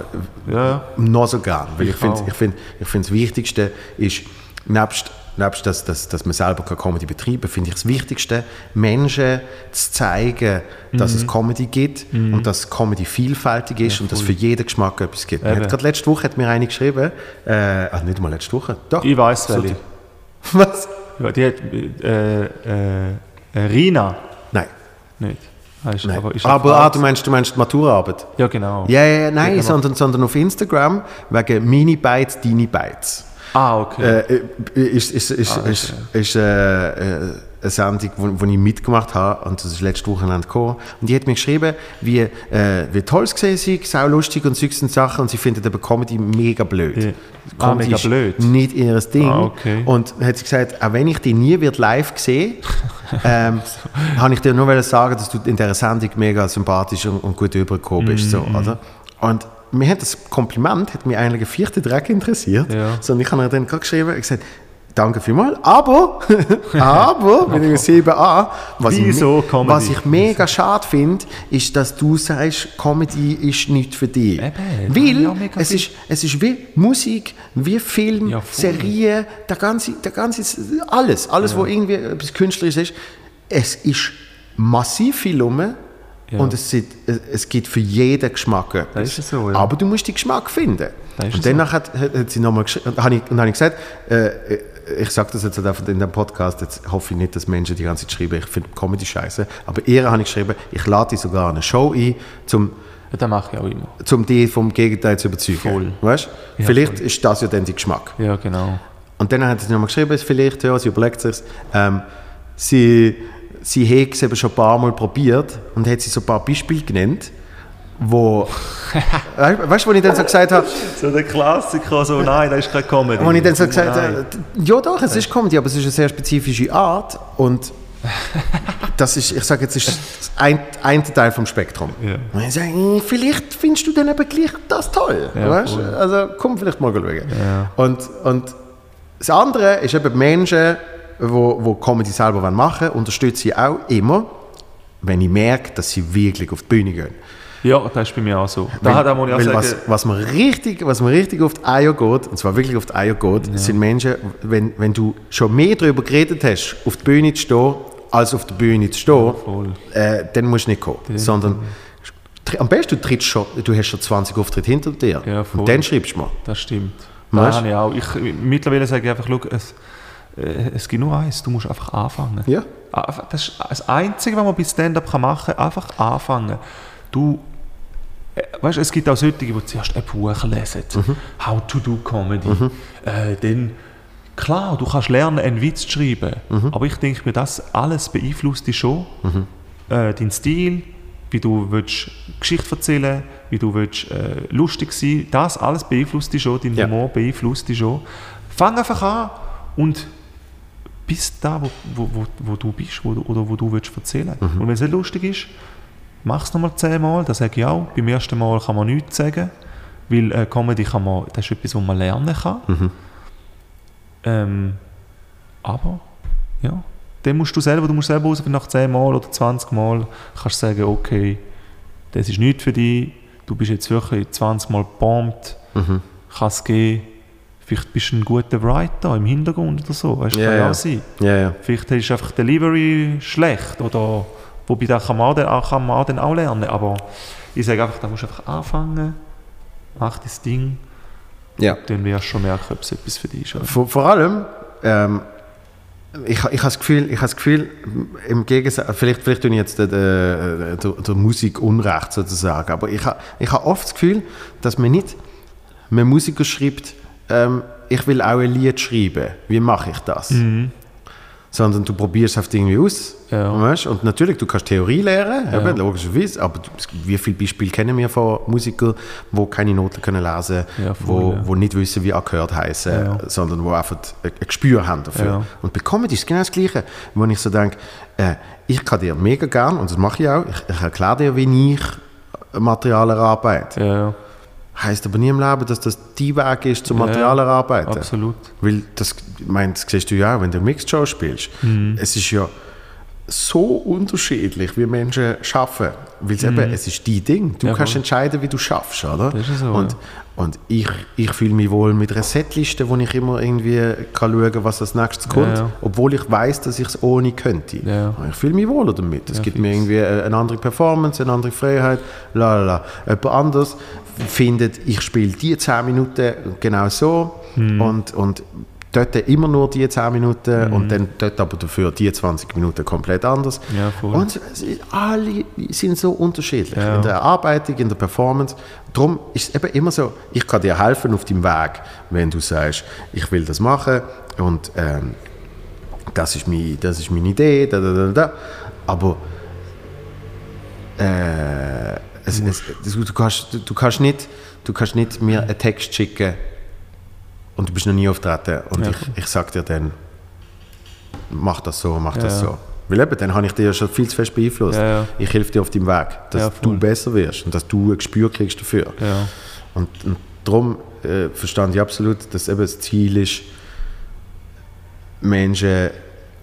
ja, ja,
noch so gern, weil ich,
Ich
finde, ich finde, ich finde das Wichtigste ist, nebst, nebst dass, dass, dass man selber Comedy betreiben finde ich das Wichtigste, Menschen zu zeigen, dass
Mhm.
es Comedy gibt und dass Comedy vielfältig ist und dass für jeden Geschmack etwas gibt. Gerade letzte Woche hat mir eine geschrieben, äh, ach, nicht mal letzte Woche, doch.
ich weiß
So-
welche.
Was?
Ja, die hat, äh, äh, äh, Rina,
Nein.
nicht. Weißt,
Nein.
Aber, ist
Aber,
eine
ah, du meinst, du meinst die Maturaarbeit?
Ja, genau.
Ja, ja, ja, nein,
genau.
sondern, sondern auf Instagram wegen Mini-Bytes, Dini-Bytes.
Ah, okay.
Äh, äh, ist, ist, ist,
Ah,
ist, ist äh, äh, eine Sendung, wo, wo ich mitgemacht habe und das ist letzte Wochenende gekommen. Und die hat mir geschrieben, wie, äh, wie toll es gesehen sei, sau lustig und solche Sachen und sie findet aber Comedy mega blöd.
Ja. Ah, mega blöd.
Nicht ihr Ding.
Ah, okay.
Und hat sie gesagt, auch wenn ich die nie wird live sehe, [LAUGHS] ähm, habe ich dir nur sagen, dass du in dieser Sendung mega sympathisch und, und gut übergekommen bist. So,
Mhm.
oder? Und mir hat das Kompliment hat mich eigentlich ein vierter Dreck interessiert.
Ja.
Sondern ich habe dann gerade geschrieben, ich gesagt, danke vielmals, aber, [LAUGHS] aber, wenn ich 7a, was,
Wieso
ich, was ich mega schade finde, ist, dass du sagst, Comedy ist nicht für dich.
Eben,
Weil
mega
es ist, es ist wie Musik, wie Film,
Ja, voll.
Serie, der ganze, der ganze, alles, alles, wo irgendwie etwas Künstlerisches ist. Es ist massiv viel rum
Ja.
und es, sind, es gibt für jeden Geschmack etwas.
so, ja.
Aber du musst den Geschmack finden. Und
so.
danach hat, hat, hat sie nochmal geschrieben, und habe ich, habe ich gesagt, äh, ich sage das jetzt einfach in dem Podcast, jetzt hoffe ich nicht, dass Menschen die ganze Zeit schreiben, ich finde Comedy scheiße, aber ihr habe ich geschrieben, ich lade dich sogar eine Show ein, zum
Ja, das mache ich auch immer.
um dich vom Gegenteil zu überzeugen.
Voll.
Weißt?
Ja,
vielleicht
voll.
ist das ja dann dein Geschmack.
Ja, genau.
Und dann hat sie nochmal geschrieben, vielleicht, ja, sie überlegt sich, ähm, sie, sie hat es eben schon ein paar Mal probiert und hat sie so ein paar Beispiele genannt, wo, weißt [LAUGHS] weißt du, wo ich dann so gesagt habe,
So der Klassiker, so nein, das ist keine Comedy.
wo ich dann so gesagt habe, ja doch, es ist Comedy, aber es ist eine sehr spezifische Art und [LAUGHS] das ist, ich sage jetzt, ist ein, ein Teil vom Spektrum.
Ja.
Und ich sage, hm, vielleicht findest du dann eben gleich das toll.
Ja,
weißt?
voll.
Also komm vielleicht mal schauen.
Ja.
Und, und das andere ist eben Menschen, wo, wo Comedy selber machen wollen, unterstütze ich auch immer, wenn ich merke, dass sie wirklich auf die Bühne gehen.
Ja, das ist bei mir auch so. Da
Weil,
hat auch, muss ich auch
weil
sagen,
was, was, mir richtig, was mir richtig auf die Eier geht, und zwar wirklich auf die Eier geht, sind Menschen, wenn, wenn du schon mehr darüber geredet hast, auf die Bühne zu stehen, als auf der Bühne zu stehen,
voll.
äh, dann musst du nicht kommen. Sondern tr- am besten du, trittst schon, du hast schon 20 Auftritte hinter dir.
Ja,
und dann schreibst du mal.
Das stimmt. Habe ich auch. Ich, mittlerweile sage ich einfach, es, äh, es gibt nur eins, du musst einfach anfangen.
Ja.
Das ist das Einzige, was man bei Stand-Up machen kann, einfach anfangen. Du, äh, weißt, es gibt auch solche, die zuerst ein Buch lesen,
Mhm.
How to do Comedy. Äh, dann, klar, du kannst lernen, einen Witz zu schreiben,
Mhm.
aber ich denke mir, das alles beeinflusst dich schon. Äh, dein Stil, wie du willst Geschichte erzählen wie du willst, äh, lustig sein das alles beeinflusst dich schon, dein
Ja.
Humor beeinflusst dich schon. Fang einfach an und bist da, wo, wo, wo, wo du bist wo oder wo du willst erzählen. Und wenn es nicht lustig ist, mach es nochmal zehnmal, das sage ich auch. Beim ersten Mal kann man nichts sagen, weil äh, Comedy kann man, das ist etwas, was man lernen kann. Ähm, aber, ja, dann musst du selber, du musst selber raus, nach 10 Mal oder 20 Mal kannst du sagen, okay, das ist nichts für dich, du bist jetzt wirklich 20 Mal gebombt,
Mhm.
kann es gehen, vielleicht bist du ein guter Writer im Hintergrund oder so, weißt du,
Ja,
kann ja sein.
Ja, ja.
Vielleicht ist einfach Delivery schlecht oder wobei da kann man auch, kann man auch, dann auch lernen, aber Ich sage einfach, da musst du einfach anfangen, mach das Ding,
Ja.
dann wirst du schon merken, ob es etwas für dich ist. oder?
Vor, vor allem, ähm, ich, ich habe das Gefühl, ich habe das Gefühl, im Gegensatz, vielleicht, vielleicht tue ich jetzt der, der, der, Musik Unrecht sozusagen, aber ich habe, ich habe oft das Gefühl, dass man nicht, ein Musiker schreibt, ähm, ich will auch ein Lied schreiben, wie mache ich das? Sondern du probierst es irgendwie aus.
Ja.
Weißt? Und natürlich, du kannst Theorie lernen,
Ja.
eben, logischerweise, aber wie viele Beispiele kennen wir von Musikern, die keine Noten können lesen können,
Ja, voll,
wo, nicht wissen, wie Akkorde heißen, sondern wo einfach ein ein Gespür haben dafür. Und bei Comedy ist es genau das Gleiche, wo ich so denke, äh, ich kann dir mega gern, und das mache ich auch, ich, ich erkläre dir, wie ich Material erarbeite.
Ja, ja,
Heißt aber nie im Leben, dass das die Weg ist zum
Ja,
Material erarbeiten.
absolut.
Weil das, ich meine, das siehst du ja auch, wenn du Mixed Show spielst.
Mhm.
Es ist ja so unterschiedlich, wie Menschen arbeiten. Weil es eben, es ist dein Ding. Du
Mhm. Ja,
kannst
voll.
entscheiden, wie du schaffst, oder?
Das ist so,
und
ja.
und ich, ich fühle mich wohl mit einer Setliste, wo ich immer irgendwie kann schauen was als nächstes kommt,
ja.
obwohl ich weiß, dass ich es ohne könnte.
Ja.
Ich fühle mich wohler damit. Es
Ja,
gibt
fix.
mir irgendwie eine andere Performance, eine andere Freiheit, la la la. Jemand anders findet, ich spiele die 10 Minuten genau so
Hm.
und, und dort immer nur die 10 Minuten
Hm.
und dann dort aber dafür die 20 Minuten komplett anders.
Ja, voll.
Und ist- alle sind so unterschiedlich
Ja.
in der Erarbeitung, in der Performance. Darum ist es eben immer so, ich kann dir helfen auf deinem Weg, wenn du sagst, ich will das machen und ähm, das, ist mein, das ist meine Idee, da, da, da, da. aber äh, es, es, du, du, kannst, du, du, kannst nicht, du kannst nicht mir einen Text schicken und du bist noch nie auftreten und
Ja.
ich, ich sag dir dann, mach das so, mach das
Ja.
so. Weil eben, dann habe ich dich ja schon viel zu fest beeinflusst.
Ja, ja.
Ich helfe dir auf deinem Weg, dass
Ja,
du besser wirst und dass du ein Gespür kriegst dafür.
Ja.
Und, und darum äh, verstand ich absolut, dass eben das Ziel ist, Menschen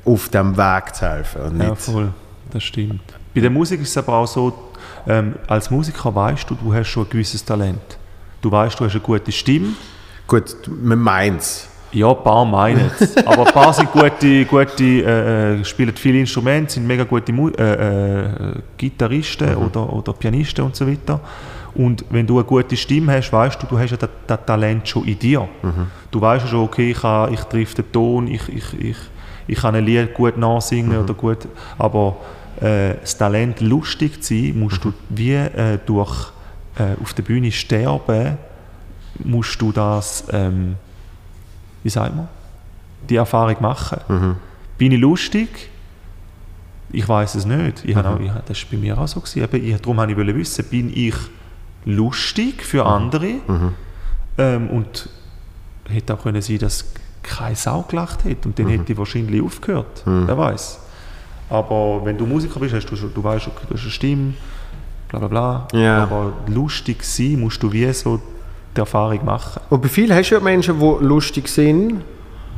auf dem Weg zu helfen und
Ja,
nicht...
voll. Das stimmt. Bei der Musik ist es aber auch so, ähm, als Musiker weißt du, du hast schon ein gewisses Talent. Du weißt, du hast eine gute Stimme.
Gut, man meint es.
Ja, ein paar meinen es. aber ein paar sind gute, gute äh, äh, spielen viele Instrumente, sind mega gute Mu äh, äh, Gitarristen oder, oder Pianisten und so weiter. Und wenn du eine gute Stimme hast, weißt du, du hast ja das, das Talent schon in dir. Du weißt ja schon, okay, ich, kann- ich treffe den Ton, ich, ich, ich, ich kann ein Lied gut nachsingen oder gut, aber äh, das Talent lustig zu sein, musst du wie äh, durch äh, auf der Bühne sterben, musst du das ähm, wie sagt man, die Erfahrung machen. Bin ich lustig? Ich weiß es nicht. Ich habe auch, ich, das war bei mir auch so. Gewesen. Ich, darum wollte ich wissen, bin ich lustig für andere? Ähm, und hätte auch können sein, dass keine Sau gelacht hätte und dann hätte ich wahrscheinlich aufgehört. Wer weiß. Aber wenn du Musiker bist, hast du, du weißt, okay, du hast eine Stimme, bla bla bla.
Ja.
Aber lustig sein musst du wie so die Erfahrung machen.
Und bei vielen hast du ja Menschen, die lustig sind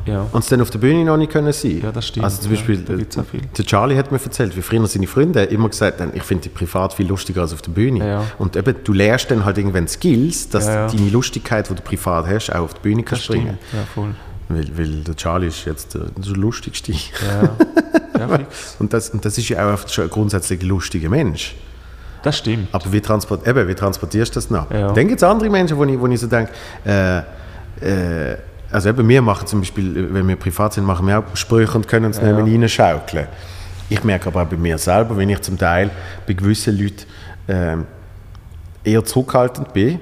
Ja.
und es dann auf der Bühne noch nicht können sein
Ja, das stimmt.
Also zum
Ja,
Beispiel,
auch viel.
der Charlie hat mir erzählt, wie früher seine Freunde immer gesagt haben, ich finde dich privat viel lustiger als auf der Bühne.
Ja.
Und eben, du lernst dann halt irgendwann Skills, dass
Ja, ja.
deine Lustigkeit, die du privat hast, auch auf die Bühne kannst bringen.
Ja, voll.
Weil, weil der Charlie ist jetzt der, der lustigste.
Ja, ja. [LAUGHS]
Und das, und das ist ja auch schon ein grundsätzlich lustiger Mensch.
Das stimmt.
Aber wie, transport, eben, wie transportierst du das noch?
Ja.
Dann gibt es andere Menschen, wo ich, wo ich so denke, äh, äh, also eben wir machen zum Beispiel, wenn wir privat sind, machen wir auch Sprüche und können uns
Ja.
neben schaukeln. Ich merke aber auch bei mir selber, wenn ich zum Teil bei gewissen Leuten ähm, eher zurückhaltend bin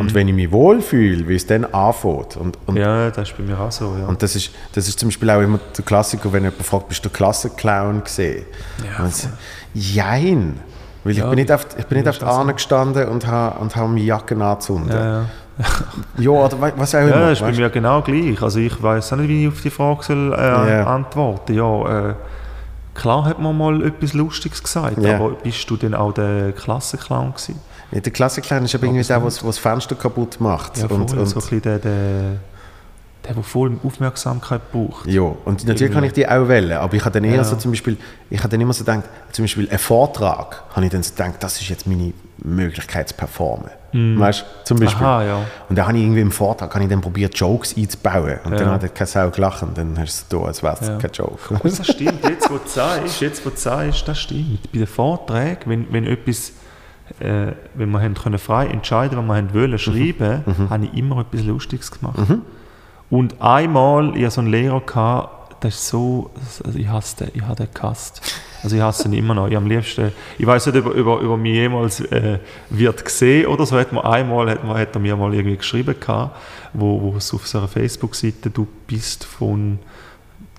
und wenn ich mich wohlfühle, wie es dann anfängt. Und, und.
Ja, das ist bei mir auch so. Ja.
und das, ist, das ist zum Beispiel auch immer der Klassiker, wenn jemand fragt, bist du Klassenclown gesehen?
Ja,
und so, Jein. Weil ich
Ja,
bin nicht auf, ich bin nicht auf
ist
die Ahne gestanden und habe und hab meine Jacke angezündet.
ja, ja.
Ja, oder was auch immer.
ja, das ist bei mir genau gleich. Also ich weiß auch nicht, wie ich auf die Frage soll, äh,
Ja.
antworten Ja, äh, klar hat man mal etwas Lustiges gesagt,
Ja.
aber bist du denn auch der Klassenclown gewesen?
Ja, der Klassenclown ist aber irgendwie der, was was das Fenster kaputt macht.
Ja,
und, und,
so ein bisschen der, der, der, der voll Aufmerksamkeit braucht.
ja, und natürlich
Irgendwie.
kann ich die auch wählen, aber ich habe dann eher
Ja.
so zum Beispiel, ich habe dann immer so gedacht, zum Beispiel ein Vortrag, habe ich dann so gedacht, das ist jetzt meine Möglichkeit zu performen. Weißt du, zum Beispiel.
Aha, ja.
Und da habe ich irgendwie im Vortrag habe ich dann probiert, Jokes einzubauen. Und
Ja.
dann hat keine Sau gelacht und dann hast du es so, als wäre es
Ja.
kein Joke.
Das stimmt, jetzt wo du sagst, jetzt wo du sagst, das stimmt. Bei den Vorträgen, wenn, wenn etwas äh, wenn wir haben können frei entscheiden was wir haben wollen schreiben, habe ich immer etwas Lustiges gemacht. Und einmal, ich hatte so einen Lehrer, gehabt, das ist so, also ich hasse den, ich habe den gehasst. Also ich hasse ihn immer noch. Ich am liebsten, ich weiß nicht, ob er über, über mich jemals äh, wird gesehen oder so. Hat man einmal, hat, man, hat er mir mal irgendwie geschrieben gehabt, wo, wo es auf seiner Facebook-Seite, du bist von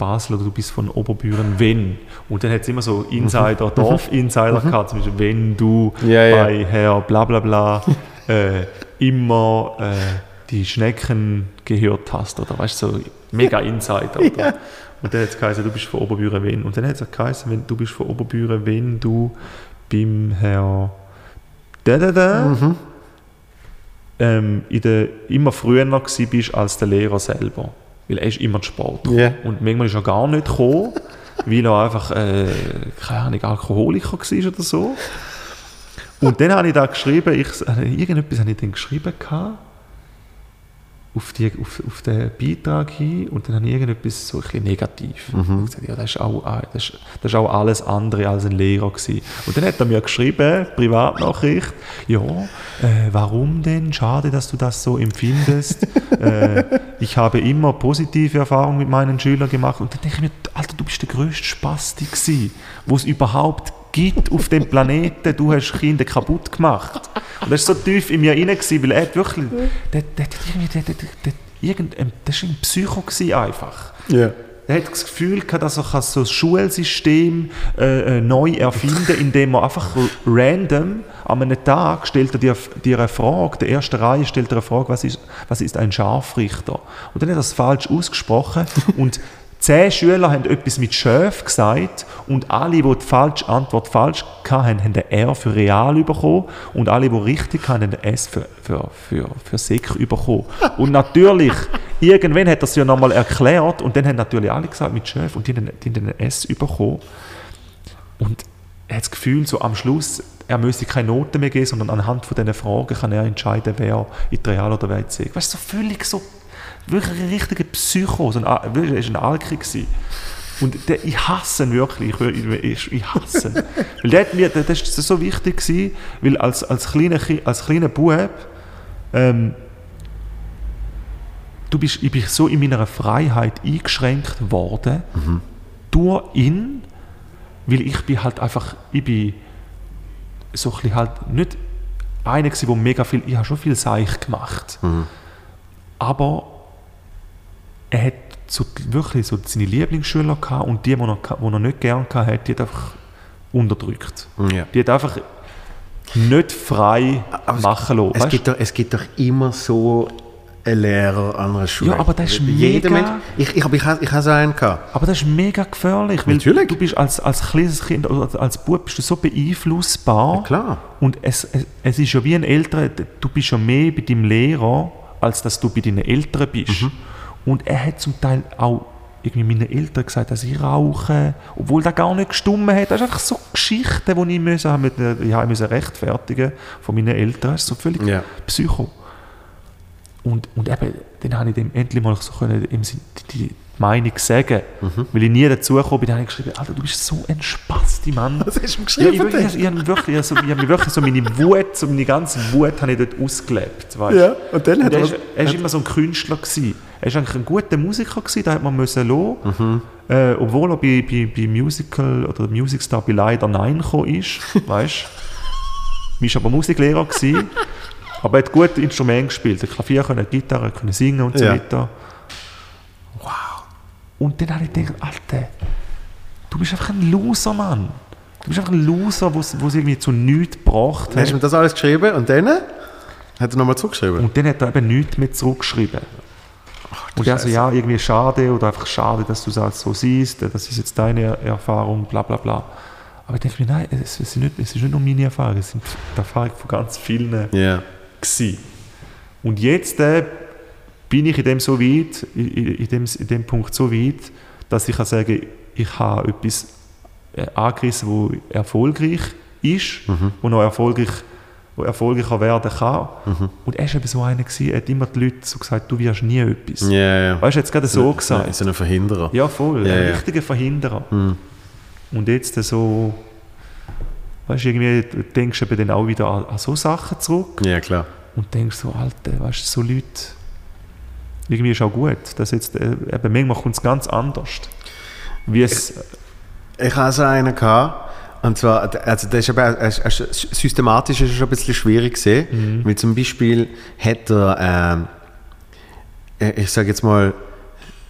Basel oder du bist von Oberbüren, wenn. Und dann hat es immer so Insider, Dorf-Insider gehabt, zum Beispiel, wenn du
Ja, ja.
bei Herr bla bla bla [LAUGHS] äh, immer äh, die Schnecken gehört hast, oder weißt du, so mega Insider. Oder? Und dann hat es geheißen, du bist von Oberbüren, wenn. Und dann hat es geheißen, wenn du bist von Oberbüren, wenn du beim Herr da da da ähm, in der, immer früher noch bist als der Lehrer selber. Weil er ist immer zu Sport.
Ja.
Und manchmal ist er gar nicht gekommen, [LAUGHS] weil er einfach, äh, keine Ahnung, Alkoholiker war oder so. Und dann habe ich da geschrieben, ich, äh, irgendetwas habe ich dann geschrieben gehabt, auf, die, auf, auf den Beitrag hin und dann habe ich irgendetwas so ein bisschen negativ. Und gesagt, ja, das ist, auch, das, ist, das ist auch alles andere als ein Lehrer gewesen. Und dann hat er mir geschrieben, Privatnachricht, ja, äh, warum denn? Schade, dass du das so empfindest. [LAUGHS] äh, ich habe immer positive Erfahrungen mit meinen Schülern gemacht und dann denke ich mir, Alter, du bist der grösste Spasti gewesen, wo es überhaupt gibt auf dem Planeten, du hast Kinder kaputt gemacht. Und das war so tief in mir rein, weil er wirklich, der, der, der, der, irgendein, das war ein Psycho einfach.
Ja.
Er hat das Gefühl gehabt, dass er so ein Schulsystem äh, äh, neu erfinden kann, indem er einfach random an einem Tag stellt er dir, dir eine Frage, der erste Reihe stellt er eine Frage, was ist, was ist ein Scharfrichter? Und dann hat er das falsch ausgesprochen und zehn Schüler haben etwas mit Schöf gesagt und alle, die die falsche Antwort falsch hatten, haben ein R für real bekommen und alle, die richtig hatten, haben ein S für, für, für, für Sek bekommen. Und natürlich, [LAUGHS] irgendwann hat er es ja nochmal erklärt und dann haben natürlich alle gesagt mit Schöf und die haben, die haben ein S bekommen. Und er hat das Gefühl, so am Schluss, er müsse keine Noten mehr geben, sondern anhand von diesen Fragen kann er entscheiden, wer in die Real oder wer in die Sek. Weißt du, so völlig so, wirklich ein richtiger Psycho, so ein, wirklich, war ein Alki. gewesen. Und der, ich hasse ihn wirklich, ich, ich, hasse ihn. [LAUGHS] weil der hat mir, der, das ist so wichtig gewesen, weil als, als kleiner, als kleiner Bub, ähm, du bist, ich bin so in meiner Freiheit eingeschränkt worden, durch ihn, weil ich bin halt einfach, ich bin so ein bisschen halt nicht einer gewesen, der mega viel, ich habe schon viel Seich gemacht, aber er hat so wirklich so seine Lieblingsschüler gehabt und die, die er, die er nicht gern hatte, die hat einfach unterdrückt.
Ja.
Die hat einfach nicht frei
Aber es-
machen lassen.
Es gibt, doch, es gibt doch immer so einen Lehrer an einer Schule.
Ja, aber das ist
Jeder
mega-
Mensch, ich, ich, ich, habe- ich habe so einen gehabt.
Aber das ist mega gefährlich, weil
Natürlich.
du bist als, als kleines Kind oder als Bub bist du so beeinflussbar.
Klar.
Und es, es, es ist ja wie ein älterer, du bist ja mehr bei deinem Lehrer, als dass du bei deinen Eltern bist.
Mhm.
Und er hat zum Teil auch irgendwie meinen Eltern gesagt, dass ich rauche, obwohl das gar nicht gestummen hat. Das ist einfach so Geschichten, die ich müssen, mit, äh, ich habe müssen rechtfertigen von meinen Eltern. Das ist so völlig
Ja.
Psycho. Und, und eben, dann habe ich dem endlich mal so können, die, die Meinung sagen,
Mhm.
weil ich nie dazu gekommen bin, habe ich geschrieben, Alter, du bist so ein Spasti, Mann.
Was hast du ihm
Ja,
geschrieben?
ich, wirklich, ich, habe wirklich, also, ich habe wirklich so meine Wut, so meine ganze Wut habe ich dort ausgelebt. Weißt?
Ja, und dann
Und
hat
er
er
ist, er ist immer so ein Künstler gewesen. Er war eigentlich ein guter Musiker gewesen, da hat man müssen lassen,
Mhm.
äh, obwohl er bei, bei, bei Musical oder Music Star bei Leider Nein gekommen ist, [LAUGHS] weißt? Er war aber Musiklehrer gewesen, aber er hat gut Instrumente gespielt, er hat Klavier können, Gitarre können singen und so
Ja.
weiter. Wow. Und dann habe ich gedacht, Alter, du bist einfach ein Loser, Mann. Du bist einfach ein Loser, wo es irgendwie zu nichts gebracht
Dann hast du
hat.
mir das alles geschrieben und dann hat er nochmal zurückgeschrieben.
Und dann hat er eben nichts mehr zurückgeschrieben. Und er so, ja, irgendwie schade oder einfach schade, dass du es halt so siehst, das ist jetzt deine Er- Erfahrung, bla bla bla. Aber ich denke mir, nein, es, es, ist nicht, es ist nicht nur meine Erfahrung, es sind die Erfahrung von ganz vielen
Ja.
gewesen. Und jetzt äh, bin ich in dem so weit, in, in, dem, in dem Punkt so weit, dass ich kann sagen, ich habe etwas äh, angerissen, wo erfolgreich ist, wo noch erfolgreich, wo erfolgreicher werden kann. Und er war eben so einer, gewesen, er hat immer die Leute so gesagt, du wirst nie etwas.
Ja, ja.
Weißt du, jetzt gerade so gesagt.
So ein Verhinderer.
Ja, voll.
Ja,
ein
ja.
richtiger Verhinderer. Und jetzt so Weißt du, irgendwie denkst du eben dann auch wieder an, an so Sachen zurück
Ja, klar.
und denkst so, Alter, weißt du, so Leute, irgendwie ist auch gut. Das jetzt, äh, eben, manchmal kommt es ganz anders. Wie es,
Ich hatte so einen gehabt, und zwar, also das ist aber, systematisch ist es schon ein bisschen schwierig gesehen, weil zum Beispiel hat er, ähm, äh, ich sage jetzt mal,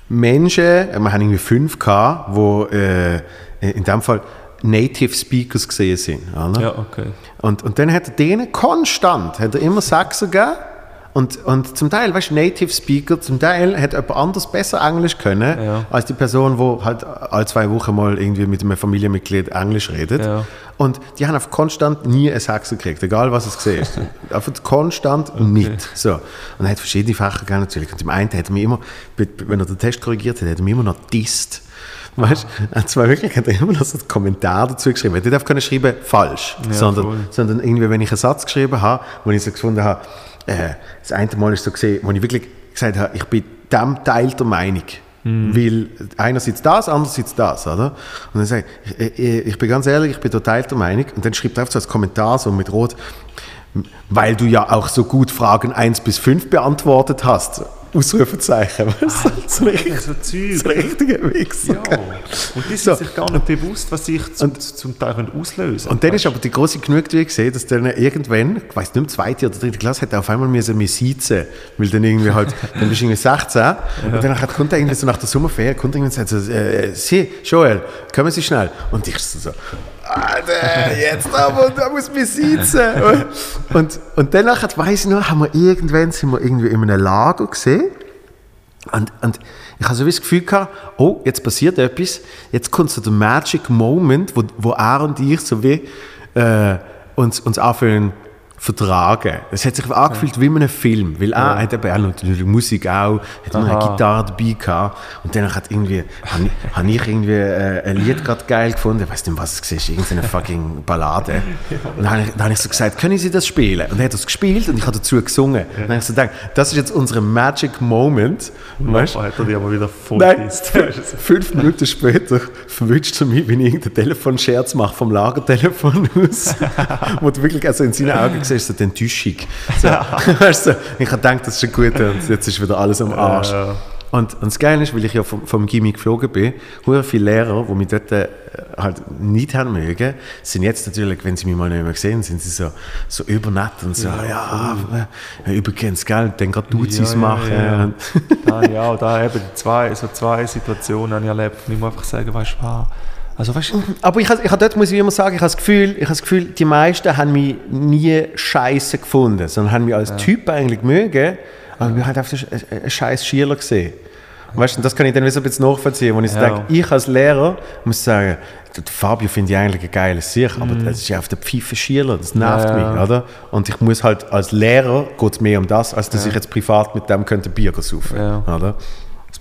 Menschen, äh, wir haben irgendwie fünf gehabt, wo äh, in dem Fall Native Speakers gesehen sind. Oder?
ja, okay.
Und, und dann hat er denen konstant, hat er immer Sachsen gegeben. Und, und zum Teil, weißt du, Native Speaker, zum Teil hat jemand anders besser Englisch können,
Ja.
als die Person, die halt alle zwei Wochen mal irgendwie mit einem Familienmitglied Englisch redet.
Ja.
Und die haben auf konstant nie einen Sechser gekriegt, egal was es gesehen ist. [LAUGHS] Einfach konstant mit. So. Und er hat verschiedene Fächer gegeben natürlich. Und im einen hat er mir immer, wenn er den Test korrigiert hat, hat er mir immer noch disst. Weißt du, und zwar wirklich hat er immer noch so einen Kommentar dazu geschrieben. Er hätte nicht schreiben, falsch,
Ja,
sondern,
voll.
sondern irgendwie, wenn ich einen Satz geschrieben habe, wo ich so gefunden habe, äh, das eine Mal ist so gesehen, wo ich wirklich gesagt habe, ich bin dem Teil der Meinung.
Mhm.
Weil einerseits das, andererseits das, oder? Und dann sage ich, ich, ich, bin ganz ehrlich, ich bin total der Meinung. Und dann schreibt er so als Kommentar so mit Rot, weil du ja auch so gut Fragen 1 bis 5 beantwortet hast. Ausrufezeichen. Was? so ein richtig-
so Zeug.
ein richtiger Wichser.
Ja. Und die sind
So.
sich gar nicht bewusst, was sich zum, zum Teil können auslösen
Und dann ist aber die große Genugtuung gesehen, dass dann irgendwann, ich weiß nicht mehr, zweite oder dritte Klasse, hat er auf einmal müssen mich sitzen, weil dann irgendwie halt, [LAUGHS] dann bist du irgendwie 16 und dann hat, kommt er irgendwie so nach der Sommerferien, kommt irgendwie und sagt so, äh, Sie, Joel, kommen Sie schnell. Und ich so Alter, jetzt aber, da muss mich sitzen. Und, und danach, weiss ich noch, haben wir irgendwann, sind wir irgendwie in einem Lager gesehen und, und ich habe so das Gefühl gehabt, oh, jetzt passiert etwas, jetzt kommt so der Magic Moment, wo, wo er und ich so wie äh, uns, uns anfangen vertragen. Es hat sich angefühlt wie in einem Film, weil er hat eben auch natürlich Musik auch, hat immer eine. Gitarre dabei gehabt und dann hat irgendwie, habe ich, [LAUGHS] hab ich irgendwie äh, ein Lied gerade geil gefunden, ich weiß nicht, was es war, irgendeine fucking Ballade. [LAUGHS] Und dann habe ich, dann habe ich so gesagt, können Sie das spielen? Und er hat das gespielt und ich habe dazu gesungen. Und dann habe ich so gedacht, das ist jetzt unser Magic Moment, weißt
hat er die aber wieder voll
Nein, fünf Minuten später verwünscht er mich, wenn ich irgendeinen Telefonscherz mache vom Lagertelefon aus, [LAUGHS] wo du wirklich also in seinen Augen siehst, so die Enttäuschung. [LAUGHS] So, [LAUGHS] weißt du, ich habe gedacht, das ist ein guter und jetzt ist wieder alles am Arsch.
Ja.
Und, und das Geile ist, weil ich ja vom, vom Gimmi geflogen bin, sehr viele Lehrer, die mich dort äh, halt nicht haben mögen, sind jetzt natürlich, wenn sie mich mal nicht mehr sehen, sind sie so, so übernett und so, ja, äh, übrigens, gell, dann gerade du
Ja, ja,
machen.
ja.
Und, [LAUGHS]
da, ja, da eben zwei, so zwei Situationen habe ich erlebt. Und ich muss einfach sagen, weißt du, wow. Also weißt du,
Aber ich, ich, dort muss ich immer sagen, ich habe das Gefühl, ich habe das Gefühl, die meisten haben mich nie scheiße gefunden, sondern haben mich als Typ eigentlich mögen, aber wir haben einfach einen, scheiß Schüler gesehen. Weißt du, und das kann ich dann wieder so ein bisschen nachvollziehen, wo ich so
Ja.
denke, ich als Lehrer muss sagen, Fabio finde ich eigentlich ein geiles Sicht, aber das ist ja auf der Pfeife Schüler, das nervt
Ja, ja.
mich, oder? Und ich muss halt als Lehrer, geht es mehr um das, als dass ich jetzt privat mit dem könnte Bier saufen,
Ja.
oder?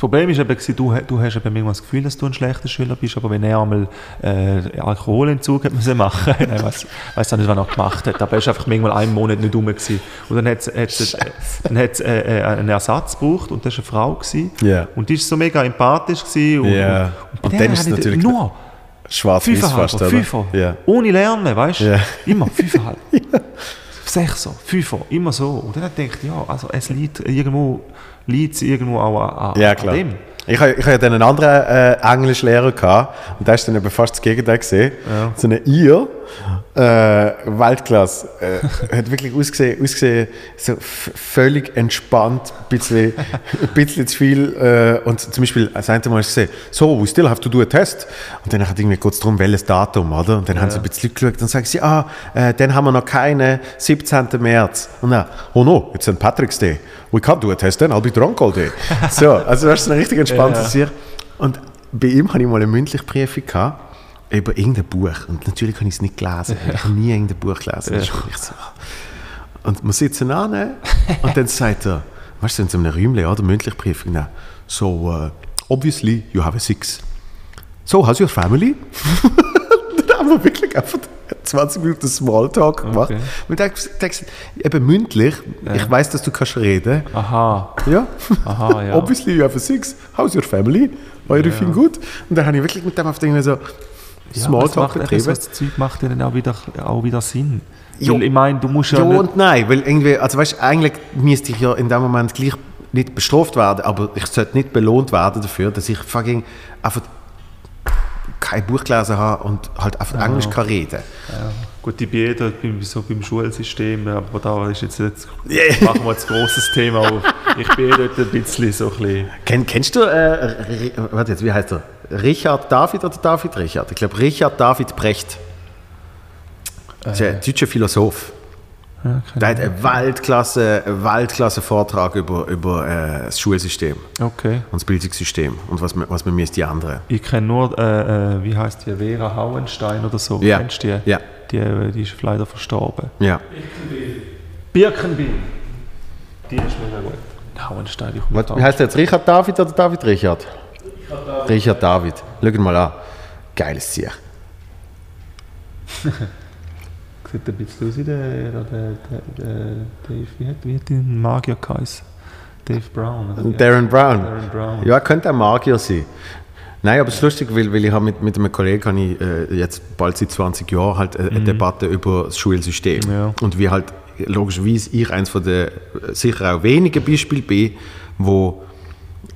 Das Problem ist eben, du, du hast eben manchmal das Gefühl, dass du ein schlechter Schüler bist, aber wenn er einmal äh, Alkoholentzug hat müssen machen, ich weiß, weiß auch nicht, was er gemacht hat, aber er ist einfach manchmal einen Monat nicht rum gewesen. Und dann hat es äh, äh, einen Ersatz gebraucht und das war eine Frau gewesen.
Ja.
Und die war so mega empathisch gewesen. Und,
Ja.
und,
Und
bei
dann ist natürlich
nur
Schwarz-Weiß fast, oder?
Fünfer.
Ja.
Ohne Lernen, weißt du?
Ja.
Immer Fünferhalber. [LAUGHS] Sechser, Fünfer, immer so. Und dann denke ich, ja, also es liegt irgendwo, liegt irgendwo auch an,
Ja, klar.
an dem.
Ich habe ich hab ja dann einen anderen äh, Englischlehrer gehabt und der ist dann eben fast das Gegenteil gesehen. So eine Ihr, äh, Weltklasse, äh, hat wirklich ausgesehen, ausgesehen so völlig entspannt, ein bisschen, ein [LAUGHS] bisschen zu viel. Äh, und zum Beispiel, das eine Mal gesehen, so, we still have to do a test. Und dann hat irgendwie kurz darum, welches Datum, oder? Und dann haben sie ein bisschen geschaut und sagen sie, ah, äh, dann haben wir noch keine 17. März. Und dann, oh no, it's St. Patrick's Day. We can't do a test then, I'll be drunk all day. [LAUGHS] so, also das ist ein richtig entspanntes
Ja.
Sicht. Und bei ihm hatte ich mal eine mündliche Prüfung gehabt, über irgendein Buch. Und natürlich habe ich es nicht gelesen. Ich habe nie irgendein Buch gelesen. So. Und wir sitzen an und dann sagt er, weißt du, in so einem Räumchen, oder, mündliche Prüfung, dann, so, uh, obviously you have a six. So, how's your family? [LAUGHS] dann haben wir wirklich einfach 20 Minuten Smalltalk gemacht.
Okay.
Und dann gesagt, eben mündlich, ich weiß, dass du kannst reden.
Aha,
Ja.
aha, ja. [LAUGHS]
Obviously you have a six. How's your family? Everything good? Und dann habe ich wirklich mit dem auf irgendwie so, Smalltalk
macht,
betrieben.
Das Zeug macht ja dann auch wieder, auch wieder Sinn.
Jo.
Weil ich meine, du musst ja,
Ja
nicht...
und nein, weil irgendwie, also weißt, eigentlich müsste ich ja in dem Moment gleich nicht bestraft werden, aber ich sollte nicht belohnt werden dafür, dass ich fucking einfach kein Buch gelesen habe und halt einfach Englisch kann reden.
Gut, ich bin eh dort beim, so beim Schulsystem, aber da ist jetzt, jetzt machen wir jetzt ein grosses Thema auf. Ich bin dort ein bisschen so ein bisschen...
Kenn, kennst du, äh, warte jetzt, wie heißt er? Richard David oder David Richard? Ich glaube Richard David Brecht. Das ist ein deutscher Philosoph.
Ja, keine
Der hat einen Weltklasse, einen Weltklasse-Vortrag über, über äh, das Schulsystem
Okay.
und das Bildungssystem und was man, was man müsste ändern.
Ich kenne nur, äh, äh, wie heißt die, Vera Hauenstein oder so.
Ja.
Kennst du die?
Ja,
Die, die ist leider verstorben.
ja.
Birkenbiel. Die ist mega gut. Hauenstein, ich
Was, wie heißt der jetzt? Richard David oder David Richard? Richard David. Schau ihn mal an. Geiles Ziel. [LAUGHS]
Sieht ein bisschen aus wie der, der, der, der Dave, wie hat, wie hat der Magier geheißen? Dave Brown. Oder wie?
Darren Brown.
Darren Brown.
Ja, könnte ein Magier sein. Nein, aber es ist lustig, weil, weil ich habe mit, mit einem Kollegen habe ich, äh, jetzt bald seit 20 Jahren halt äh, eine Debatte über das Schulsystem.
Ja.
Und wie halt logischerweise ich eins von den sicher auch wenigen Beispielen bin, wo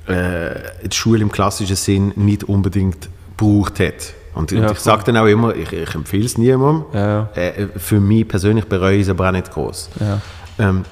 äh, die Schule im klassischen Sinn nicht unbedingt gebraucht hat. Und,
Ja,
und ich sage dann auch immer, ich, ich empfehle es niemandem.
Ja.
Äh, für mich persönlich bereue ich es aber auch nicht groß. Ähm,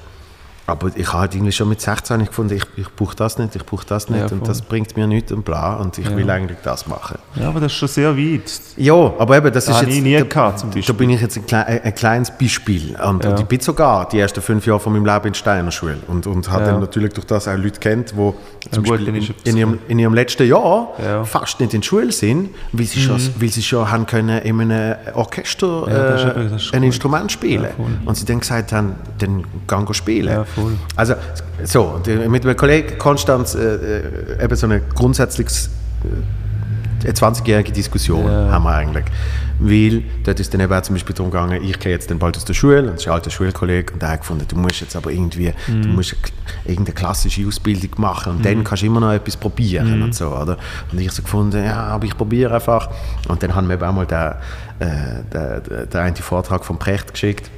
aber ich habe halt irgendwie schon mit 16 gefunden, ich, ich brauche das nicht, ich brauche das nicht
Ja,
und das bringt mir nichts und bla und ich
Ja.
will eigentlich das machen.
ja, aber das ist schon sehr weit.
Ja, aber eben, das ist
Habe
jetzt,
ich nie
da,
gehabt, zum
da
Beispiel.
bin ich jetzt ein, ein kleines Beispiel und,
Ja.
und ich bin sogar die ersten fünf Jahre von meinem Leben in der Steiner Schule und, und habe dann natürlich durch das auch Leute kennt, die zum
gut,
Beispiel
ist
in, in, ihrem, in ihrem letzten Jahr
Ja. Mhm.
fast nicht in der Schule sind, weil sie, schon, weil sie schon haben können in einem Orchester
ist
äh,
eben- ist
ein
cool.
Instrument spielen
voll.
und sie dann gesagt haben, dann gang spielen.
Voll.
Also, so, mit meinem Kollegen Konstanz äh, äh, eben so eine grundsätzliches äh, eine 20-jährige Diskussion
Ja.
haben wir eigentlich. Weil dort ist dann eben auch zum Beispiel darum gegangen, ich gehe jetzt dann bald aus der Schule, und das ist ein alter Schulkollege, und der hat gefunden, du musst jetzt aber irgendwie,
Mhm.
du musst eine k- irgendeine klassische Ausbildung machen und dann kannst du immer noch etwas probieren
Mhm.
und so, oder? Und ich so gefunden, ja, aber ich probiere einfach. Und dann haben wir eben auch mal den, äh, den, den, den einen Vortrag von Precht geschickt.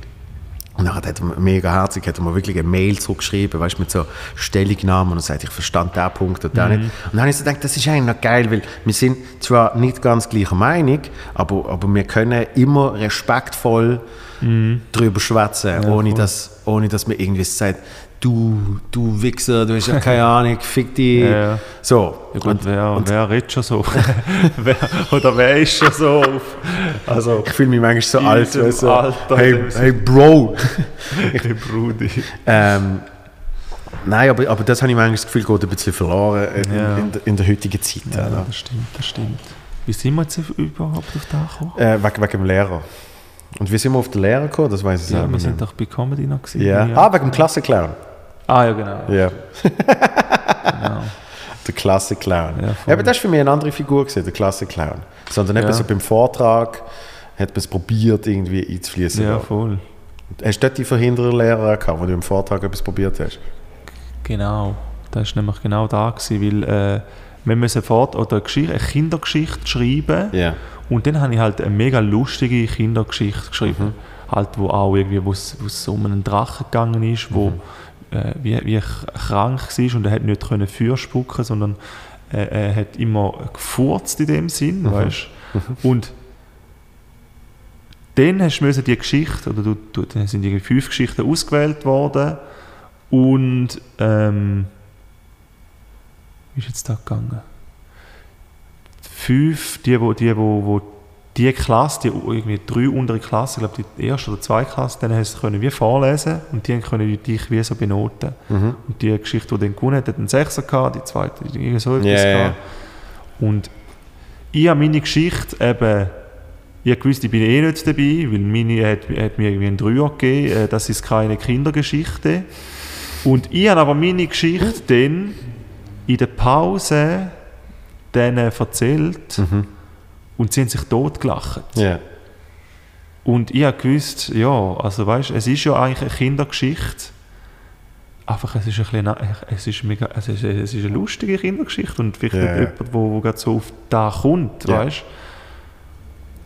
Und dann hat er mir mega herzig, hat er mir wirklich eine Mail zurückgeschrieben, weißt, mit so Stellungnahmen und sagt, ich verstand den Punkt und den nicht. Und dann habe ich so gedacht, das ist eigentlich noch geil, weil wir sind zwar nicht ganz gleicher Meinung, aber, aber wir können immer respektvoll drüber schwätzen, ohne, dass, ohne dass man irgendwie sagt, du, du Wichser, du hast ja keine [LAUGHS] Ahnung, fick dich.
Ja, ja.
So.
Ja gut, wer, wer redet schon so? [LAUGHS] wer, oder wer ist schon so auf? Also,
Ich fühle mich manchmal so alt. du,
Alter,
hey, hey Bro. [LAUGHS]
hey Brudi.
Ähm, nein, aber, aber das habe ich manchmal das Gefühl, geht ein bisschen verloren in,
Ja.
in, der- in der heutigen Zeit.
Ja, das stimmt, das stimmt. Wie sind wir jetzt überhaupt auf da gekommen?
Äh, wegen, wegen dem Lehrer. Und wie sind wir auf den Lehrer gekommen? Das weiß ich
Ja,
selber
wir sind doch bei Comedy noch gewesen.
Ja. Ah, wegen dem Klassenclown.
Ah, ja, genau.
Ja,
genau. [LAUGHS]
der Klassenclown.
Ja.
Eben, das war für mich eine andere Figur, gewesen, der Klassenclown. Sondern eben
Ja.
so beim Vortrag hat man es probiert, irgendwie einzufließen.
Ja, voll.
Hast du dort die Verhindererlehrer gehabt, wo du im Vortrag etwas probiert hast?
Genau. Das war nämlich genau da, gewesen, weil äh, wir müssen fort oder eine, Geschichte, eine Kindergeschichte schreiben.
Ja.
Und dann habe ich halt eine mega lustige Kindergeschichte geschrieben. Halt, wo auch irgendwie, wo es um einen Drachen gegangen ist, wo äh, wie, wie krank war und er hat nicht können Feuer spucken, sondern äh, er hat immer gefurzt in dem Sinn, weißt? Und dann hast du die Geschichte, oder du, du, dann sind irgendwie fünf Geschichten ausgewählt worden und ähm, wie ist jetzt da gegangen? Fünf, die, wo, die, wo, wo die Klasse, die irgendwie drei untere Klassen, ich glaube die erste oder zwei Klassen, dann hast du können wie vorlesen und die können dich wie so benoten.
Mhm.
Und die Geschichte, die dann gewonnen hat, hat einen Sechser gehabt, die zweite irgendwie so etwas gehabt. Und ich habe meine Geschichte eben, ich gewusst, ich bin eh nicht dabei, weil meine hat, hat mir irgendwie einen Dreier gegeben, äh, das ist keine Kindergeschichte. Und ich habe aber meine Geschichte dann in der Pause denen erzählt
Mhm.
und sie haben sich totgelacht.
Ja.
Und ich habe gewusst, ja, also weißt, es ist ja eigentlich eine Kindergeschichte. Einfach, es ist, ein bisschen, es ist, mega, es ist, es ist eine lustige Kindergeschichte und vielleicht
Ja,
nicht jemand, wo, wo gerade so auf da kommt,
Ja.
weißt.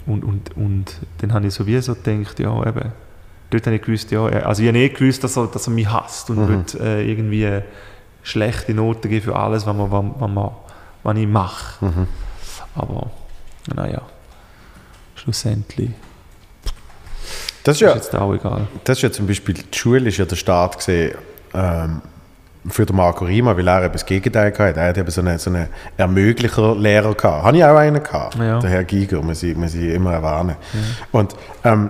und, und, und dann habe ich sowieso gedacht, ja eben, dort habe ich gewusst, ja, also ich habe nicht gewusst, dass er, dass er mich hasst und
Mhm.
wird äh, irgendwie schlechte Noten geben für alles, was, man, was, was, man, was ich mache.
Mhm.
Aber naja, schlussendlich
Das ist
ist
ja,
jetzt auch egal.
das ist ja zum Beispiel, die Schule ist ja der Start gesehen, ähm, für den Marco Rima, weil er eben das Gegenteil hatte. Er hat eben so einen, so einen Ermöglicher-Lehrer gehabt. Habe ich auch einen gehabt,
Ja.
der Herr Giger, muss ich, muss ich immer erwähnen. Und, ähm,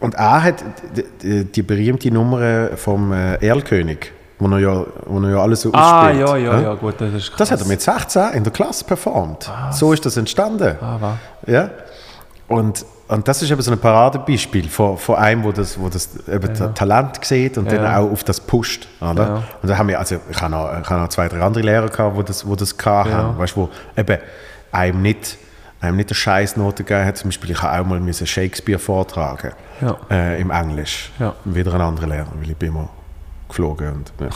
und er hat die, die, die berühmte Nummer vom äh, Erlkönig, wo er ja, wo er ja alles so
Ah,
ausspielt.
ja, ja, ja, gut, das ist krass.
Das hat er mit 16 in der Klasse performt. So ist das entstanden.
Ah, was?
Ja? Und, und das ist eben so ein Paradebeispiel von, von einem, wo das, wo das eben
Ja.
Talent sieht und
Ja.
dann auch auf das pusht. Oder?
Ja.
Und da haben wir, also ich habe noch, ich habe noch zwei, drei andere Lehrer gehabt, wo das, wo das gehabt
Ja.
haben, weißt, wo eben einem nicht, einem nicht eine Scheißnote gegeben hat. Zum Beispiel, ich habe auch mal Shakespeare vortragen
Ja.
äh, im Englisch.
Ja.
Wieder ein anderer Lehrer, weil ich bin immer geflogen. Und, ja.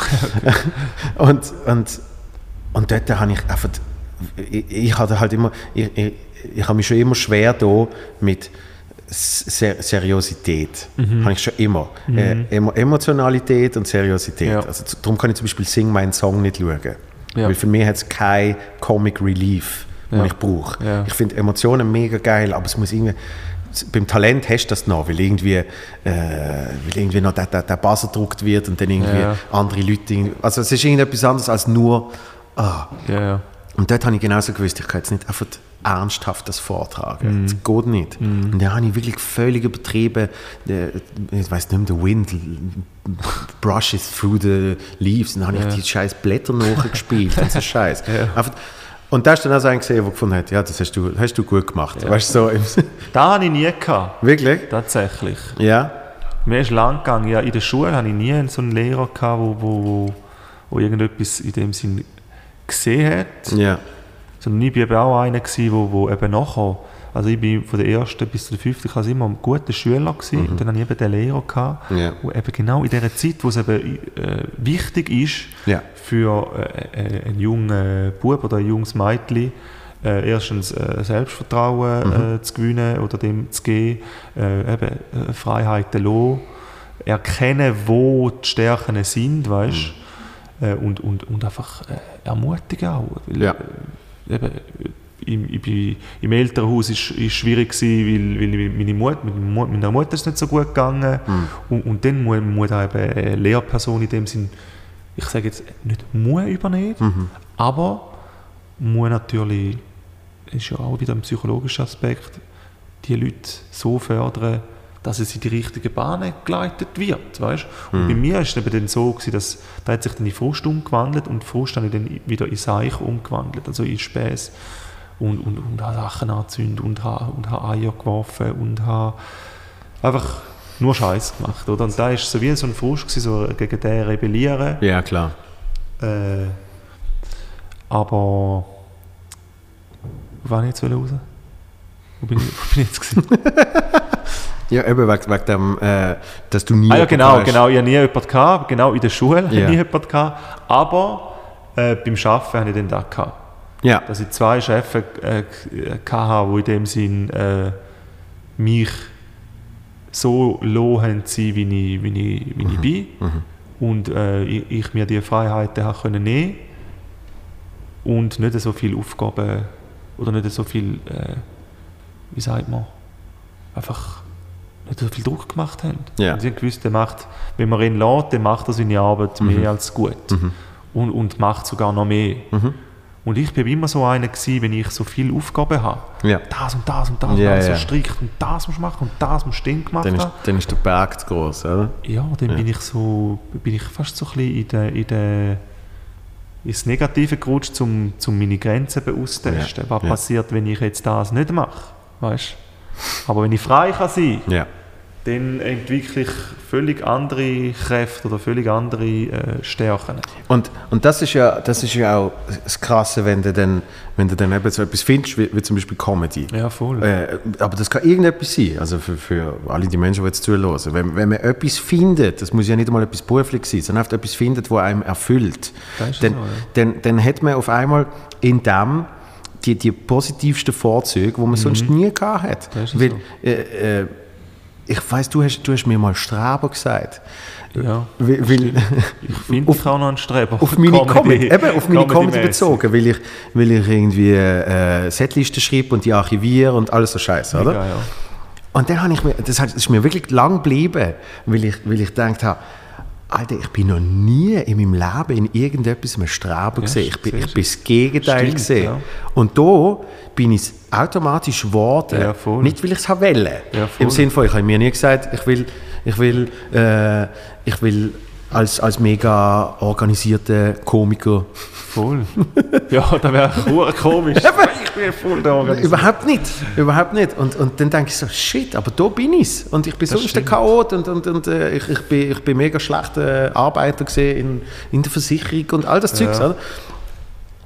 [LAUGHS] und, und, und dort habe ich einfach, ich, ich hatte halt immer, ich, ich, ich habe mich schon immer schwer da mit Ser Seriosität. Habe ich schon immer. Äh, Emo Emotionalität und Seriosität.
Ja.
Also, darum kann ich zum Beispiel Sing meinen Song nicht schauen.
Ja.
Weil für mich hat es kein Comic Relief, den
Ja.
ich brauche.
Ja.
Ich finde Emotionen mega geil, aber es muss irgendwie. Beim Talent hast du das noch, weil irgendwie, äh, weil irgendwie noch der, der, der Buzzer gedruckt wird und dann irgendwie
Ja.
andere Leute. Also es ist irgendetwas anderes als nur. Ah.
Ja, ja.
Und dort habe ich genauso gewusst, ich kann jetzt nicht einfach ernsthaft das vortragen.
Mhm.
Das geht nicht. Und da habe ich wirklich völlig übertrieben. Der, ich weiß nicht mehr, der Wind brushes through the leaves. Und dann habe
Ja.
ich die scheiß Blätter nachgespielt und so [LAUGHS] Scheiß.
Ja.
Einfach- Und da ist dann auch so ein gesehen, der gefunden hat, ja, das hast du, hast du gut gemacht. Weißt du, so [LAUGHS]
Da habe ich nie gehabt,
wirklich?
tatsächlich.
Ja.
Mir ist lang gegangen. Ja, in der Schule hatte ich nie so einen Lehrer, gehabt, wo, wo, wo, wo irgendetwas in dem Sinn gesehen hat.
Ja.
Sondern ich war auch einer, wo eben nachher, also ich bin von der ersten bis zur fünften Klasse immer ein guter Schüler gewesen. und dann hatte ich eben den Lehrer, gehabt,
Mhm. Ja.
wo eben genau in dieser Zeit, wo es eben äh, wichtig ist,
Ja.
für äh, äh, einen jungen Bub oder ein junges Mädchen, äh, erstens äh, Selbstvertrauen
Mhm.
äh, zu gewinnen oder dem zu geben, äh, eben Freiheiten lassen, erkennen, wo die Stärken sind, weißt
Mhm.
und, und, und einfach ermutigen auch. Weil,
Ja.
eben, im, bin, Im Elternhaus ist es schwierig gewesen, weil, weil meine Mutter, mit meiner Mutter ist es nicht so gut gegangen
Mhm.
und, und dann muss, muss auch eben eine Lehrperson in dem Sinn, ich sage jetzt nicht muss übernehmen,
Mhm.
aber muss natürlich, ist ja auch wieder ein psychologischer Aspekt, die Leute so fördern, dass es in die richtige Bahn geleitet wird, weißt? Und bei mir ist es eben dann so gewesen, dass da hat sich dann in Frust umgewandelt und Frust habe ich dann wieder in Seich umgewandelt, also in Späß und, und, und habe Sachen angezündet und habe, und habe Eier geworfen und habe einfach nur Scheiß gemacht, oder? Und da ist so wie so ein Frust gewesen, so gegen den rebellieren,
Ja, klar.
äh, aber wo war ich jetzt raus? Wo bin ich, wo bin ich jetzt gewesen? [LAUGHS]
Ja, eben wegen, wegen dem, äh, dass du nie.
ah ja, genau,
hast.
genau. Ich hatte nie jemanden gehabt, genau in der Schule
Ja.
ich nie jemanden gehabt, aber äh, beim Arbeiten hatte ich den da gehabt.
Ja.
Dass ich zwei Chefs äh, hatte, die in dem Sinn äh, mich so low haben sie, wie ich, wie ich, wie ich bin. Und äh, ich, ich mir die Freiheiten habe können nehmen und nicht so viele Aufgaben oder nicht so viel, äh, wie sagt man, einfach nicht so viel Druck gemacht haben.
Ja.
Und sie haben gewusst, der macht, wenn man ihn lässt, dann macht er seine Arbeit mehr als gut. Und, und macht sogar noch mehr. Und ich bin immer so einer gewesen, wenn ich so viele Aufgaben habe.
Ja.
Das und das und das
Ja,
und das
ja.
so strikt und das musst du machen und das musst du dann gemacht
Dann ist,
haben.
dann ist der Berg zu groß, oder?
Ja, dann bin ich so, bin ich fast so ein bisschen in der, in der ins Negative gerutscht, um, um meine Grenzen auszutesten.
Ja,
Was
ja.
passiert, wenn ich jetzt das nicht mache? Weißt? Aber wenn ich frei kann sein
Ja.
Dann entwickle ich völlig andere Kräfte oder völlig andere äh, Stärken.
Und, und das, ist ja, das ist ja auch das Krasse, wenn du dann, wenn du dann eben so etwas findest, wie, wie zum Beispiel Comedy.
Ja, voll.
Äh, aber das kann irgendetwas sein, also für, für alle die Menschen, die jetzt zuhören. Wenn, wenn man etwas findet, das muss ja nicht einmal etwas beruflich sein, sondern einfach etwas findet, das einem erfüllt, dann,
so, ja.
dann, dann hat man auf einmal in dem die, die positivsten Vorzüge, die man sonst nie gehabt hat.
Mhm.
Weil,
so.
äh, äh, ich weiß, du hast, du hast mir mal Streber gesagt.
Ja,
Weil,
ich finde auch noch einen Streber.
auf meine Comedy, eben, auf meine Comedy
Comedy-mäßig.
bezogen, weil ich, weil ich irgendwie äh, Setlisten schreibe und die archiviere und alles so Scheiße, oder?
Ja, ja.
Und dann habe ich mir, das hat- das ist mir wirklich lang geblieben, weil ich, weil ich gedacht habe, Alter, ich bin noch nie in meinem Leben in irgendetwas einem Streber gesehen. Ich bin, ich bin das Gegenteil
Stimmt,
gesehen.
ja.
Und da bin ich automatisch geworden.
Ja.
Nicht, weil ich es wollte. Im Sinne von, ich habe mir nie gesagt, ich will, ich will, äh, ich will als, als mega organisierter Komiker
Voll. Ja, das wäre [LAUGHS] hure komisch. ich bin voll der Organisation.
Überhaupt nicht, überhaupt nicht. Und, und dann denke ich so, shit, aber da bin ich Und ich bin sonst
stimmt.
der Chaot und, und, und äh, ich, ich, bin, ich bin mega schlechter Arbeiter gesehen in, in der Versicherung und all das Zeugs, oder?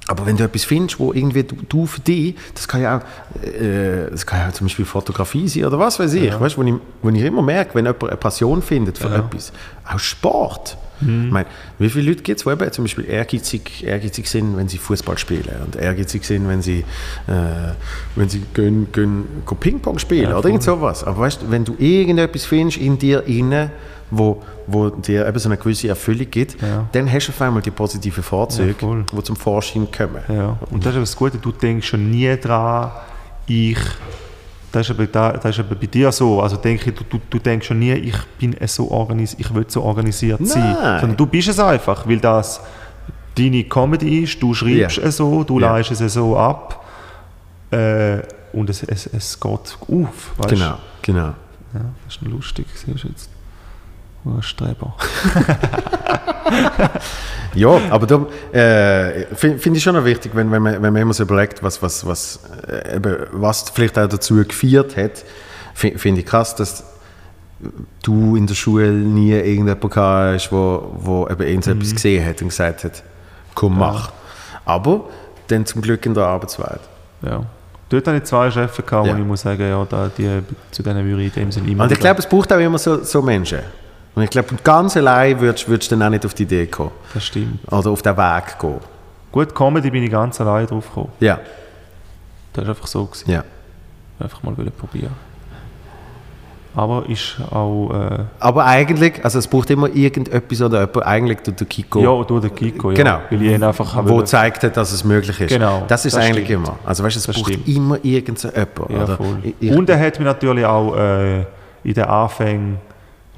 Aber wenn du etwas findest, wo irgendwie du, du für dich, das kann ja auch, äh, das kann ja zum Beispiel Fotografie sein oder was weiß ich, weißt, wo, ich, wo ich immer merke, wenn jemand eine Passion findet für etwas, auch Sport. Ich meine, wie viele Leute gibt es, die eben zum Beispiel ehrgeizig, ehrgeizig sind, wenn sie Fußball spielen und ehrgeizig sind, wenn sie, äh, wenn sie gehen, gehen, gehen Ping-Pong spielen oder irgend sowas. Aber weißt, du, wenn du irgendetwas findest in dir inne, wo, wo dir eben so eine gewisse Erfüllung gibt,
Ja.
dann hast du auf einmal die positiven Vorzüge,
Ja,
die zum Vorschein kommen.
Ja, und das ist das Gute, du denkst schon nie dran, ich, das ist da, das ist eben bei dir so, also denke du, du, du denkst schon nie, ich bin so organisiert, ich will so organisiert sein,
Nein.
sondern du bist es einfach, weil das deine Comedy ist, du schreibst
Ja.
es so, du
Ja.
leist es so ab äh, und es, es, es geht auf, weißt?
Genau, genau.
Ja, das ist lustig, siehst du jetzt. Oh, Streber. [LAUGHS]
Ja, aber da äh, finde find ich schon noch wichtig, wenn, wenn, man, wenn man immer so überlegt, was, was, was, äh, eben, was vielleicht auch dazu geführt hat, fi- finde ich krass, dass du in der Schule nie irgendjemanden gehabt hast, wo, wo eben irgendetwas gesehen hat und gesagt hat, komm, mach. Aber dann zum Glück in der Arbeitswelt.
Ja. Dort hatte ich zwei Chefs, gehabt,
Ja.
wo ich muss sagen, ja, da, die, zu denen würde ich in dem Sinne immer
Und ich
wieder-
glaube, es braucht auch immer so, so Menschen. Und ich glaube, ganz allein würdest du dann auch nicht auf die Idee kommen.
Das stimmt.
Oder auf den Weg gehen.
Gut, Comedy bin ich ganz allein drauf gekommen.
Ja,
Das war einfach so. Gewesen.
ja.
Einfach mal probieren. Aber ist auch. Äh,
Aber eigentlich, also es braucht immer irgendetwas oder jemand, eigentlich durch den Kiko,
ja, durch den Kiko. Ja,
Genau.
Weil ich ihn einfach
wo
wollen-
gezeigt hat, dass es möglich ist.
Genau,
Das ist
das
eigentlich
stimmt.
immer. Also weißt du, es
Das
braucht
stimmt.
immer irgend so jemand.
Ja, voll.
Ich, ich,
Und er hat mich natürlich auch äh, in den Anfängen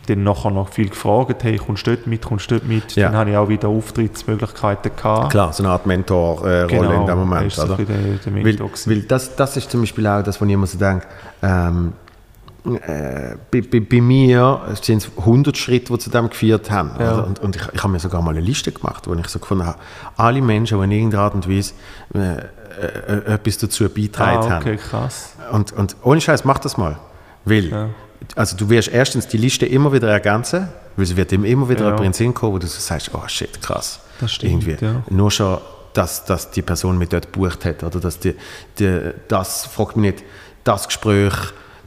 dann nachher noch viel gefragt, hey, kommst du dort mit, kommst du dort mit?
Ja.
Dann habe ich auch wieder Auftrittsmöglichkeiten gehabt.
klar, so eine Art Mentor-Rolle
Genau,
in dem Moment.
so
oder?
der, der
Weil,
Mentor gewesen.
weil das, das ist zum Beispiel auch das, was ich immer so denke. Ähm, äh, bei, bei, bei mir sind es 100 Schritte, die zu dem geführt haben.
Ja.
Und, und ich, ich habe mir sogar mal eine Liste gemacht, wo ich so gefunden habe, alle Menschen, die in irgendeiner Art und Weise äh, äh, etwas dazu beigetragen
ah,
haben.
okay, krass.
Und, und ohne Scheiß, mach das mal. Weil,
Ja.
Also du wirst erstens die Liste immer wieder ergänzen, weil es wird immer wieder
Ja.
jemand in den Sinn kommen, wo du so sagst, oh shit, krass.
Das stimmt,
Irgendwie.
ja.
Nur schon, dass, dass die Person mich dort gebucht hat oder dass die, die, das, fragt mich nicht, das Gespräch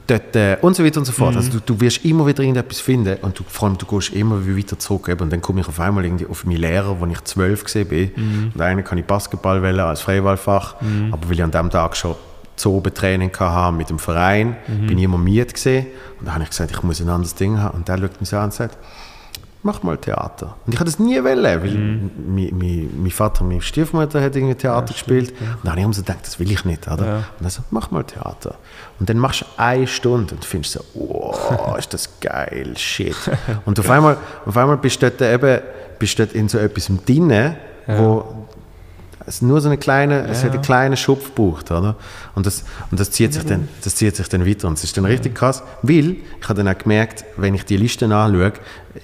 dort äh, und so weiter und so
Mhm.
fort. Also du, du wirst immer wieder irgendetwas finden und du, vor allem du gehst immer wieder weiter zurück. Eben, und dann komme ich auf einmal irgendwie auf meinen Lehrer, wo ich zwölf gesehen bin.
Mhm.
Und eigentlich kann ich Basketball wählen als Freiwahlfach, aber weil ich an dem Tag schon Zobentraining hatte mit dem Verein,
Mhm.
bin ich immer müde gesehen und dann habe ich gesagt, ich muss ein anderes Ding haben und der schaut mich so an und sagt, mach mal Theater. Und ich hatte das nie wollen, weil
Mhm.
mein, mein, mein Vater und meine Stiefmutter hat irgendwie Theater gespielt. Und dann habe ich so gedacht, das will ich nicht. Oder?
Ja.
Und dann so, mach mal Theater. Und dann machst du eine Stunde und findest so, wow, ist das geil, shit. [LAUGHS] Und auf einmal, auf einmal bist du dort eben bist du dort in so etwas drin, wo es nur so eine kleine, es hat einen kleinen Schupf gebraucht, oder? Und das, und das zieht sich dann, das zieht sich dann weiter und es ist dann richtig krass, weil ich habe dann auch gemerkt, wenn ich die Listen anschaue,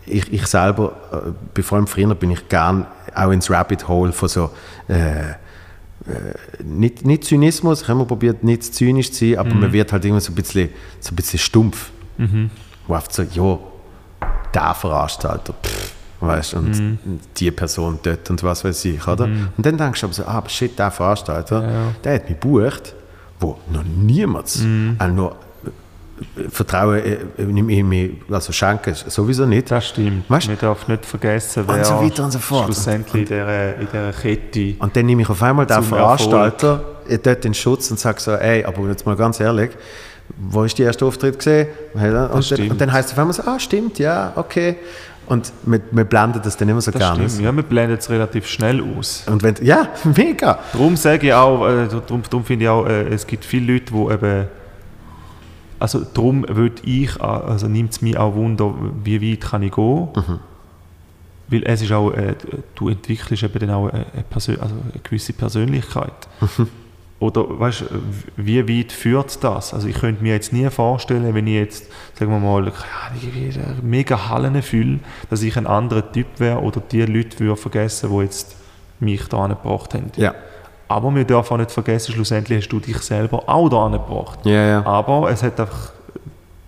ich, ich selber, äh, bei- vor allem früher bin ich gern auch ins Rabbit Hole von so, äh, nicht, nicht Zynismus, ich habe immer probiert, nicht zynisch zu sein, aber man wird halt immer so ein bisschen, so ein bisschen stumpf. Wo einfach so, ja, der Veranstalter, pff, weißt und die Person dort und was weiß ich, oder? Und dann denkst du aber so, ah, shit, der Veranstalter, der hat mich gebucht, wo noch niemand, auch nur Vertrauen äh, nicht mehr, mehr, also schenken sowieso nicht.
Das stimmt.
Weißt?
Man darf nicht vergessen, wer
Und so weiter und so fort.
schlussendlich in dieser, in dieser Kette...
Und dann nehme ich auf einmal den Veranstalter äh, dort in Schutz und sage so, ey, aber jetzt mal ganz ehrlich, wo ist die erste Auftritt gesehen? Und, dann, und dann heißt es auf einmal so, ah, stimmt, ja, okay. Und wir, wir blenden das dann immer so
Das
gerne.
stimmt. Ja, man blendet es relativ schnell aus.
Und wenn, ja, [LAUGHS] mega.
Darum sage ich auch, äh, darum, darum finde ich auch, äh, es gibt viele Leute, die eben, also darum würde ich, also nimmt es mich auch Wunder, wie weit kann ich gehen,
Mhm.
weil es ist auch, äh, du entwickelst eben dann auch eine, eine, Persön also eine gewisse Persönlichkeit.
Mhm.
Oder weißt, wie weit führt das? Also ich könnte mir jetzt nie vorstellen, wenn ich jetzt, sagen wir mal, mega Hallen fühle, dass ich ein anderer Typ wäre oder die Leute würde vergessen, die jetzt mich da angebracht haben.
Ja,
Aber wir dürfen auch nicht vergessen, schlussendlich hast du dich selber auch da angebracht.
ja, ja.
Aber es hat einfach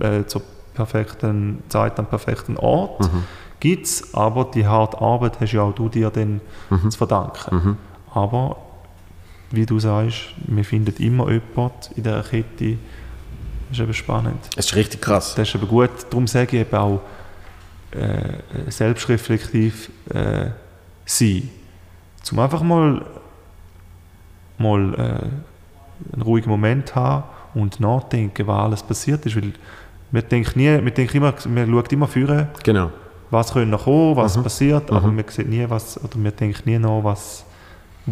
äh, zur perfekten Zeit am perfekten Ort.
Mhm.
Gibt es, aber die harte Arbeit hast ja auch du dir dann
Mhm.
zu verdanken. Aber wie du sagst, wir finden immer jemanden in dieser Kette. Das ist eben spannend.
Es ist richtig krass.
Das ist eben gut. Darum sage ich eben auch, äh, selbstreflektiv äh, sein. Zum einfach mal, mal äh, einen ruhigen Moment haben und nachdenken, was alles passiert ist. Weil wir denken, nie, wir denken immer, wir schauen immer führen,
Genau.
was könnte noch kommen, was passiert, aber wir sehen nie, was, oder wir denken nie nach, was,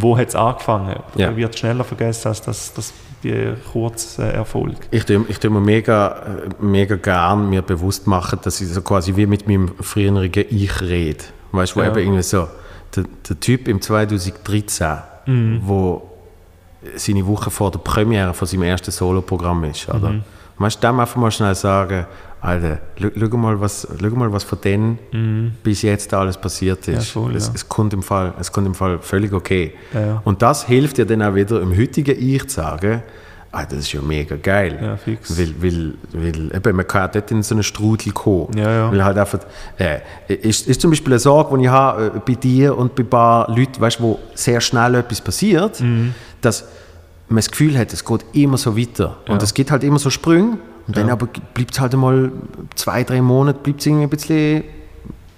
wo hat es angefangen. Oder
Ja.
Wird schneller vergessen als das, das die kurze Erfolg.
Ich tue, ich tue mir mega, äh, mega gern mir bewusst machen, dass ich so quasi wie mit meinem früheren Ich rede. Weißt du, wo
Ja.
eben irgendwie so, der, der Typ im 2013,
Mhm.
wo seine Woche vor der Premiere von seinem ersten Soloprogramm ist, oder?
Mhm.
Weißt dem einfach mal schnell sagen, Alter, schau mal, was, schau mal, was von denen bis jetzt alles passiert ist.
Mhm. Ja, voll,
es,
ja.
es, kommt im Fall, es kommt im Fall völlig okay.
Ja.
Und das hilft dir dann auch wieder im heutigen Ich zu sagen, ah, das ist ja mega geil.
Ja, fix.
Weil, weil, weil eben, man kann dort in so einen Strudel kommen.
Ja, ja.
Weil halt einfach, äh, ist, ist zum Beispiel eine Sorge, die ich habe äh, bei dir und bei ein paar Leuten, weißt, wo sehr schnell etwas passiert,
Mhm.
dass man das Gefühl hat, es geht immer so weiter. Und es gibt halt immer so Sprünge. Und dann
Ja.
aber bleibt es halt einmal zwei, drei Monate, bleibt es irgendwie ein bisschen,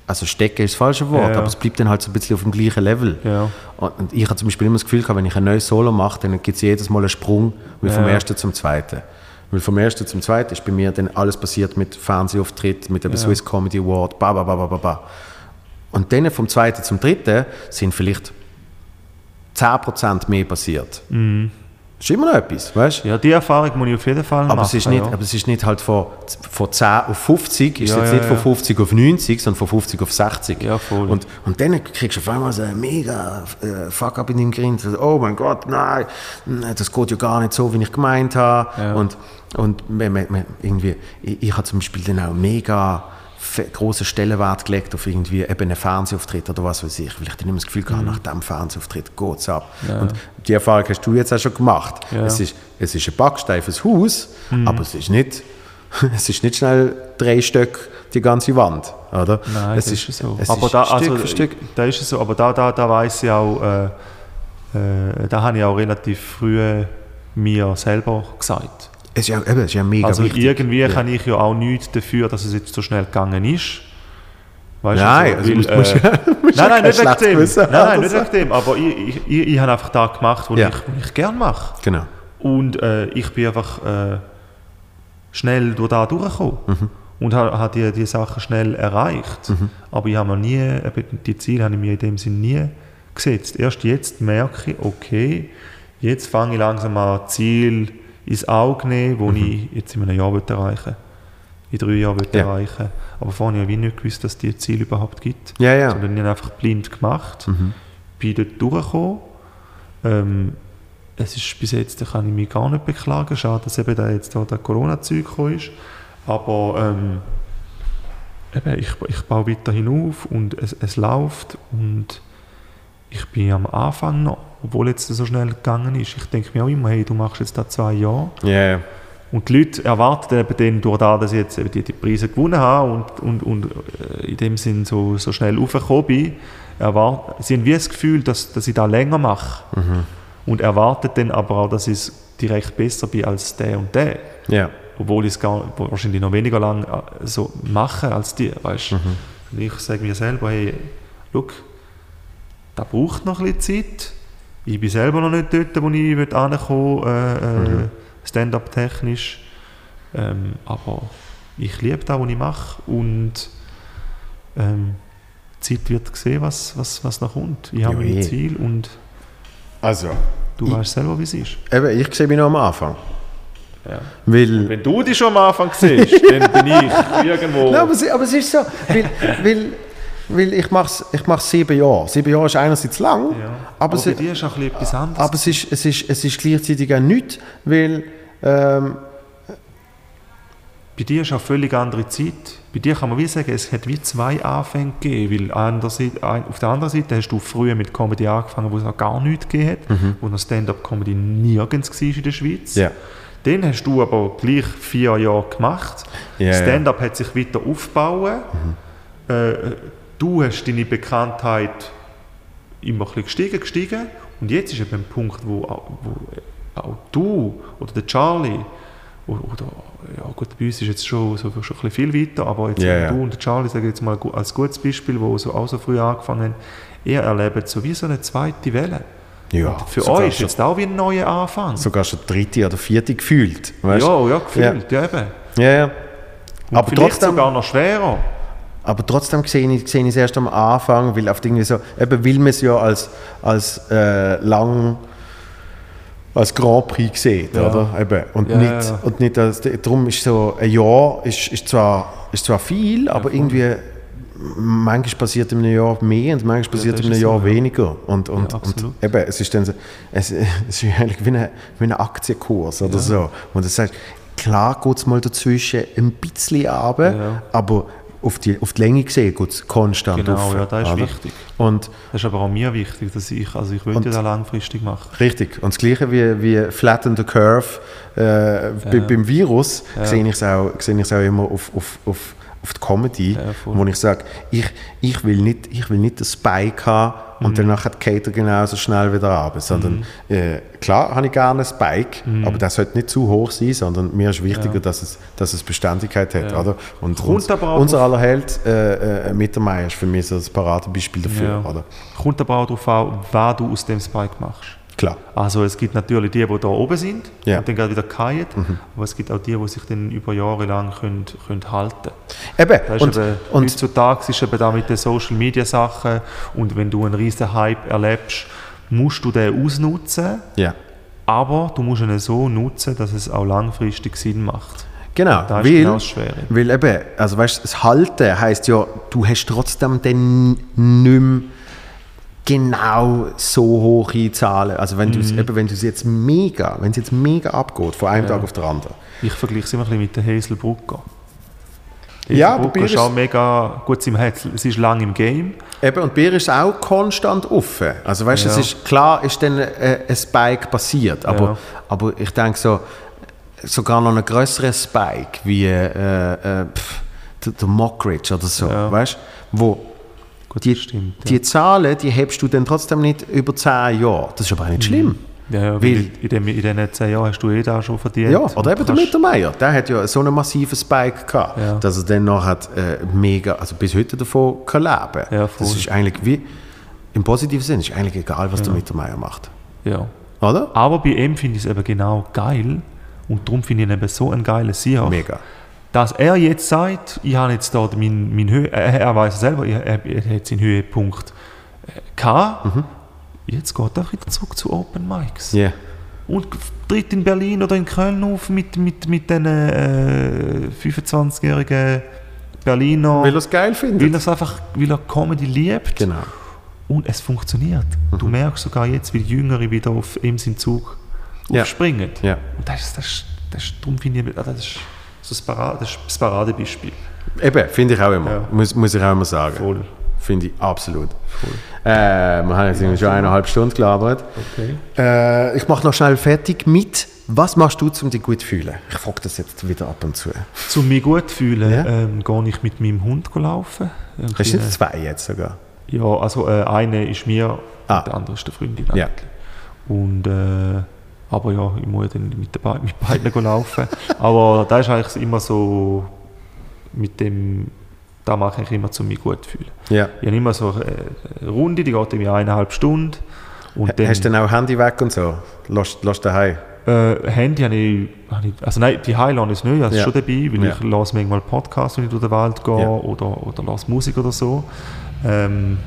also stecken ist das falsche Wort,
Ja, ja.
aber es bleibt dann halt so ein bisschen auf dem gleichen Level.
Ja.
Und ich habe zum Beispiel immer das Gefühl, gehabt, wenn ich ein neues Solo mache, dann gibt es jedes Mal einen Sprung, wie vom
Ja.
ersten zum zweiten. Weil vom ersten zum zweiten ist bei mir dann alles passiert mit Fernsehauftritt, mit dem
Ja.
Swiss Comedy Award, ba, ba, ba, ba, ba, ba. Und dann vom zweiten zum dritten sind vielleicht 10% mehr passiert. Das ist immer noch etwas, weißt du?
Ja, die Erfahrung muss ich auf jeden Fall
Aber
machen.
es, ist nicht,
ja.
aber es ist nicht halt von, von 10 auf 50, ist
Ja,
jetzt
ja,
nicht von
ja.
50 auf 90, sondern von 50 auf 60.
Ja, voll.
Und, und dann kriegst du auf einmal so ein mega äh, Fuck-up in deinem Grind. Oh mein Gott, nein, das geht ja gar nicht so, wie ich gemeint habe. Und, und man, man, irgendwie, ich, ich habe zum Beispiel dann auch mega großen Stellenwert gelegt auf irgendwie eben einen Fernsehauftritt oder was weiß ich, weil ich dann immer das Gefühl
Mhm.
hatte, nach dem Fernsehauftritt geht es ab. Und die Erfahrung hast du jetzt auch schon gemacht.
Ja. Mhm.
Es, ist, es ist ein backsteifes Haus, aber es ist nicht, [LAUGHS] es ist nicht schnell drei Stück die ganze Wand, oder?
Nein,
es
das ist, so.
Es
aber
ist
da,
Stück
also,
für Stück.
Da ist es so, aber da, da, da weiß ich auch, äh, äh, da habe ich auch relativ früh mir selber gesagt.
Es ist ja, eben, es ist ja mega
also
wichtig.
irgendwie
ja.
kann ich ja auch nichts dafür, dass es jetzt so schnell gegangen ist. Weißt
Nein,
du,
also
weil,
musst-
äh, [LAUGHS]
musst
nein, nein, nicht wegen dem. Nein, nein, nicht wegen dem. Aber ich, ich, ich, ich habe einfach da gemacht, was
Ja.
ich, was ich gerne mache.
Genau.
Und äh, ich bin einfach äh, schnell durch da durchgekommen. Und habe ha die, die Sachen schnell erreicht. Aber ich habe mir nie, die Ziele habe ich mir in dem Sinne nie gesetzt. Erst jetzt merke ich, okay, jetzt fange ich langsam an, Ziel ins Auge nehmen, die ich jetzt in einem Jahr will erreichen in drei Jahren will
Ja.
erreichen Aber vorher habe ich nicht gewusst, dass es diese Ziele überhaupt gibt.
Ja, ja.
Sondern ich habe einfach blind gemacht, bin dort durchgekommen. Ähm, es ist bis jetzt, da kann ich mich gar nicht beklagen. Schade, dass eben da jetzt da der Corona-Zeug ist. Aber ähm, eben, ich, ich baue weiterhin auf und es, es läuft und ich bin am Anfang noch, obwohl jetzt so schnell gegangen ist. Ich denke mir auch immer, hey, du machst jetzt da zwei Jahre
Ja, ja.
und die Leute erwarten eben dann durch das, dass ich jetzt eben die, die Preise gewonnen habe und, und, und äh, in dem Sinn so, so schnell aufgekommen bin, erwart- sie haben wie das Gefühl, dass, dass ich da länger mache. Und erwartet dann aber auch, dass ich direkt besser bin als der und der.
ja.
obwohl ich es gar, wahrscheinlich noch weniger lang äh, so mache als die, weißt
Mhm.
Und ich sage mir selber, hey, look, das braucht noch ein bisschen Zeit. Ich bin selber noch nicht dort, wo ich ankommen äh, äh,
Mhm.
Stand-up technisch. Ähm, aber ich liebe das, was ich mache und ähm, die Zeit wird sehen, was, was, was noch kommt. Ich habe mein
eh.
Ziel und
Also,
du
Ich-
weißt selber, wie es ist.
eben, ich sehe mich noch am Anfang.
Ja.
Weil,
Wenn du dich schon am Anfang siehst, dann bin ich [LAUGHS] irgendwo...
Nein, aber, es, aber es ist so, weil, weil, weil ich mache ich mach's sieben Jahre. Sieben Jahre ist einerseits lang,
ja.
aber,
aber
es,
bei dir ist auch etwas anderes.
aber es, ist, es, ist, es ist gleichzeitig auch nichts, weil ähm,
Bei dir ist auch völlig andere Zeit. Bei dir kann man wie sagen, es hat wie zwei Anfänge gegeben, weil auf der anderen Seite hast du früher mit Comedy angefangen, wo es noch gar nichts gegeben hat, wo noch Stand-up-Comedy nirgends war in der Schweiz.
ja.
Dann hast du aber gleich vier Jahre gemacht.
Ja, ja.
Stand-up hat sich weiter aufgebaut. Äh, du hast deine Bekanntheit immer ein bisschen gestiegen, gestiegen. Und jetzt ist eben ein Punkt, wo, auch- wo auch du oder der Charlie oder, ja gut, bei uns ist jetzt schon, so, schon ein bisschen viel weiter, aber jetzt
Ja, ja.
du und der Charlie, sage ich jetzt mal als gutes Beispiel, wo so, auch so früh angefangen haben, ihr erlebt so wie so eine zweite Welle.
ja,
Und für euch ist jetzt auch wie ein neuer Anfang.
sogar schon dritte oder vierte gefühlt. Weißt?
ja, ja, gefühlt, ja, eben.
ja, ja.
Und
Aber
vielleicht
trotzdem,
sogar noch schwerer.
Aber trotzdem sehe ich, sehe ich es erst am Anfang, weil auf irgendwie so, eben will man es ja als, als äh, lang als Grand Prix sieht,
Ja.
oder? Eben. Und,
Ja,
nicht,
ja,
und nicht als, darum ist so ein Jahr ist, ist, zwar, ist zwar viel, aber irgendwie manchmal passiert in einem Jahr mehr und manchmal passiert in einem Jahr
so,
weniger. Und, und, und eben, es ist dann so, es, [LAUGHS] es ist eigentlich wie ein wie ein Aktienkurs oder so. Und das heißt, klar geht es mal dazwischen ein bisschen runter, aber auf die, auf die Länge gesehen geht es konstant
Genau,
rauf,
ja, das ist
oder?
wichtig.
Und
Das ist aber auch mir wichtig, dass ich, also ich will ja das langfristig machen.
Richtig. Und das Gleiche wie, wie Flatten the Curve äh, bei, beim Virus
Ja.
sehe ich es auch, auch immer auf, auf, auf, auf die Comedy,
Ja,
wo ich sage, ich, ich, will nicht, ich will nicht den Spike haben
Mhm.
und danach hat Cater genauso schnell wieder runter, sondern äh, klar habe ich gerne einen Spike,
Mhm.
aber das sollte nicht zu hoch sein, sondern mir ist wichtiger,
Ja.
dass, es, dass es Beständigkeit hat.
Ja.
Oder? Und uns, unser aller Held, äh, äh, Mittermeier, ist für mich so das Paradebeispiel dafür.
Ja.
Oder?
Kommt aber auch darauf an, was du aus dem Spike machst.
Klar.
Also es gibt natürlich die, die da oben sind
Ja. Mhm.
und dann gerade wieder fallen, aber es gibt auch die, die sich dann über Jahre lang können, können halten
Eben.
das ist
Und,
eben,
und,
Heutzutage ist eben da mit den Social Media Sachen und wenn du einen riesen Hype erlebst, musst du den ausnutzen,
ja.
aber du musst ihn so nutzen, dass es auch langfristig Sinn macht.
Genau,
Das ist
weil,
genau
weil eben, also weißt, das Halten heisst ja, du hast trotzdem dann nicht mehr genau so hohe Zahlen. Also wenn du es wenn du es jetzt mega, wenn es jetzt mega abgeht, von einem
Mhm. Ja.
Tag auf den anderen.
Ich vergleiche es immer ein bisschen mit der Hazel Brucker.
Ja, aber
Brucker ist auch mega gut im Herz. Sie ist lang im Game.
Eben, und bei ihr ist es auch konstant offen. Also weißt, es
Ja.
ist klar, ist dann äh, ein Spike passiert, aber,
Ja.
aber ich denke so, sogar noch ein größerer Spike wie äh, äh, pff, der, der Mockridge oder so,
Ja.
weißt, wo
Gut,
die,
stimmt. Ja.
die Zahlen, die hebst du dann trotzdem nicht über 10 Jahre. Das ist aber auch nicht schlimm.
Ja, ja,
Weil-
weil in, dem, in diesen zehn Jahren hast du eh da schon verdient.
Ja, oder eben der Mittermeier, der hat ja so einen massiven Spike gehabt,
Ja.
dass er dann noch hat, äh, mega, also bis heute davon kann leben.
Voll.
das ist eigentlich wie, im positiven Sinn, ist eigentlich egal, was der Mittermeier macht.
Ja.
Oder?
Aber bei ihm finde ich es eben genau geil. Und darum finde ich ihn eben so ein geiler Sieg.
Mega.
Dass er jetzt sagt, ich habe jetzt da meinen mein Höhe, er, er weiß selber, er, er, er hat seinen Höhepunkt äh, gehabt.
Mhm.
Jetzt geht er wieder zurück zu Open Mics.
Ja.
Und tritt in Berlin oder in Köln auf mit, mit, mit den äh, 25-jährigen Berliner.
Weil er es geil findet.
weil es einfach, weil er Comedy liebt.
Genau.
Und es funktioniert. Du merkst sogar jetzt, wie die Jüngere wieder auf ihm seinen Zug
Ja.
aufspringen.
Ja.
Und das das, das ist, darum finde ich, das ist so das, Parade, das, Paradebeispiel.
Eben, finde ich auch immer.
Ja.
Muss, muss ich auch immer sagen.
Voll.
Finde ich absolut. Äh, wir haben jetzt schon eineinhalb Stunden gelabert.
Okay.
Äh, ich mache noch schnell fertig mit, was machst du, um dich gut zu fühlen? Ich frage das jetzt wieder ab und zu.
Zum mich gut zu fühlen,
Ja.
ähm, gehe ich mit meinem Hund laufen.
Hast du nicht zwei jetzt sogar?
Ja, also äh, eine ist mir
Ah.
und der andere ist der Freundin.
Ja.
Und äh, Aber ja, ich muss dann mit, den Be mit beiden laufen. [LAUGHS] Aber da ist eigentlich immer so mit dem, da mache ich immer, um mich gut zu fühlen.
Ja.
Ich habe immer so eine Runde, die geht irgendwie eineinhalb Stunden. Und dann,
Hast du dann auch Handy weg und so? Lass, lass daheim?
äh, Handy habe ich, habe ich, also nein, die Highline ist nicht, also
Ja.
schon dabei, weil
Ja.
ich lasse manchmal Podcasts, wenn ich durch den Wald gehe
Ja.
oder, oder lasse Musik oder so. Ähm,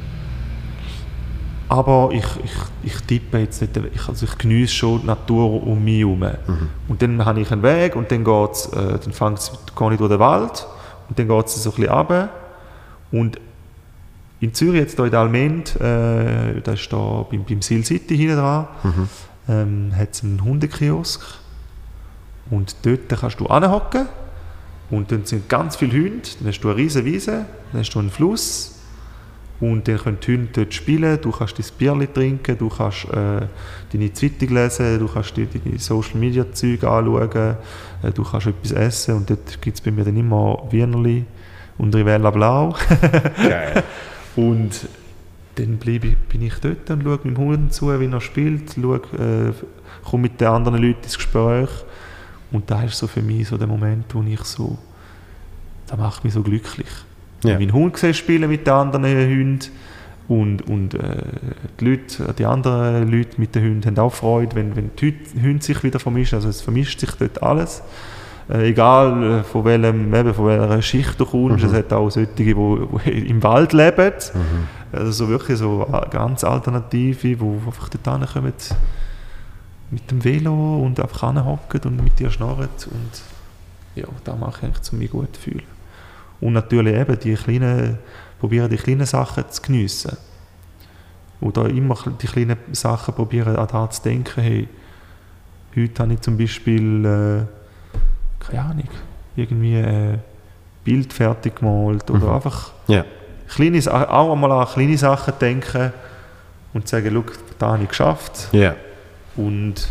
aber ich, ich, ich tippe jetzt nicht, ich, also ich genieße schon die Natur um mich herum.
Mhm.
Und dann habe ich einen Weg und dann, geht's, äh, dann fängt's, gehe ich durch den Wald und dann geht es so ein bisschen runter. Und in Zürich, jetzt hier in Almend, äh, da ist da beim, beim Seal City hinten dran,
Mhm.
ähm, hat es einen Hundekiosk. Und dort kannst du anhocken und dann sind ganz viele Hunde. Dann hast du eine riesige Wiese, dann hast du einen Fluss und dann können die Hunde dort spielen. Du kannst dein Bierli trinken, du kannst äh, deine Zeitung lesen, du kannst dir deine Social Media Zeug anschauen, äh, du kannst etwas essen und dort gibt es bei mir dann immer Wienerli und Rivella Blau. [LAUGHS]
Geil.
Und dann bleibe ich, bin ich dort und schaue meinem Hund zu, wie er spielt, schaue, äh, komme mit den anderen Leuten ins Gespräch. Und da ist so für mich so der Moment, wo ich so, das macht mich so glücklich.
Ja.
Meinen Hund gesehen spielen mit den anderen Hunden und, und äh, die, Leute, die anderen Leute mit den Hunden haben auch Freude, wenn, wenn die Hunde sich wieder vermischen. Also es vermischt sich dort alles. Äh, egal äh, von, welchem, eben, von welcher Schicht du kommst,
Mhm.
es hat auch solche, die, die [LAUGHS] im Wald leben.
Mhm.
Also so wirklich so a- ganz Alternative, die einfach dort hinkommen mit dem Velo und einfach hinhocken und mit dir schnarren. Und ja, da mache ich eigentlich, um mich gut zu fühlen. Und natürlich eben die kleinen, probieren die kleinen Sachen zu geniessen. Oder immer die kleinen Sachen probieren an das zu denken, hey, heute habe ich zum Beispiel, äh, keine Ahnung, irgendwie ein Bild fertig gemalt oder
Mhm.
einfach
Ja.
kleine, auch einmal an kleine Sachen denken und sagen, schau, da habe ich geschafft.
Ja.
Und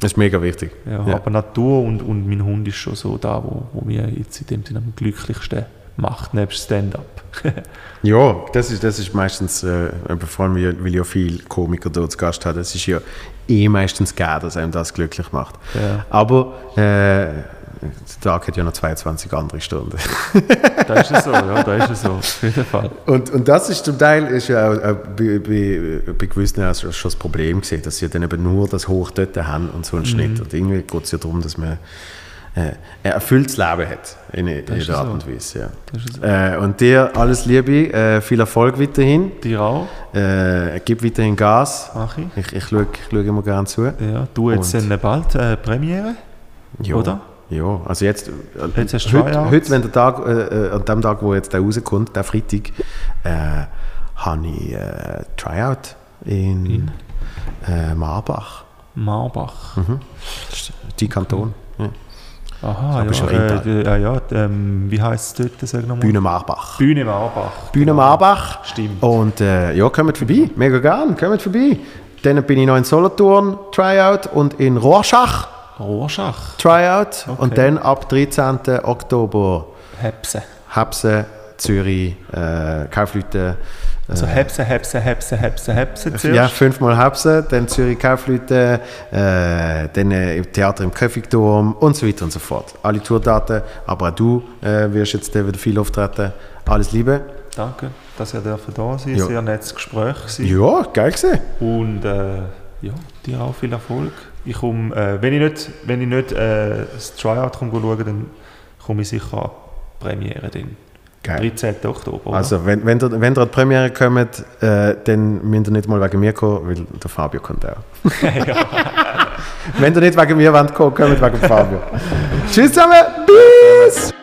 Das ist mega wichtig.
ja,
Ja.
aber Natur und, und mein Hund ist schon so da, wo, wo mir jetzt in dem Sinne am glücklichsten macht, nebst Stand-up. [LAUGHS]
Ja, das ist, das ist meistens, äh, vor allem, weil ja viele Komiker dort zu Gast haben, das ist ja eh meistens gegeben, dass einem das glücklich macht.
Ja.
Aber äh, der Tag hat ja noch 22 andere Stunden. [LAUGHS]
da ist es so, ja, da ist es so, auf jeden Fall.
Und, und das ist zum Teil ist ja auch, auch bei, bei, bei gewissen auch schon das Problem gesehen, dass sie dann eben nur das Hoch dort haben und so einen Schnitt. Und irgendwie geht es ja darum, dass man äh, ein erfülltes Leben hat, in, in jeder Art
so.
und Weise. Ja. Äh, und dir alles Liebe, äh, viel Erfolg weiterhin.
Dir auch,
Äh, gib weiterhin Gas.
mach ich.
Ich, ich schaue ich schaue immer gerne zu.
Ja, du jetzt
Und-
bald äh, Premiere,
Ja.
oder?
Ja, also jetzt, äh, heute, heute, wenn der Tag, äh, äh, an dem Tag, wo jetzt der rauskommt, der Freitag, äh, habe ich äh, Tryout in,
In?
Äh, Marbach.
Marbach.
Mhm. Die Kanton. Ja.
Aha, ja, äh, d- ja, ja ähm, wie heisst es dort, sag nochmal?
Bühne Marbach.
Bühne Marbach.
Bühne Marbach.
Stimmt.
Und äh, ja, kommt vorbei. Mega gern, kommt vorbei. Dann bin ich noch in Solothurn, Tryout, und in Rorschach,
Rorschach.
Tryout.
Okay.
Und dann ab 13. Oktober
Hepse.
Hepse, Zürich, äh, Kaufleute.
Also Hepse, Hepse, Hepse, Hepse, Hepse zuerst.
Ja, fünfmal Hepse, dann Zürich Kaufleute, äh, dann äh, im Theater im Köfigturm und so weiter und so fort. Alle Tourdaten, aber auch du äh, wirst jetzt äh, wieder viel auftreten. Alles Liebe.
Danke, dass ihr da sein
Ja.
Sehr nettes Gespräch.
Ja, geil gesehen.
Und äh, ja, dir auch viel Erfolg. Ich komm, äh, wenn ich nicht, wenn ich nicht äh, das Tryout komme schauen, dann komme ich sicher an die Premiere den
Geil.
13. Oktober. oder?
Also, wenn, wenn, ihr, wenn ihr an die Premiere kommt, äh, dann müsst ihr nicht mal wegen mir kommen, weil der Fabio kommt auch. [LAUGHS] [LAUGHS] wenn ihr nicht wegen mir wollt kommen, kommt wegen Fabio. Tschüss zusammen, bis!